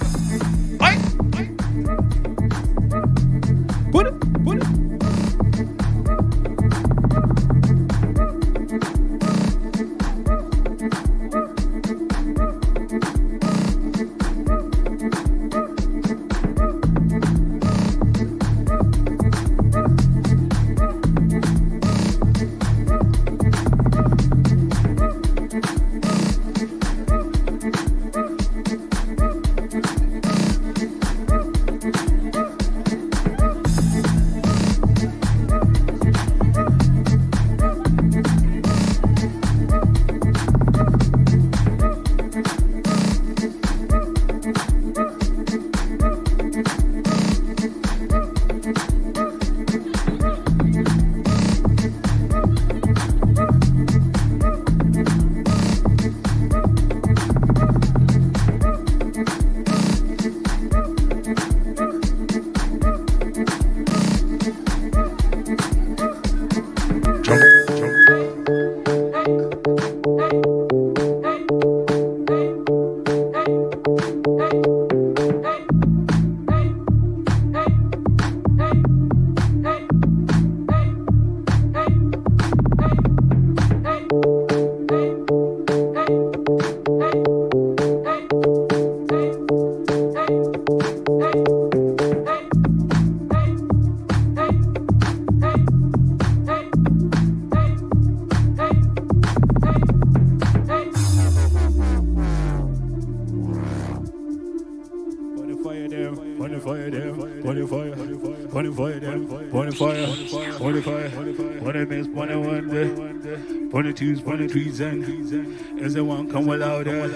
The twos, the threes and is the one come louder.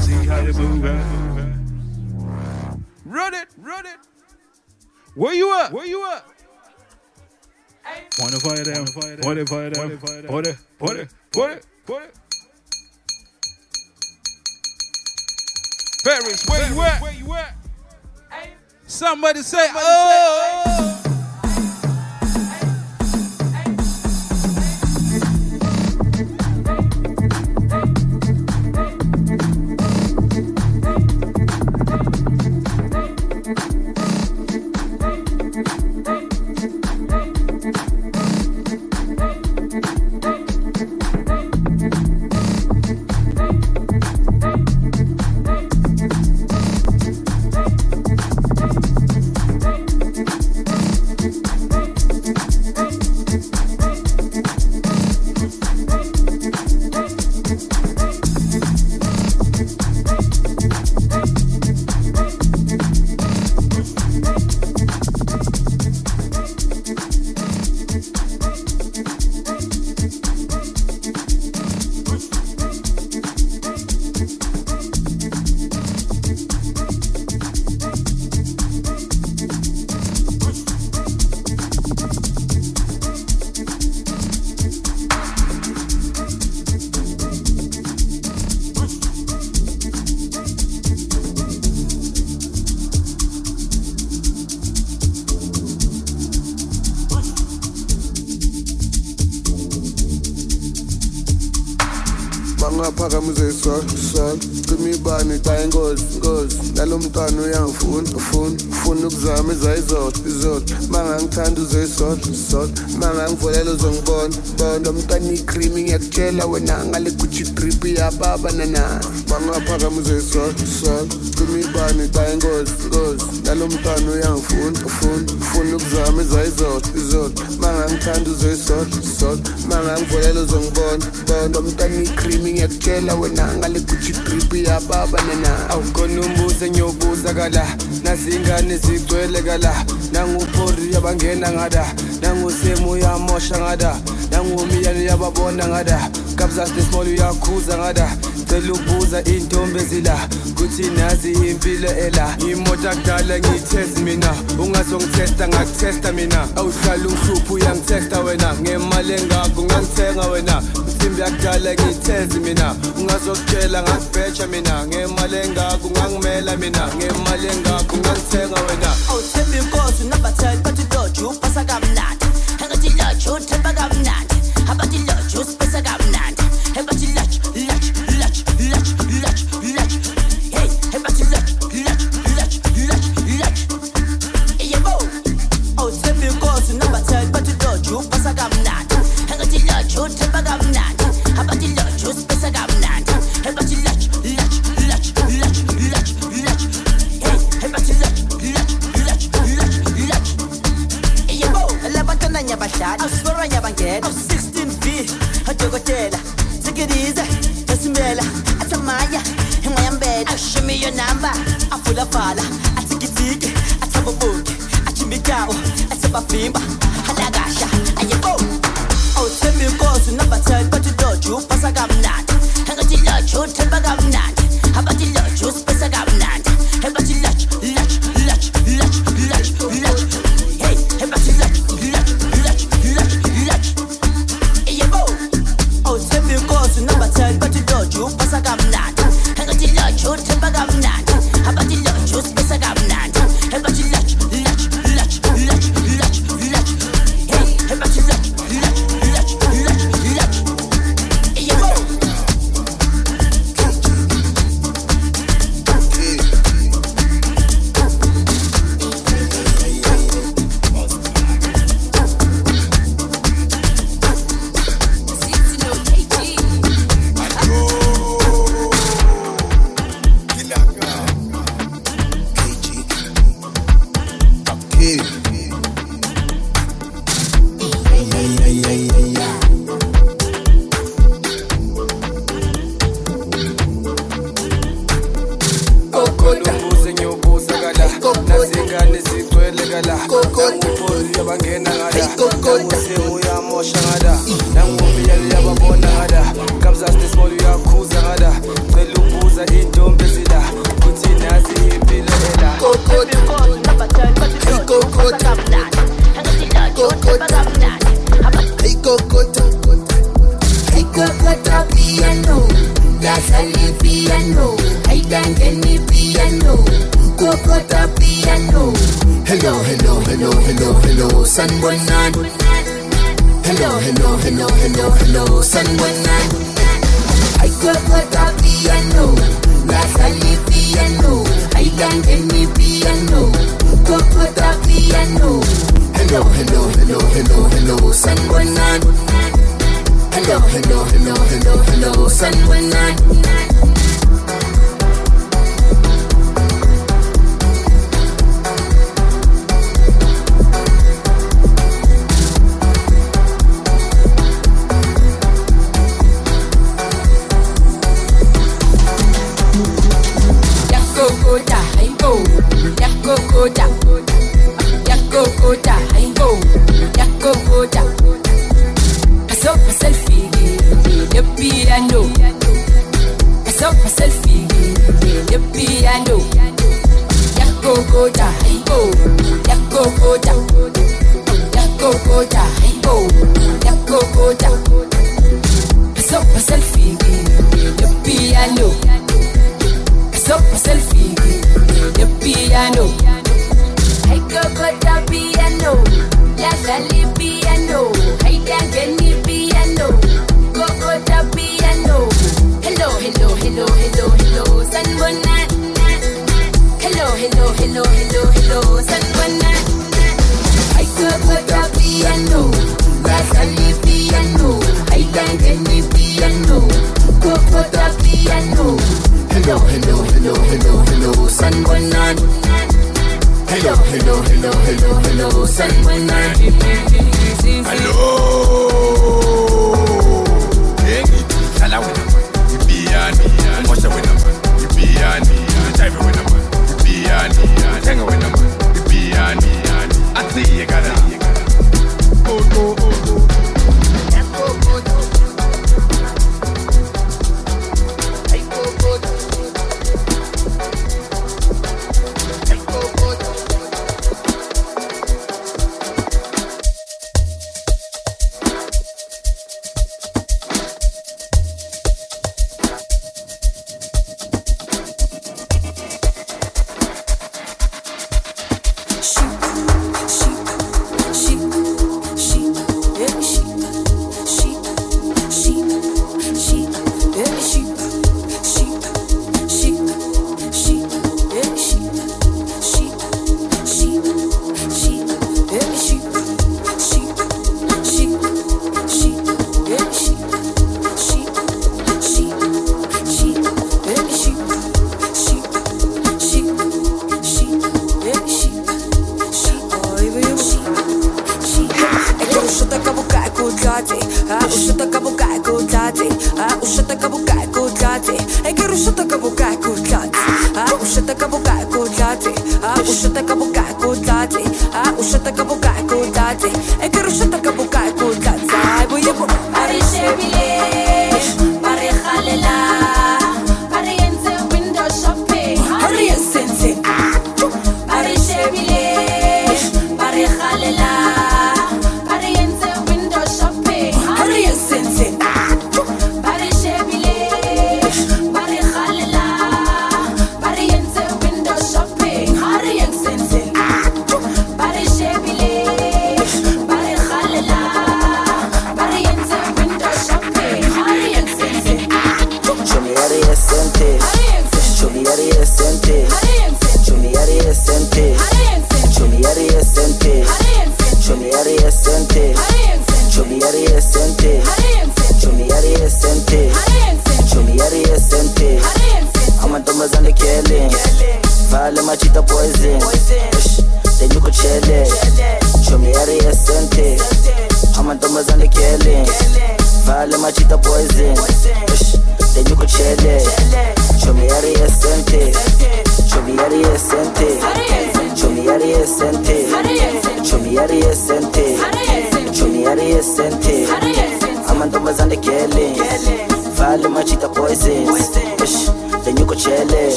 See how you move. Run it, run it. Where you at? Where you at? The fire them, put the fire them, put it, put it, put it, put it. Paris, where you at? Where you at? Somebody say, oh. Iyababa nana bangaphakamiza isol sol cima ibani xa ingozi ngozi. Nalo mntwana uyangifuna ufuna ufuna ukuzama izayizodwa izodwa mangangithanda uzoyisodwa sodwa mangangivulela uzongibona bona. Lo mntwana ikrimi ngiyakutshela wena ngale gucci drip iyababa nana awukhona umbuzo engiyobuza kala. Nazingane zigcwele kala. Nanguphori yabangena ngada. Nangusemu uyamosha ngada. Nangumiyane uyababona ngada. Kabzasnesmall uyakhuza ngada. Cela ukubuza intombi ezila kuthi nazi impilo ela. Imoto akudala ngiyithezi mina ungazongithesta ngakuthesta mina. Awuhlala ungihlupha uyangithesta wena ngemali engako ungangithenga wena. Insimbi yakudala ngiyithezi mina ungazokutshela ngakubheja mina. Ngemali engako ungangimela mina ngemali engako ungangithenga wena. Awuthemba inkosi unabatheli bathi loju upasa kamnandi. Engathi loju uthemba kamnandi. ngala kokota yabangena ngala usemuya mosha ngala hello, hello, hello, San Buenan. Hello, hello, hello, hello, hello, San Buenan. I got what I piano, la sali piano, I got any piano, got piano. Hello, hello, hello, hello, hello, San Buenan. Hello, hello, hello, hello, hello, San Buenan.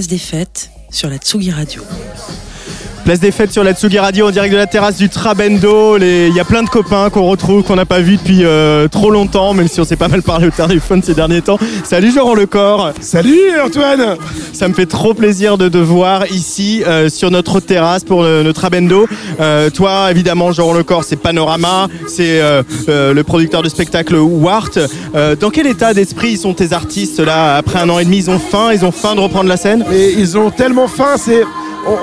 Place des fêtes sur la Tsugi Radio. Place des fêtes sur la Tsugi Radio en direct de la terrasse du Trabendo. Les- Il y a plein de copains qu'on retrouve, qu'on n'a pas vu depuis euh, trop longtemps, même si on s'est pas mal parlé au téléphone ces derniers temps. Salut Jean Lecor. Salut Antoine. Ça me fait trop plaisir de te voir ici euh, sur notre terrasse pour le, le Trabendo. Euh, toi, évidemment, Jean Lecor, c'est Panorama, c'est euh, le producteur de spectacle Wart. Dans quel état d'esprit sont tes artistes là après un an et demi? Ils ont faim, ils ont faim de reprendre la scène? Ils ont tellement faim, c'est.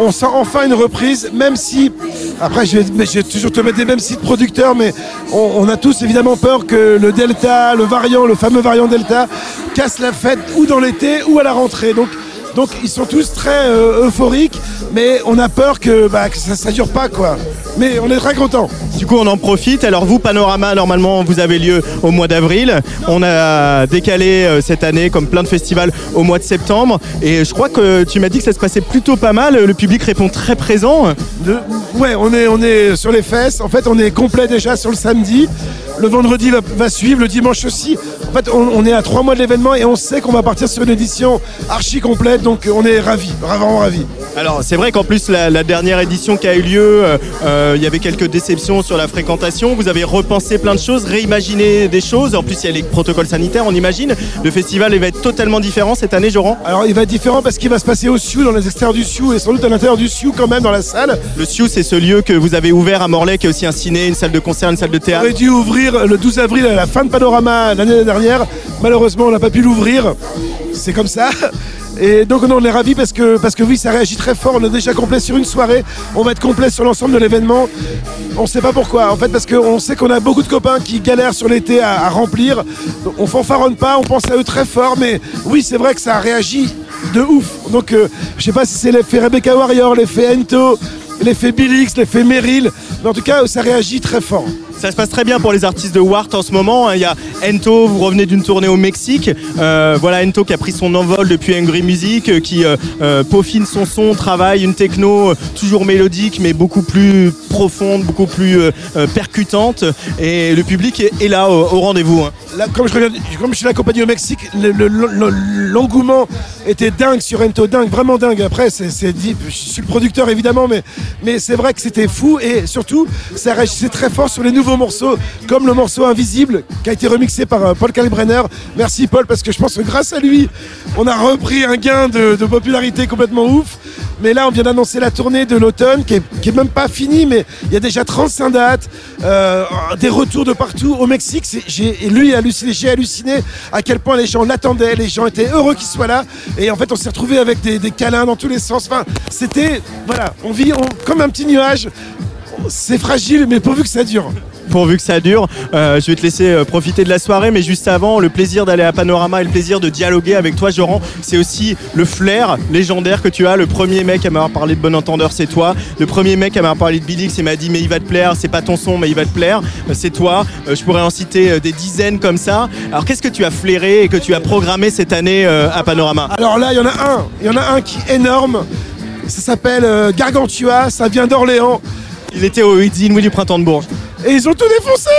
On, sent enfin une reprise, même si. Après, je vais, toujours te mettre des mêmes sites producteurs, mais on, on a tous évidemment peur que le Delta, le variant, le fameux variant Delta, casse la fête ou dans l'été ou à la rentrée. Donc, donc ils sont tous très euh, euphoriques, mais on a peur que, bah, que ça, ça dure pas, quoi. Mais on est très contents. Du coup, on en profite. Alors vous, Panorama, normalement, vous avez lieu au mois d'avril. On a décalé euh, cette année, comme plein de festivals, au mois de septembre. Et je crois que tu m'as dit que ça se passait plutôt pas mal. Le public répond très présent. Ouais, on est, on est sur les fesses. En fait, on est complet déjà sur le samedi. Le vendredi va, va suivre, le dimanche aussi. On, on est à trois mois de l'événement et on sait qu'on va partir sur une édition archi complète. Donc, on est ravis, vraiment ravis. Alors c'est vrai qu'en plus la, la dernière édition qui a eu lieu, euh, euh, il y avait quelques déceptions sur la fréquentation. Vous avez repensé plein de choses, réimaginé des choses. En plus il y a les protocoles sanitaires, on imagine. Le festival il va être totalement différent cette année, Joran? Alors, il va être différent parce qu'il va se passer au Sioux, dans les extérieurs du Sioux et sans doute à l'intérieur du Sioux quand même dans la salle. Le Sioux c'est ce lieu que vous avez ouvert à Morlaix, qui est aussi un ciné, une salle de concert, une salle de On théâtre. aurait dû ouvrir le 12 avril à la fin de Panorama l'année dernière. Malheureusement, on n'a pas pu l'ouvrir. C'est comme ça. Et donc on est ravis parce que, parce que oui, ça réagit très fort. On est déjà complet sur une soirée. On va être complet sur l'ensemble de l'événement. On ne sait pas pourquoi. En fait, parce qu'on sait qu'on a beaucoup de copains qui galèrent sur l'été à, à remplir. On fanfaronne pas, on pense à eux très fort. Mais oui, c'est vrai que ça réagit de ouf. Donc, euh, je sais pas si c'est l'effet Rebecca Warrior, l'effet Ento, l'effet Billix, l'effet Meryl. Mais en tout cas, ça réagit très fort. Ça se passe très bien pour les artistes de Wart en ce moment. Il y a Ento, vous revenez d'une tournée au Mexique. Euh, voilà Ento qui a pris son envol depuis Angry Music, euh, qui euh, peaufine son son, travaille une techno toujours mélodique mais beaucoup plus profonde, beaucoup plus percutante. Et le public est, là au, rendez-vous. hein. Comme, je suis accompagné au Mexique, le- le- le- l'engouement était dingue sur Ento, dingue, vraiment dingue. Après, c'est dit, je suis le producteur évidemment, mais, mais c'est vrai que c'était fou et surtout, ça réagissait très fort sur les nouveaux morceaux, comme le morceau Invisible qui a été remixé par euh, Paul Kalbrenner. Merci Paul, parce que je pense que grâce à lui, on a repris un gain de, popularité complètement ouf. Mais là, on vient d'annoncer la tournée de l'automne qui est, même pas finie, mais il y a déjà 35 dates, euh, des retours de partout au Mexique. J'ai, lui halluciné, j'ai halluciné à quel point les gens l'attendaient, les gens étaient heureux qu'il soit là. Et en fait, on s'est retrouvé avec des, câlins dans tous les sens. Enfin, c'était, voilà, on vit comme un petit nuage. C'est fragile, mais pourvu que ça dure. Pourvu que ça dure, Euh, je vais te laisser euh, profiter de la soirée, mais juste avant, le plaisir d'aller à Panorama et le plaisir de dialoguer avec toi, Joran, c'est aussi le flair légendaire que tu as. Le premier mec à m'avoir parlé de Bon Entendeur, c'est toi. Le premier mec à m'avoir parlé de Billix, il m'a dit mais il va te plaire, c'est pas ton son, mais il va te plaire, Euh, c'est toi. Je pourrais en citer des dizaines comme ça. Alors qu'est-ce que tu as flairé et que tu as programmé cette année à Panorama? Alors là, il y en a un. Il y en a un qui est énorme. Ça s'appelle Gargantua. Ça vient d'Orléans. Il était au Inouï du printemps de Bourges. Et ils ont tout défoncé.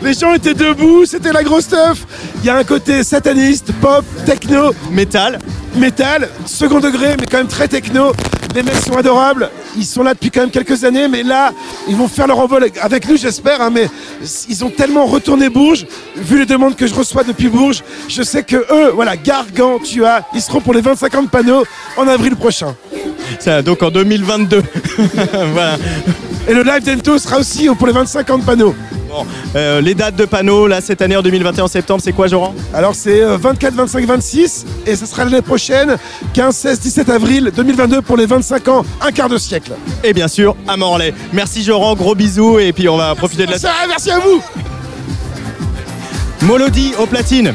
Les gens étaient debout. C'était la grosse stuff. Il y a un côté sataniste, pop, techno, métal, métal, second degré, mais quand même très techno. Les mecs sont adorables. Ils sont là depuis quand même quelques années, mais là, ils vont faire leur envol avec nous, j'espère. hein, mais ils ont tellement retourné Bourges, vu les demandes que je reçois depuis Bourges. Je sais que eux, voilà, Gargantua, ils seront pour les 25 ans de panneau en avril prochain. Ça, donc en 2022. voilà. Et le live d'Ento sera aussi pour les 25 ans de panneaux. Bon, euh, les dates de panneaux, là, cette année en 2021 en septembre, c'est quoi, Joran? Alors c'est euh, 24, 25, 26 et ce sera l'année prochaine, 15, 16, 17 avril 2022 pour les 25 ans, un quart de siècle. Et bien sûr, à Morlaix. Merci, Joran, gros bisous, et puis on va profiter de la. Merci, merci à vous Molody au platine.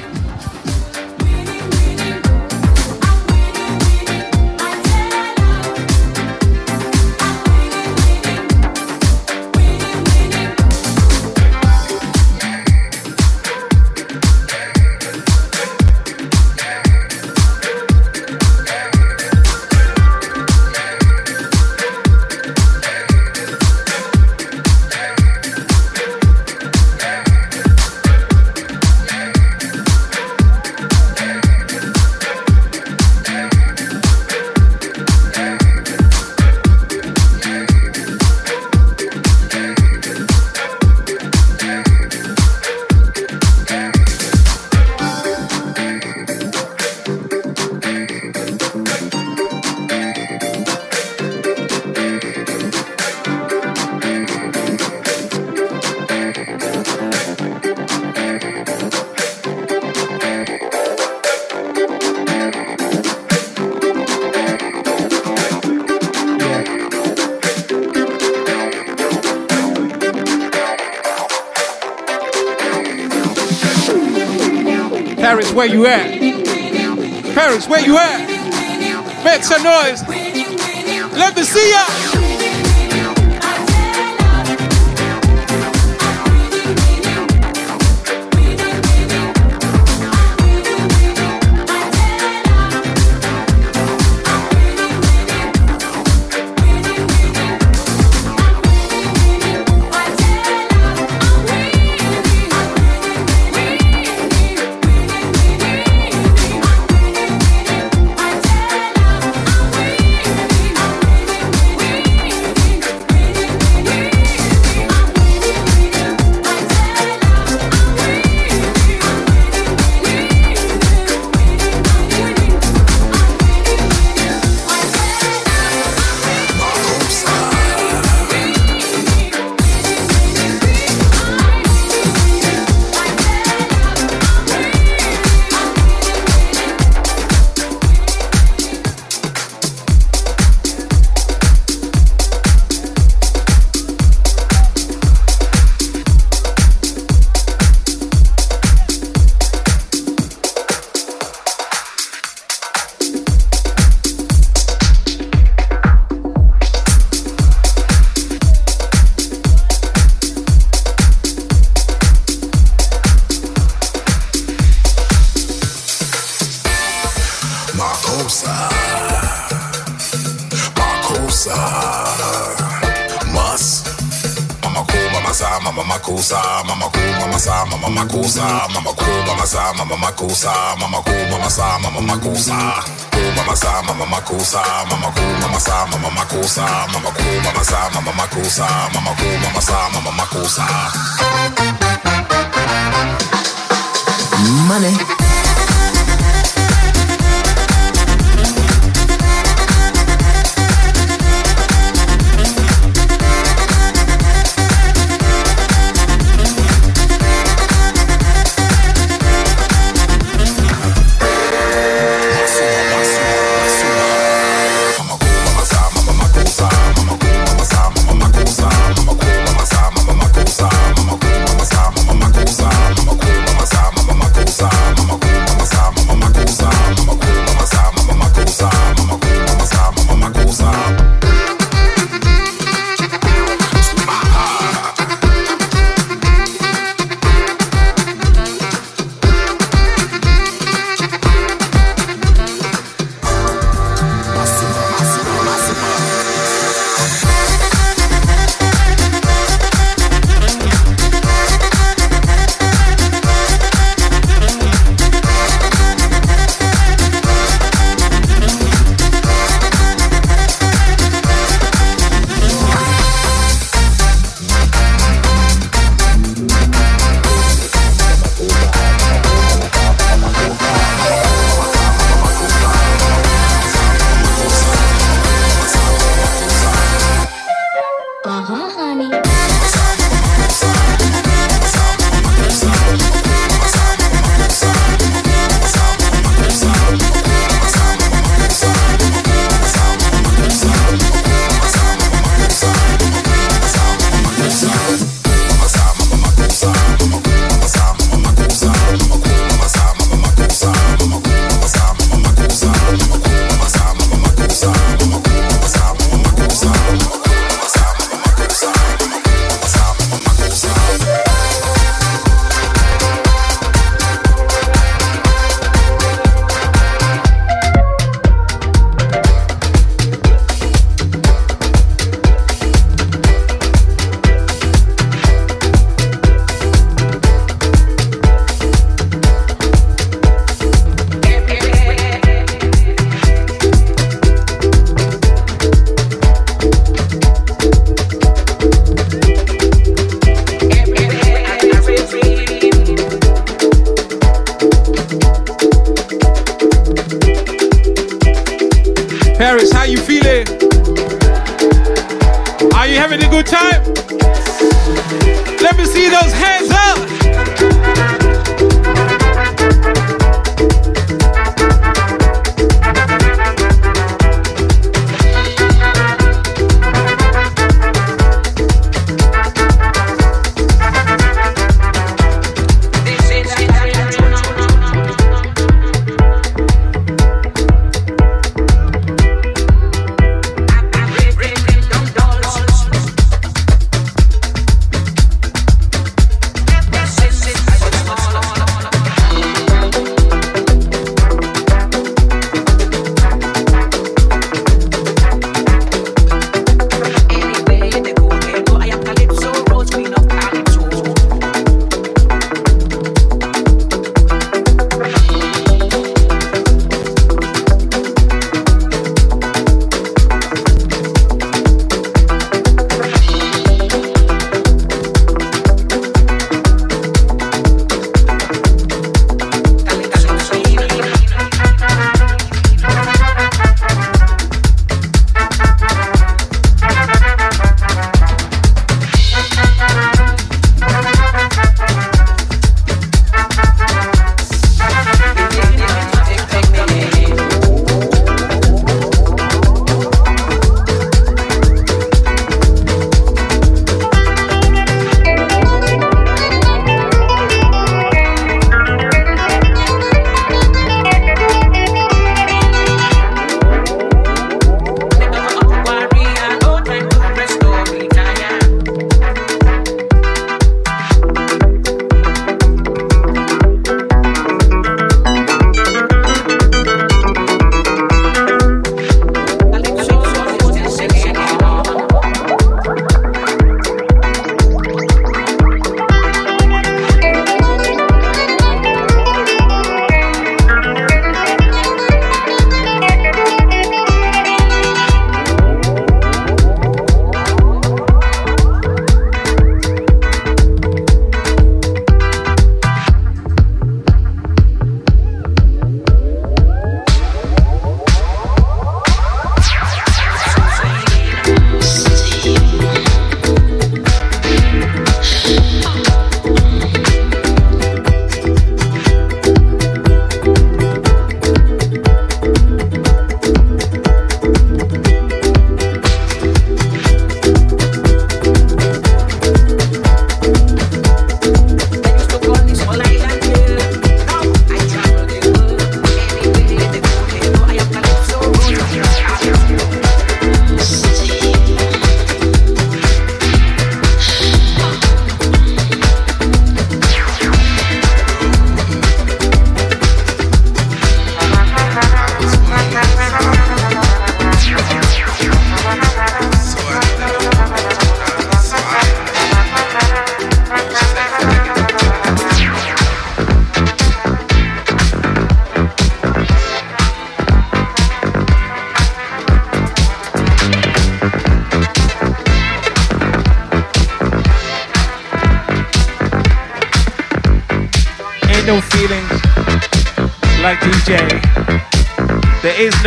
Where you at? Paris, where you at? Make some noise.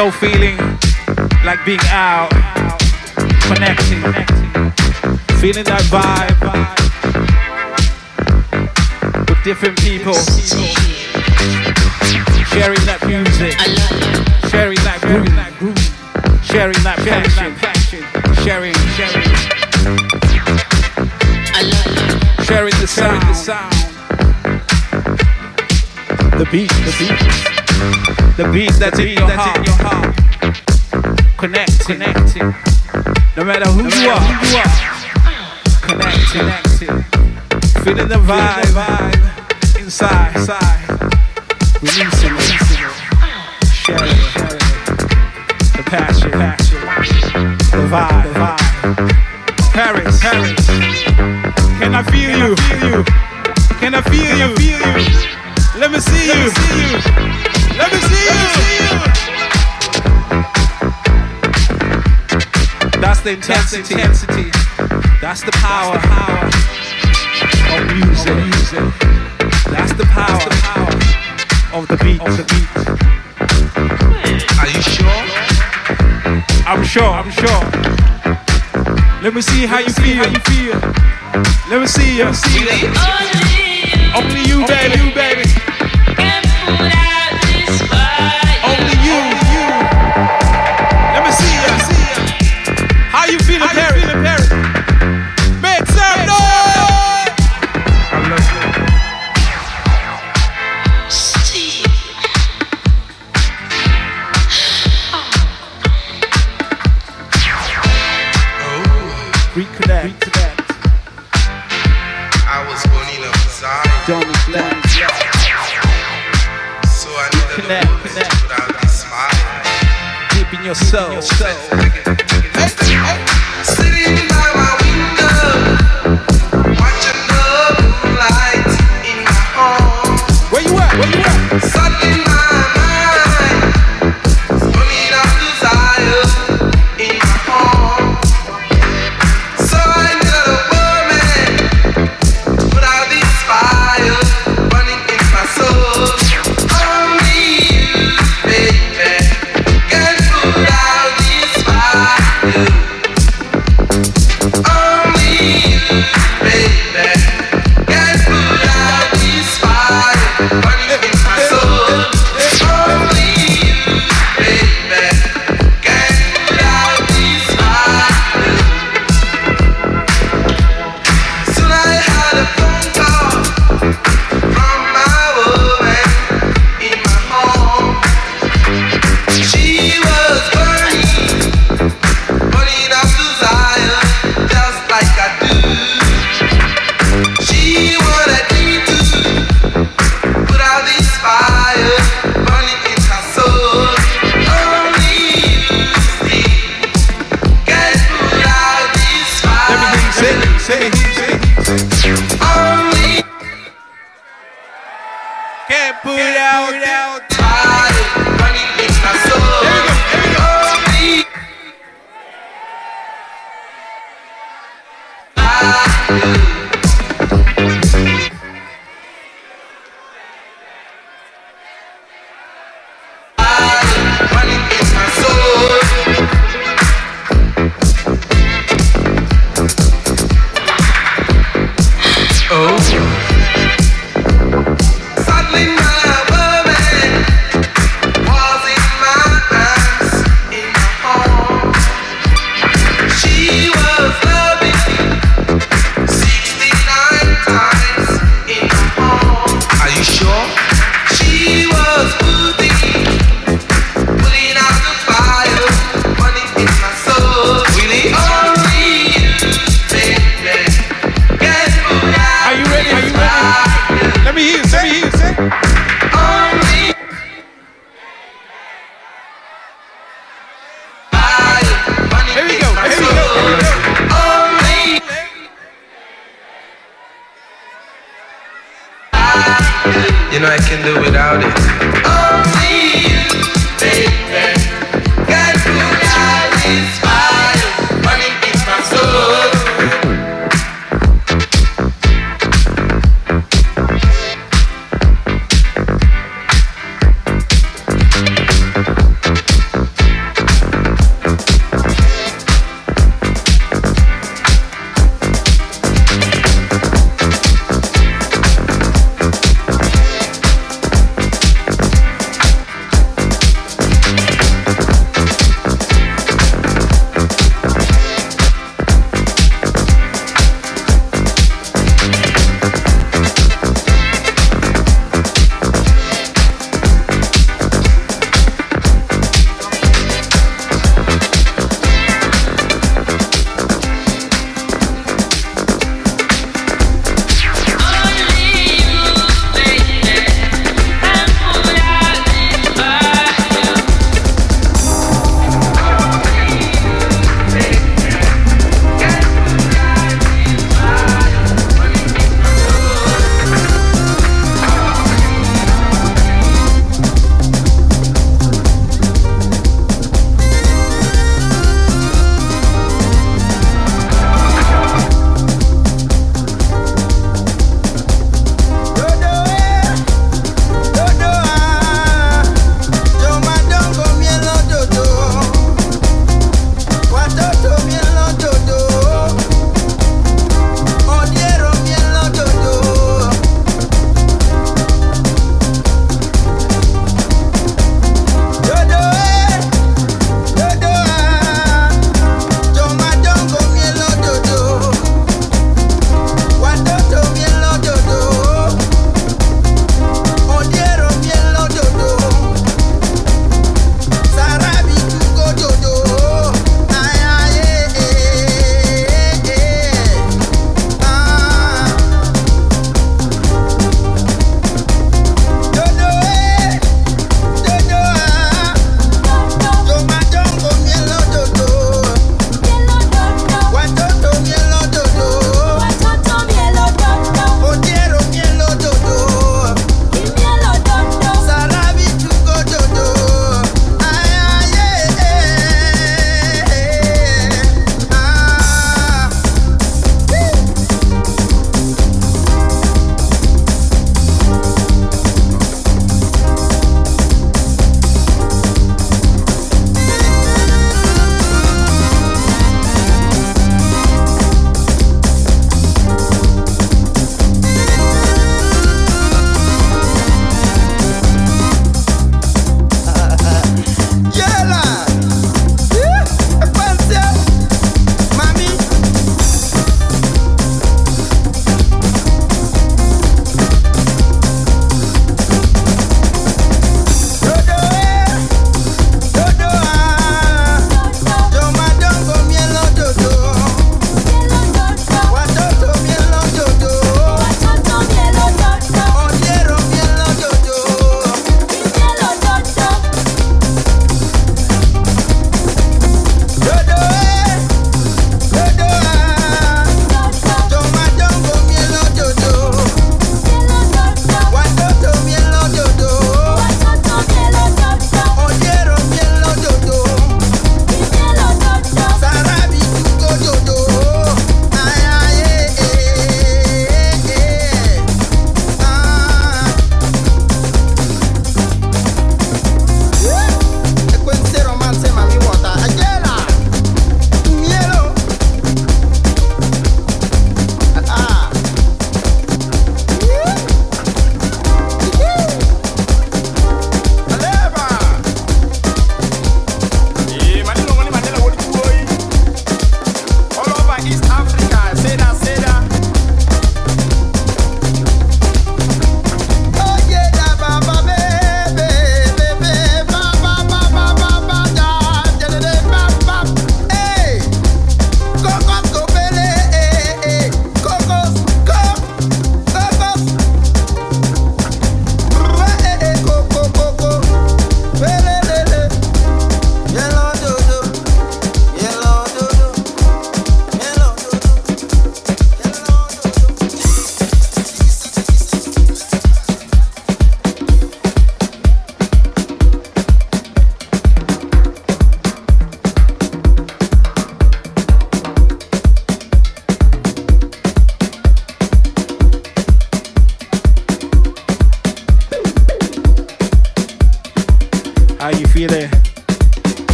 no feeling like being out, connecting, feeling that vibe with different people, sharing that music, sharing that groove, sharing that passion, sharing, sharing, sharing the sound, the sound, the beat, the beat, the beat that's in Let me see how you feel. Let me see you. Only you, baby.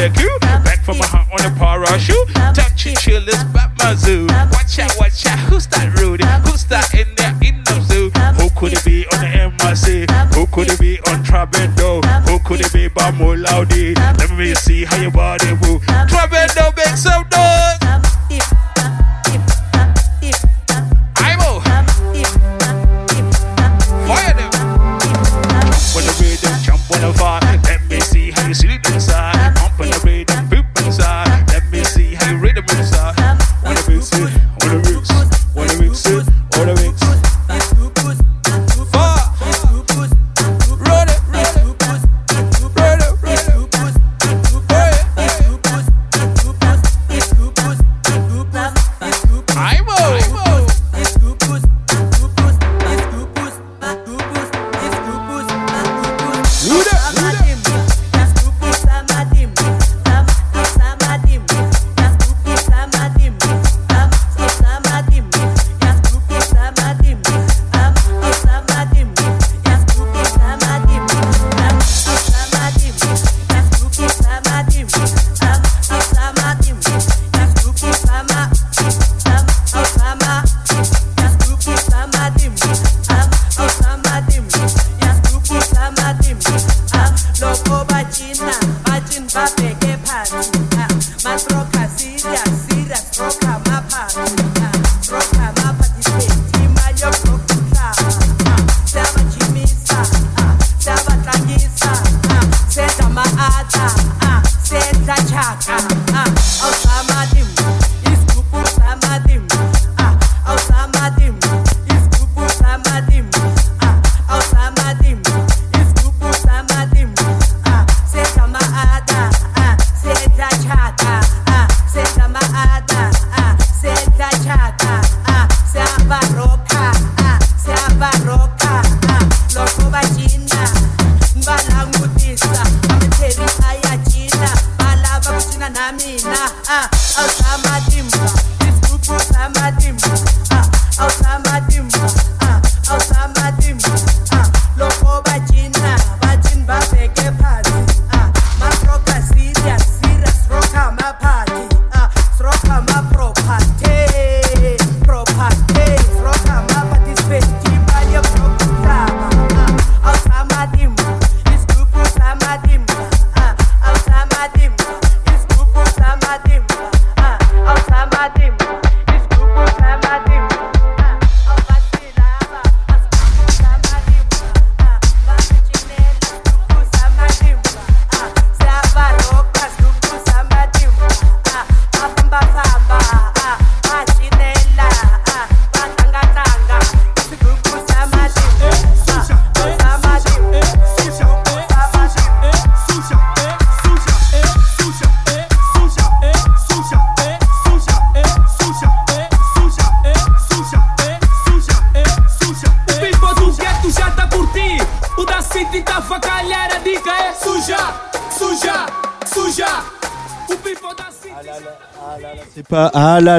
take you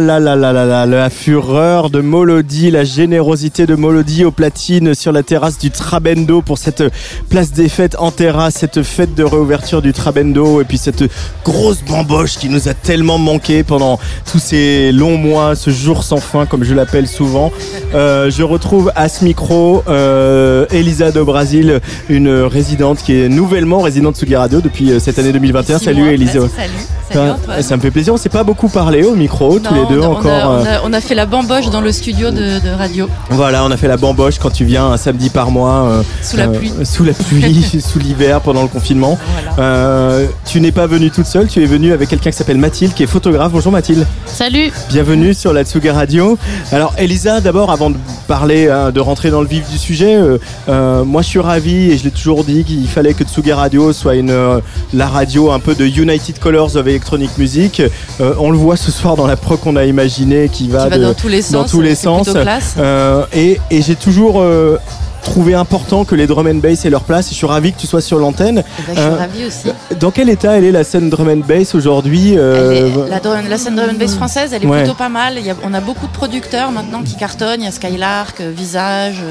là là là là là là la fureur de Molody, la générosité de Molody au platine sur la terrasse du Trabendo pour cette place des fêtes en terrasse, cette fête de réouverture du Trabendo et puis cette grosse bamboche qui nous a tellement manqué pendant tous ces longs mois, ce jour sans fin comme je l'appelle souvent. Euh, je retrouve à ce micro euh, Elisa de Brasil, une résidente qui est nouvellement résidente Sugi Radio depuis euh, cette année 2021. Six Salut. Elisa. Salut. Salut, Ça- Antoine. ça me fait plaisir. On s'est pas beaucoup parlé au micro tous les deux on a- encore. On a, on euh, a- on a fait la bamboche dans le studio de, de radio. Voilà, on a fait la bamboche quand tu viens un samedi par mois. euh, Sous la pluie. Sous la pluie, sous l'hiver, pendant le confinement. Euh, tu n'es pas venue toute seule, tu es venue avec quelqu'un qui s'appelle Mathilde, qui est photographe. Bonjour Mathilde. Salut. Bienvenue sur la Tsuga Radio. Alors Elisa, d'abord, avant de parler, hein, de rentrer dans le vif du sujet, euh, euh, moi je suis ravi et je l'ai toujours dit qu'il fallait que Tsuga Radio soit une, euh, la radio un peu de United Colors of Electronic Music. On le voit ce soir dans la pro qu'on a imaginée qui va, Qui va de- dans tous les dans sens, tous les et et j'ai toujours trouvé important que les drum and bass aient leur place. Et je suis ravi que tu sois sur l'antenne. Eh ben, je suis Euh, ravie aussi. Dans quel état elle est la scène drum and bass aujourd'hui euh, La, scène drum and bass française, elle est Ouais. plutôt pas mal. Il y a- on a beaucoup de producteurs maintenant qui cartonnent. Il y a Skylark, euh, Visage,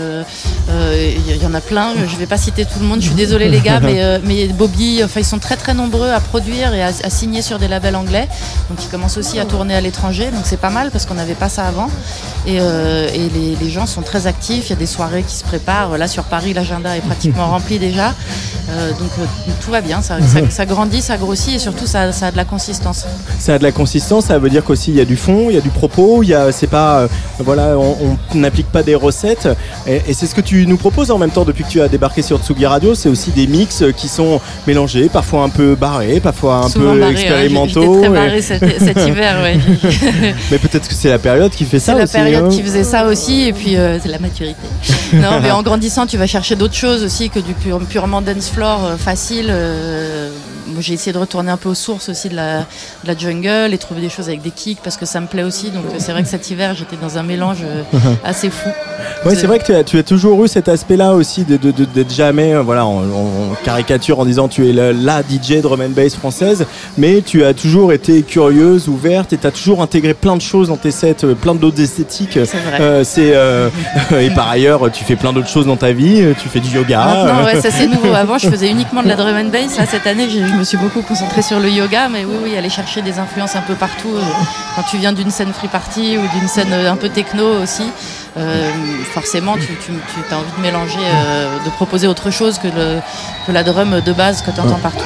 il y- en a plein. Je vais pas citer tout le monde. Je suis désolée les gars, mais, mais Bobby, enfin ils sont très très nombreux à produire et à, à signer sur des labels anglais. Donc ils commencent aussi à tourner à l'étranger. Donc c'est pas mal parce qu'on n'avait pas ça avant. Et, et les, les gens sont très actifs. Il y a des soirées qui se préparent. Là sur Paris, l'agenda est pratiquement rempli déjà. Euh, donc euh, tout va bien. Ça, ça- ça grandit, ça grossit et surtout ça, ça a de la consistance. Ça a de la consistance, ça veut dire qu'aussi il y a du fond, il y a du propos, il y a, c'est pas, euh, voilà, on n'applique pas des recettes. Et, et c'est ce que tu nous proposes en même temps depuis que tu as débarqué sur Tsugi Radio, c'est aussi des mix qui sont mélangés, parfois un peu barrés, parfois un Souvent peu barré, hein. expérimentaux. J'étais très et- barré cet, cet hiver, ouais. Mais peut-être que c'est la période qui fait ça C'est la aussi. période hein. qui faisait ça aussi, et puis c'est la maturité. Non, mais en grandissant, tu vas chercher d'autres choses aussi que du pur- purement dance floor euh, facile. euh, j'ai essayé de retourner un peu aux sources aussi de la, de la jungle et trouver des choses avec des kicks parce que ça me plaît aussi. Donc euh, c'est vrai que cet hiver, j'étais dans un mélange euh, assez fou. Ouais, c'est vrai que tu as, tu as toujours eu cet aspect-là aussi de, de- de- d'être jamais, euh, voilà, on, on caricature en disant tu es la, la DJ drum and bass française, mais tu as toujours été curieuse, ouverte, et tu as toujours intégré plein de choses dans tes sets, euh, plein d'autres esthétiques. C'est vrai. Euh, euh, et par ailleurs, tu fais plein d'autres choses dans ta vie, euh, tu fais du yoga. Ouais, euh, ça c'est nouveau. Avant, je faisais uniquement de la drum and bass. Là, cette année, je me suis beaucoup concentrée sur le yoga. Mais oui, oui, aller chercher des influences un peu partout. Quand tu viens d'une scène free party ou d'une scène euh, un peu techno aussi, euh, forcément, tu, tu, as envie de mélanger, euh, de proposer autre chose que, le, que la drum de base que tu entends partout.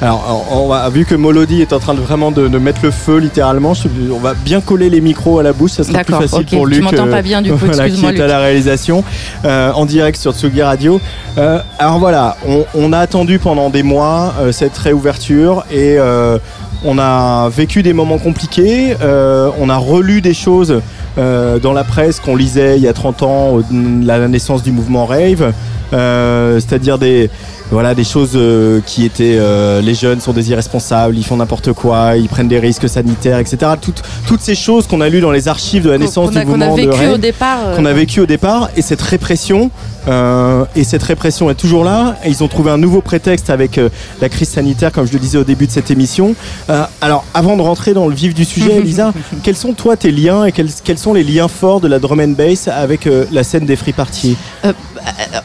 Alors, on va, vu que Molody est en train de vraiment de, de mettre le feu littéralement, on va bien coller les micros à la bouche, ça sera plus facile pour Tu Luc. m'entends pas bien, du coup, voilà, qui est à la réalisation euh, en direct sur Tsugi Radio. Alors voilà, on, on a attendu pendant des mois euh, cette réouverture et euh, on a vécu des moments compliqués, euh, on a relu des choses euh, dans la presse qu'on lisait il y a 30 ans, la naissance du mouvement rave, c'est-à-dire des voilà des choses euh, qui étaient euh, les jeunes sont des irresponsables, ils font n'importe quoi, ils prennent des risques sanitaires, etc. Toutes, toutes ces choses qu'on a lues dans les archives de la naissance a- du mouvement de au départ, euh, qu'on a vécu au départ, et cette répression, et cette répression est toujours là. Et ils ont trouvé un nouveau prétexte avec la crise sanitaire, comme je le disais au début de cette émission. Alors, avant de rentrer dans le vif du sujet, Elisa, quels sont toi tes liens et quels, quels sont les liens forts de la drum and bass avec euh, la scène des free parties? Euh,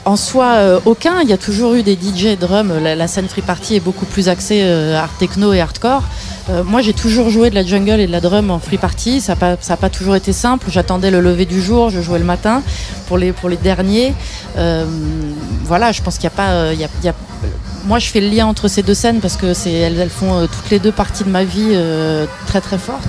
en soi, euh, aucun. Il y a toujours eu des Drum. La, scène free party est beaucoup plus axée euh, art techno et hardcore. Euh, moi, j'ai toujours joué de la jungle et de la drum en free party. Ça n'a pas, toujours été simple. J'attendais le lever du jour, je jouais le matin. Pour les, derniers, euh, voilà, je pense qu'il n'y a pas. moi, je fais le lien entre ces deux scènes parce que elles, font toutes les deux partie de ma vie très très forte.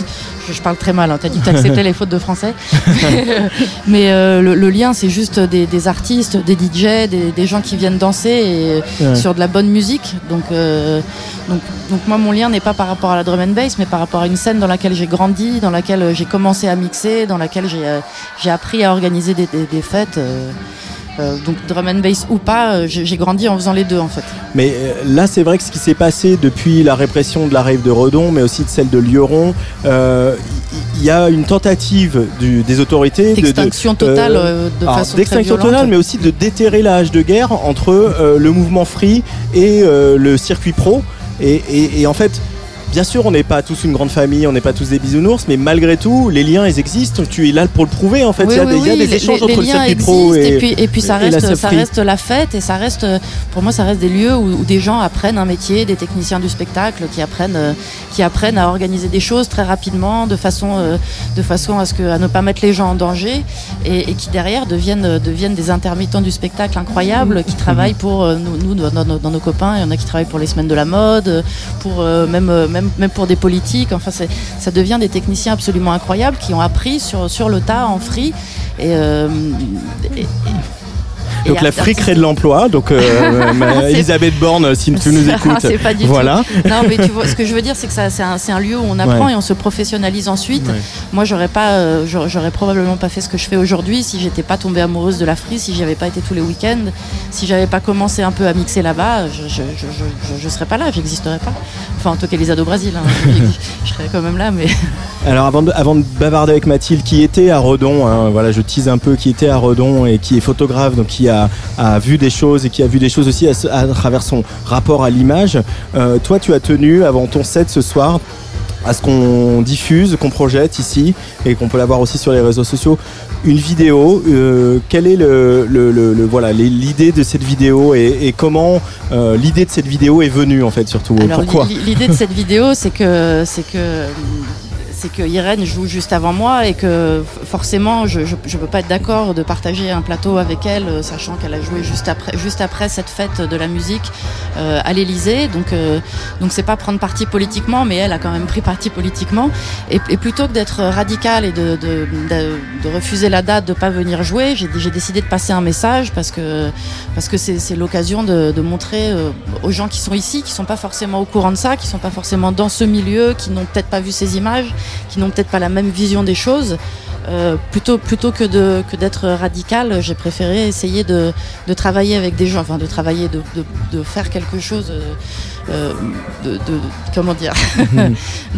Je, parle très mal. Hein. T'as dit que t'acceptais les fautes de français, mais euh, le, le lien, c'est juste des, des artistes, des DJ, des, des gens qui viennent danser et Ouais. sur de la bonne musique. Donc, euh, donc, donc moi, mon lien n'est pas par rapport à la drum and bass, mais par rapport à une scène dans laquelle j'ai grandi, dans laquelle j'ai commencé à mixer, dans laquelle j'ai euh, j'ai appris à organiser des, des- des fêtes. euh, euh, donc drum and bass ou pas, euh, j'ai grandi en faisant les deux en fait. Mais euh, là, c'est vrai que ce qui s'est passé depuis la répression de la rave de Redon, mais aussi de celle de Lioron, euh, il y a une tentative du- des autorités de- de- D'extinction totale, de façon très d'extinction totale, mais aussi de déterrer la hache de guerre entre le mouvement free et le circuit pro. Et, et- et en fait. Bien sûr, on n'est pas tous une grande famille, on n'est pas tous des bisounours, mais malgré tout, les liens, ils existent. Tu es là pour le prouver, en fait. Oui, il y a oui, des, il y a oui, des échanges les, entre les le circuit pro et, et, puis, et puis ça la reste, ça la fête et ça reste, pour moi, ça reste des lieux où, où des gens apprennent un métier, des techniciens du spectacle qui apprennent, euh, qui apprennent à organiser des choses très rapidement, de façon, euh, de façon à ce que, à ne pas mettre les gens en danger et, et qui derrière deviennent, euh, deviennent des intermittents du spectacle incroyables qui travaillent pour nous, nous, dans, nos- dans nos copains. Il y en a qui travaillent pour les semaines de la mode, pour même, même, pour des politiques. Enfin, ça devient des techniciens absolument incroyables qui ont appris sur, le tas en free. Et, euh, Donc la art- free crée de l'emploi. Donc euh, C'est- Elisabeth Borne, si tu nous écoutes, c'est pas du voilà. tout. Non, mais tu vois, ce que je veux dire, c'est que c'est un, lieu où on apprend Ouais. et on se professionnalise ensuite. Ouais. Moi, j'aurais pas, euh, j'aurais probablement pas fait ce que je fais aujourd'hui si j'étais pas tombée amoureuse de la free, si j'y avais pas été tous les week-ends, si j'avais pas commencé un peu à mixer là-bas, je, je, serais pas là, j'existerais pas. Enfin, en tout cas, Elisa au Brésil. hein. je serais quand même là, mais. Alors avant de, avant de bavarder avec Mathilde, qui était à Redon, hein, voilà, je tease un peu, qui était à Redon et qui est photographe, donc qui a, a vu des choses et qui a vu des choses aussi à, travers son rapport à l'image. Euh, toi, tu as tenu avant ton set ce soir à ce qu'on diffuse, qu'on projette ici et qu'on peut la voir aussi sur les réseaux sociaux. Une vidéo, euh, quelle est le, le- le- le- voilà l'idée de cette vidéo et, et comment euh, l'idée de cette vidéo est venue en fait surtout Alors, Pourquoi? l'i- l'idée de cette vidéo, c'est que, c'est que, c'est que Irène joue juste avant moi et que forcément, je, je peux pas être d'accord de partager un plateau avec elle, euh, sachant qu'elle a joué juste après, juste après cette fête de la musique euh, à l'Élysée. Donc, euh, donc c'est pas prendre parti politiquement, mais elle a quand même pris parti politiquement. Et, et plutôt que d'être radicale et de, de, de, de refuser la date, de pas venir jouer, j'ai, décidé de passer un message parce que parce que c'est, c'est l'occasion de, de montrer euh, aux gens qui sont ici, qui sont pas forcément au courant de ça, qui sont pas forcément dans ce milieu, qui n'ont peut-être pas vu ces images, qui n'ont peut-être pas la même vision des choses. Euh, plutôt plutôt que de que d'être radical, j'ai préféré essayer de, de travailler avec des gens, enfin de travailler, de, de, de faire quelque chose, euh, de, de- comment dire,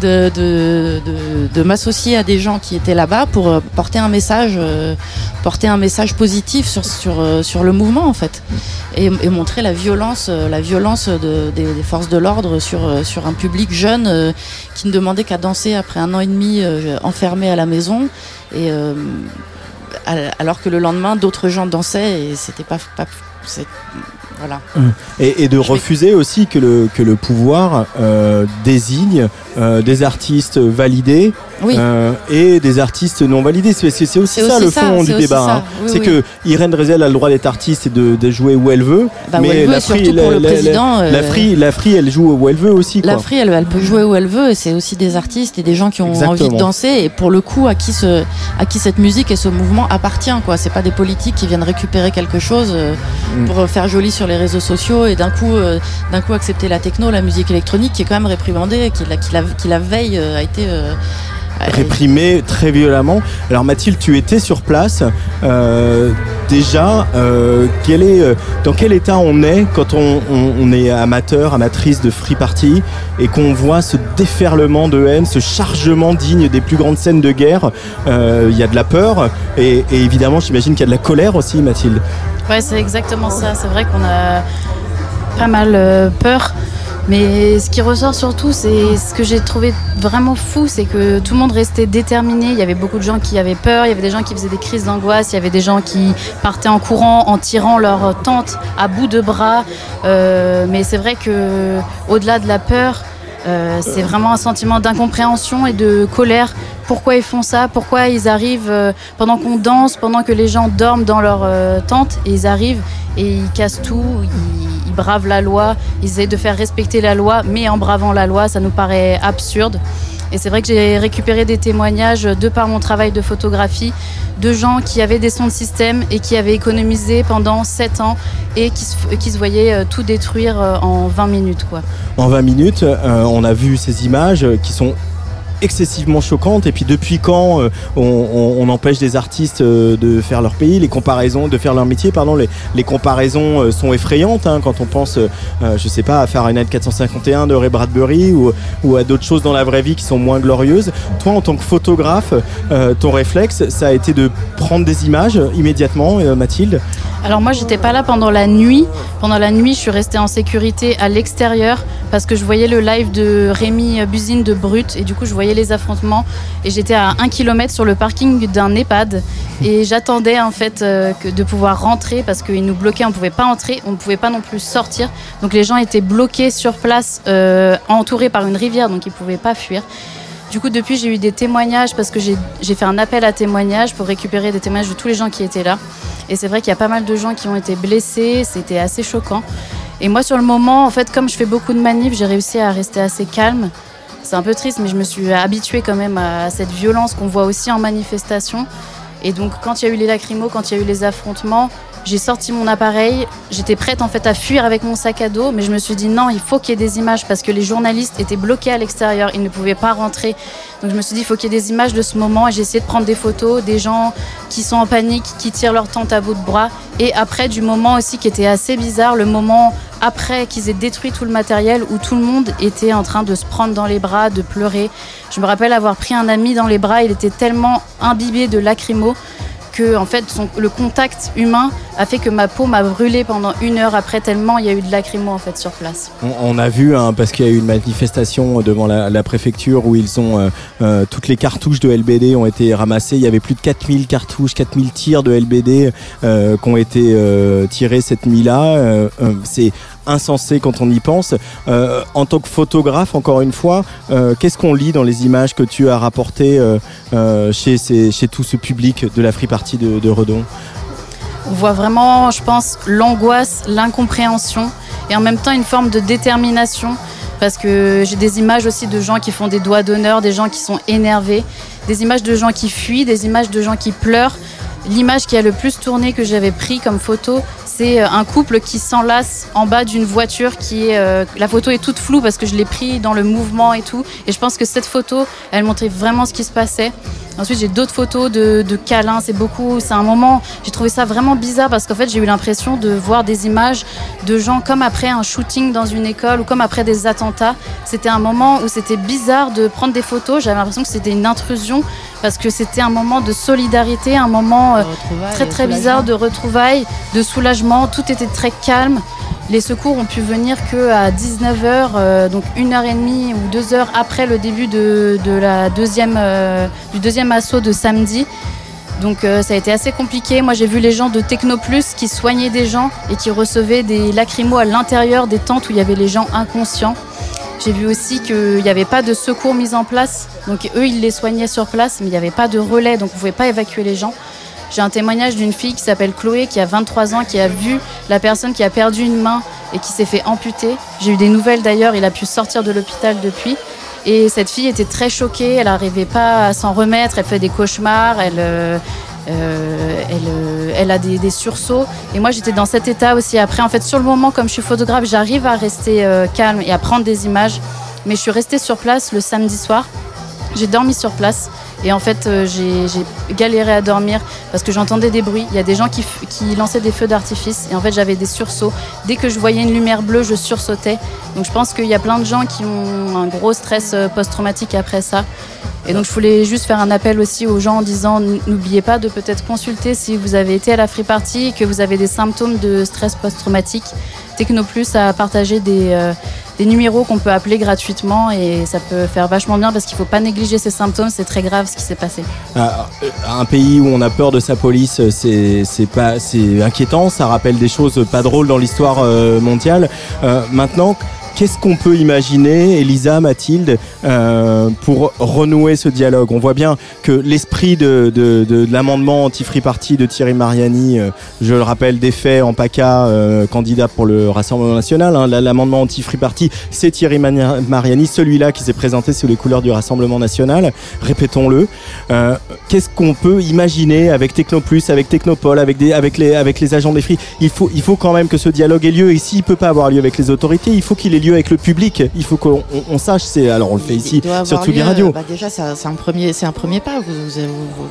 de, de, de, de m'associer à des gens qui étaient là-bas pour euh, porter un message, euh, porter un message positif sur sur sur le mouvement en fait, et, et montrer la violence, la violence de- des, des forces de l'ordre sur sur un public jeune euh, qui ne demandait qu'à danser après un an et demi euh, enfermé à la maison et euh, al- alors que le lendemain d'autres gens dansaient et c'était pas, pas voilà. Et, et de refuser aussi que le, que le pouvoir euh, désigne euh, des artistes validés Oui. euh, et des artistes non validés. C'est aussi ça aussi le fond du débat. hein. Oui, c'est oui. que Irène Drezel a le droit d'être artiste et de, de jouer où elle veut. Bah, où elle veut, président, la, Free, la Free, elle joue où elle veut aussi. Quoi. La Free, elle, elle peut jouer où elle veut, et c'est aussi des artistes et des gens qui ont Exactement. envie de danser, et pour le coup, à qui, ce, à qui cette musique et ce mouvement appartient, quoi. C'est pas des politiques qui viennent récupérer quelque chose Mm. pour faire joli sur les réseaux sociaux et d'un coup, euh, d'un coup accepter la techno, la musique électronique, qui est quand même réprimandée, qui la, qui la, veille euh, a été. Réprimé très violemment. Alors Mathilde, tu étais sur place. Euh, déjà, euh, quel est, euh, dans quel état on est quand on, on- on est amateur, amatrice de free party et qu'on voit ce déferlement de haine, ce chargement digne des plus grandes scènes de guerre? Euh, Il y a de la peur et, et évidemment, j'imagine qu'il y a de la colère aussi, Mathilde. Ouais, c'est exactement ça. C'est vrai qu'on a pas mal euh, peur. Mais ce qui ressort surtout, c'est ce que j'ai trouvé vraiment fou, c'est que tout le monde restait déterminé. Il y avait beaucoup de gens qui avaient peur, il y avait des gens qui faisaient des crises d'angoisse, il y avait des gens qui partaient en courant en tirant leur tente à bout de bras. Euh, mais c'est vrai que au-delà de la peur, euh, c'est vraiment un sentiment d'incompréhension et de colère. Pourquoi ils font ça? Pourquoi ils arrivent euh, pendant qu'on danse, pendant que les gens dorment dans leur tente et ils arrivent et ils cassent tout, bravent la loi, ils essaient de faire respecter la loi, mais en bravant la loi, ça nous paraît absurde. Et c'est vrai que j'ai récupéré des témoignages de par mon travail de photographie de gens qui avaient des sons de système et qui avaient économisé pendant 7 ans et qui se, voyaient euh, tout détruire euh, en 20 minutes. En 20 minutes, euh, on a vu ces images qui sont excessivement choquantes. Et puis depuis quand euh, on, empêche des artistes euh, de faire leur pays les comparaisons de faire leur métier pardon les, les comparaisons euh, sont effrayantes hein, quand on pense je sais pas à Fahrenheit 451 de Ray Bradbury ou, ou à d'autres choses dans la vraie vie qui sont moins glorieuses. Toi en tant que photographe ton réflexe ça a été de prendre des images immédiatement Mathilde? Alors moi j'étais pas là pendant la nuit. Pendant la nuit je suis restée en sécurité à l'extérieur parce que je voyais le live de Rémi Buzine de Brut et du coup je voyais les affrontements et j'étais à un kilomètre sur le parking d'un EHPAD et j'attendais en fait euh, de pouvoir rentrer parce qu'ils nous bloquaient, on pouvait pas entrer, on ne pouvait pas non plus sortir. Donc les gens étaient bloqués sur place, euh, entourés par une rivière donc ils pouvaient pas fuir. Du coup, depuis, j'ai eu des témoignages parce que j'ai fait un appel à témoignages pour récupérer des témoignages de tous les gens qui étaient là. Et c'est vrai qu'il y a pas mal de gens qui ont été blessés. C'était assez choquant. Et moi, sur le moment, en fait, comme je fais beaucoup de manifs, j'ai réussi à rester assez calme. C'est un peu triste, mais je me suis habituée quand même à cette violence qu'on voit aussi en manifestation. Et donc, quand il y a eu les lacrymos, quand il y a eu les affrontements, j'ai sorti mon appareil. J'étais prête en fait à fuir avec mon sac à dos, mais je me suis dit non, il faut qu'il y ait des images parce que les journalistes étaient bloqués à l'extérieur, ils ne pouvaient pas rentrer. Donc je me suis dit il faut qu'il y ait des images de ce moment et j'ai essayé de prendre des photos des gens qui sont en panique, qui tirent leur tente à bout de bras. Et après du moment aussi qui était assez bizarre, le moment après qu'ils aient détruit tout le matériel où tout le monde était en train de se prendre dans les bras, de pleurer. Je me rappelle avoir pris un ami dans les bras, il était tellement imbibé de lacrymo en fait le contact humain a fait que ma peau m'a brûlé pendant une heure après tellement il y a eu de lacrymo en fait sur place. On, a vu, hein, parce qu'il y a eu une manifestation devant la, préfecture où ils ont euh, euh, toutes les cartouches de LBD ont été ramassées. Il y avait plus de 4000 cartouches, 4000 tirs de LBD euh, qui ont été euh, tirés cette nuit-là. C'est insensé quand on y pense. Euh, en tant que photographe, encore une fois, euh, qu'est-ce qu'on lit dans les images que tu as rapportées euh, chez tout ce public de la Free Party de, de Redon? On voit vraiment, je pense, l'angoisse, l'incompréhension et en même temps une forme de détermination parce que j'ai des images aussi de gens qui font des doigts d'honneur, des gens qui sont énervés, des images de gens qui fuient, des images de gens qui pleurent. L'image qui a le plus tourné que j'avais pris comme photo, c'est euh, un couple qui s'enlace en bas d'une voiture qui est euh, la photo est toute floue parce que je l'ai pris dans le mouvement et tout et je pense que cette photo, elle montrait vraiment ce qui se passait. Ensuite, j'ai d'autres photos de, de câlins. C'est beaucoup. C'est un moment. J'ai trouvé ça vraiment bizarre parce qu'en fait, j'ai eu l'impression de voir des images de gens comme après un shooting dans une école ou comme après des attentats. C'était un moment où c'était bizarre de prendre des photos. J'avais l'impression que c'était une intrusion parce que c'était un moment de solidarité, un moment euh, très très bizarre de retrouvailles, de soulagement. Tout était très calme. Les secours ont pu venir que à 19h, donc une heure et demie ou deux heures après le début de, la deuxième, euh, du deuxième assaut de samedi. Donc euh, ça a été assez compliqué. Moi j'ai vu les gens de Technoplus qui soignaient des gens et qui recevaient des lacrymos à l'intérieur des tentes où il y avait les gens inconscients. J'ai vu aussi qu'il n'y avait pas de secours mis en place. Donc eux, ils les soignaient sur place, mais il n'y avait pas de relais, donc on ne pouvait pas évacuer les gens. J'ai un témoignage d'une fille qui s'appelle Chloé, qui a 23 ans, qui a vu la personne qui a perdu une main et qui s'est fait amputer. J'ai eu des nouvelles d'ailleurs, il a pu sortir de l'hôpital depuis. Et cette fille était très choquée, elle n'arrivait pas à s'en remettre, elle fait des cauchemars, elle, euh, euh, elle, euh, elle a des, sursauts. Et moi j'étais dans cet état aussi. Après, en fait, sur le moment, comme je suis photographe, j'arrive à rester calme et à prendre des images. Mais je suis restée sur place le samedi soir. J'ai dormi sur place et en fait euh, j'ai galéré à dormir parce que j'entendais des bruits. Il y a des gens qui, lançaient des feux d'artifice et en fait j'avais des sursauts. Dès que je voyais une lumière bleue, je sursautais. Donc je pense qu'il y a plein de gens qui ont un gros stress euh, post-traumatique après ça. Et donc je voulais juste faire un appel aussi aux gens en disant n'oubliez pas de peut-être consulter si vous avez été à la free party et que vous avez des symptômes de stress post-traumatique. Technoplus a partagé des, euh, des numéros qu'on peut appeler gratuitement et ça peut faire vachement bien parce qu'il faut pas négliger ces symptômes, c'est très grave ce qui s'est passé. Ah, Un pays où on a peur de sa police, c'est inquiétant. Ça rappelle des choses pas drôles dans l'histoire euh, mondiale. Euh, maintenant, qu'est-ce qu'on peut imaginer, Elisa, Mathilde, euh, pour renouer ce dialogue? On voit bien que l'esprit de, de, de, de l'amendement anti-free party de Thierry Mariani, euh, je le rappelle, des faits en PACA, euh, candidat pour le Rassemblement national. hein, la- l'amendement anti-free party, c'est Thierry Mariani, celui-là qui s'est présenté sous les couleurs du Rassemblement national. Répétons-le. Qu'est-ce qu'on peut imaginer avec Technoplus, avec Technopole, avec, les, agents des Free? Il faut, il faut quand même que ce dialogue ait lieu. Et s'il peut pas avoir lieu avec les autorités, il faut qu'il ait lieu avec le public. Il faut qu'on on- on sache. C'est alors on le fait ici Il sur avoir Tsugi lieu, Radio. bah déjà, c'est un premier, c'est un premier pas. Vous, vous- vous-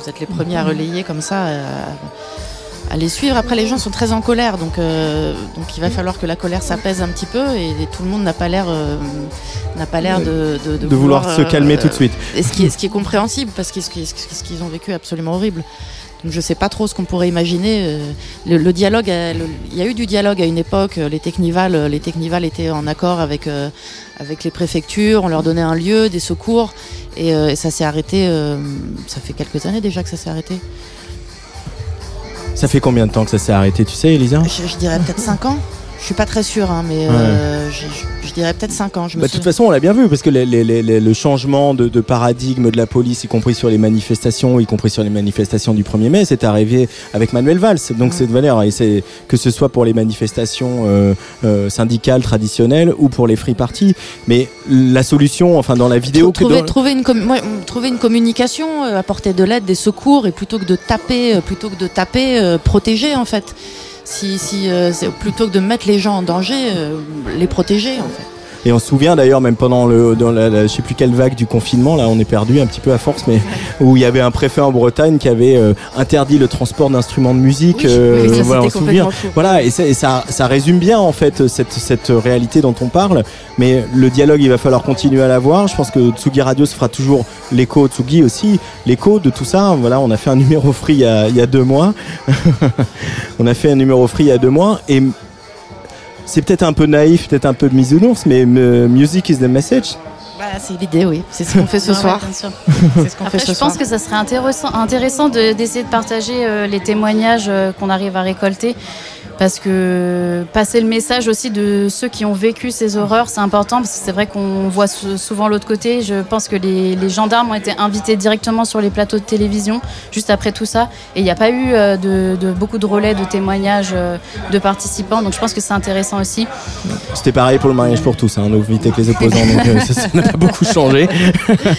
vous êtes les premiers à relayer comme ça, à, à les suivre. Après, les gens sont très en colère, donc euh, donc il va falloir que la colère s'apaise un petit peu et, tout le monde n'a pas l'air euh, n'a pas l'air de, de, De vouloir se calmer tout de suite. Et ce qui est ce qui est compréhensible parce que ce qu'ils ont vécu est absolument horrible. Je sais pas trop ce qu'on pourrait imaginer. euh, Le, le dialogue, le- il y a eu du dialogue à une époque. euh, Les Technival, euh, les étaient en accord avec euh, avec les préfectures. On leur donnait un lieu, des secours, et, euh, et ça s'est arrêté. euh, ça fait quelques années déjà que ça s'est arrêté. Ça fait combien de temps que ça s'est arrêté, tu sais, Elisa? Je, je dirais peut-être 5 ans. Je suis pas très sûre, hein, mais euh, je, je- je dirais peut-être 5 ans. Je me Bah, de toute façon, on l'a bien vu, parce que les- les- les- les- le changement de, de paradigme de la police, y compris sur les manifestations, y compris sur les manifestations du 1er mai, c'est arrivé avec Manuel Valls. Donc c'est de valeur, et c'est que ce soit pour les manifestations euh, euh, syndicales traditionnelles ou pour les free parties. Mais la solution, enfin dans la vidéo que trouver, dans- trouver, une com- trouver une communication, euh, apporter de l'aide, des secours, et plutôt que de taper, euh, plutôt que de taper, protéger en fait. Si, si, euh, plutôt que de mettre les gens en danger, euh, les protéger en fait. Et on se souvient d'ailleurs même pendant le, dans la, la- je sais plus quelle vague du confinement, là on est perdu un petit peu à force, mais où il y avait un préfet en Bretagne qui avait euh, interdit le transport d'instruments de musique. euh, ça, voilà, on se souvient. fou. Voilà, et, ça, et ça, ça résume bien en fait cette, cette réalité dont on parle. Mais le dialogue, il va falloir continuer à l'avoir. Je pense que Tsugi Radio se fera toujours l'écho, Tsugi aussi, l'écho de tout ça. Voilà, on a fait un numéro free il y a, il y a deux mois. on a fait un numéro free il y a deux mois et c'est peut-être un peu naïf, peut-être un peu bisounours, mais euh, music is the message. Bah, c'est l'idée, oui. C'est ce qu'on fait ce Ouais, ouais, soir. bien sûr. C'est ce qu'on Après, fait je pense que ça serait intéressant, intéressant de- d'essayer de, partager euh, les témoignages euh, qu'on arrive à récolter. Parce que passer le message aussi de ceux qui ont vécu ces horreurs, c'est important. Parce que c'est vrai qu'on voit sou- souvent l'autre côté. Je pense que les, les gendarmes ont été invités directement sur les plateaux de télévision juste après tout ça. Et il n'y a pas eu euh, de, de- beaucoup de relais, de témoignages euh, de participants. Donc je pense que c'est intéressant aussi. C'était pareil pour le mariage pour tous, hein, vies avec les opposants, donc euh, ça n'a pas beaucoup changé.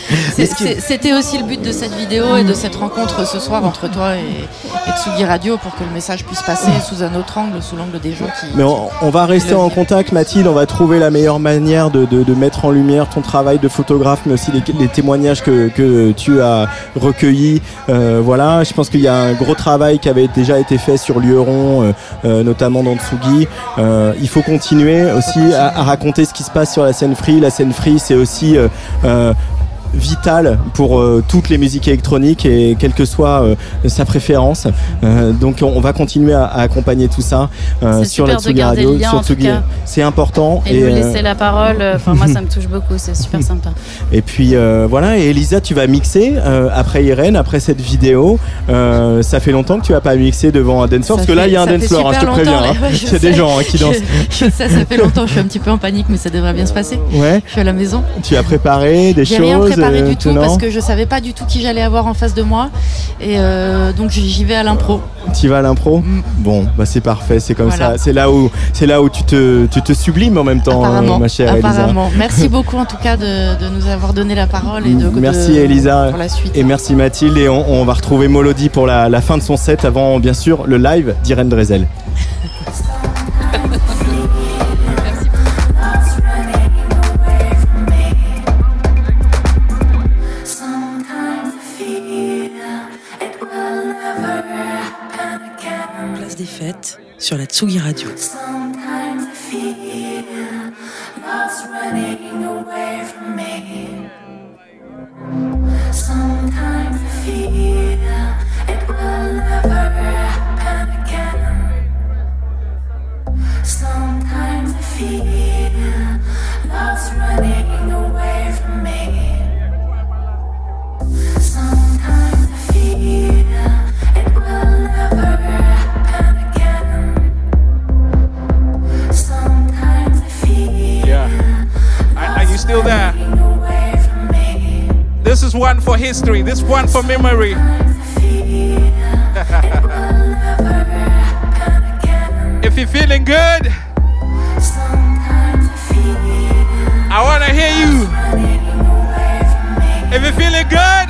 C'était aussi le but de cette vidéo et de cette rencontre ce soir entre toi et, et Tsugi Radio pour que le message puisse passer sous un autre angle, sous l'angle des gens qui. Mais on, on va rester en contact, Mathilde. On va trouver la meilleure manière de, de- de mettre en lumière ton travail de photographe, mais aussi les, les témoignages que, que tu as recueillis. Euh, voilà, je pense qu'il y a un gros travail qui avait déjà été fait sur Lioron, euh, euh, notamment dans Tsugi. Euh, il faut continuer aussi à, à raconter ce qui se passe sur la scène free. La scène free, c'est aussi vital pour euh, toutes les musiques électroniques et quelle que soit euh, sa préférence. Euh, donc on, on va continuer à, à accompagner tout ça euh, sur super la Tsugi Radio, le lien, sur Tsugi. C'est important. Et, me euh, laisser la parole, enfin moi ça me touche beaucoup, c'est super sympa. et puis euh, voilà, et Elisa, tu vas mixer euh, après Irène, après cette vidéo. Euh, ça fait longtemps que tu vas pas mixé devant un dance floor, parce que là il y a un dance floor, hein, je te préviens. hein. ouais, je Il y a des gens hein, qui dansent. Je, je sais, ça fait longtemps, je suis un petit peu en panique, mais ça devrait bien se passer. Ouais. Je suis à la maison. Tu as préparé des choses rien préparé euh, du tout parce que je savais pas du tout qui j'allais avoir en face de moi. Et euh, donc j'y vais à l'impro. Tu vas à l'impro Bon, bah c'est parfait, c'est comme Mm. Voilà. ça. C'est là où, c'est là où tu te, tu te sublimes en même temps, Apparemment. euh, ma chère Elisa. apparemment. Merci beaucoup en tout cas de, de nous avoir donné la parole et de. Merci de- Elisa Pour la suite. et merci Mathilde et on, on va retrouver Molody pour la, la fin de son set avant bien sûr le live d'Irène Drezel. Sur la Tsugi Radio. Sometimes I feel love's running still there? This is one for history. This one for memory. if you're feeling good, I want to hear you. If you're feeling good,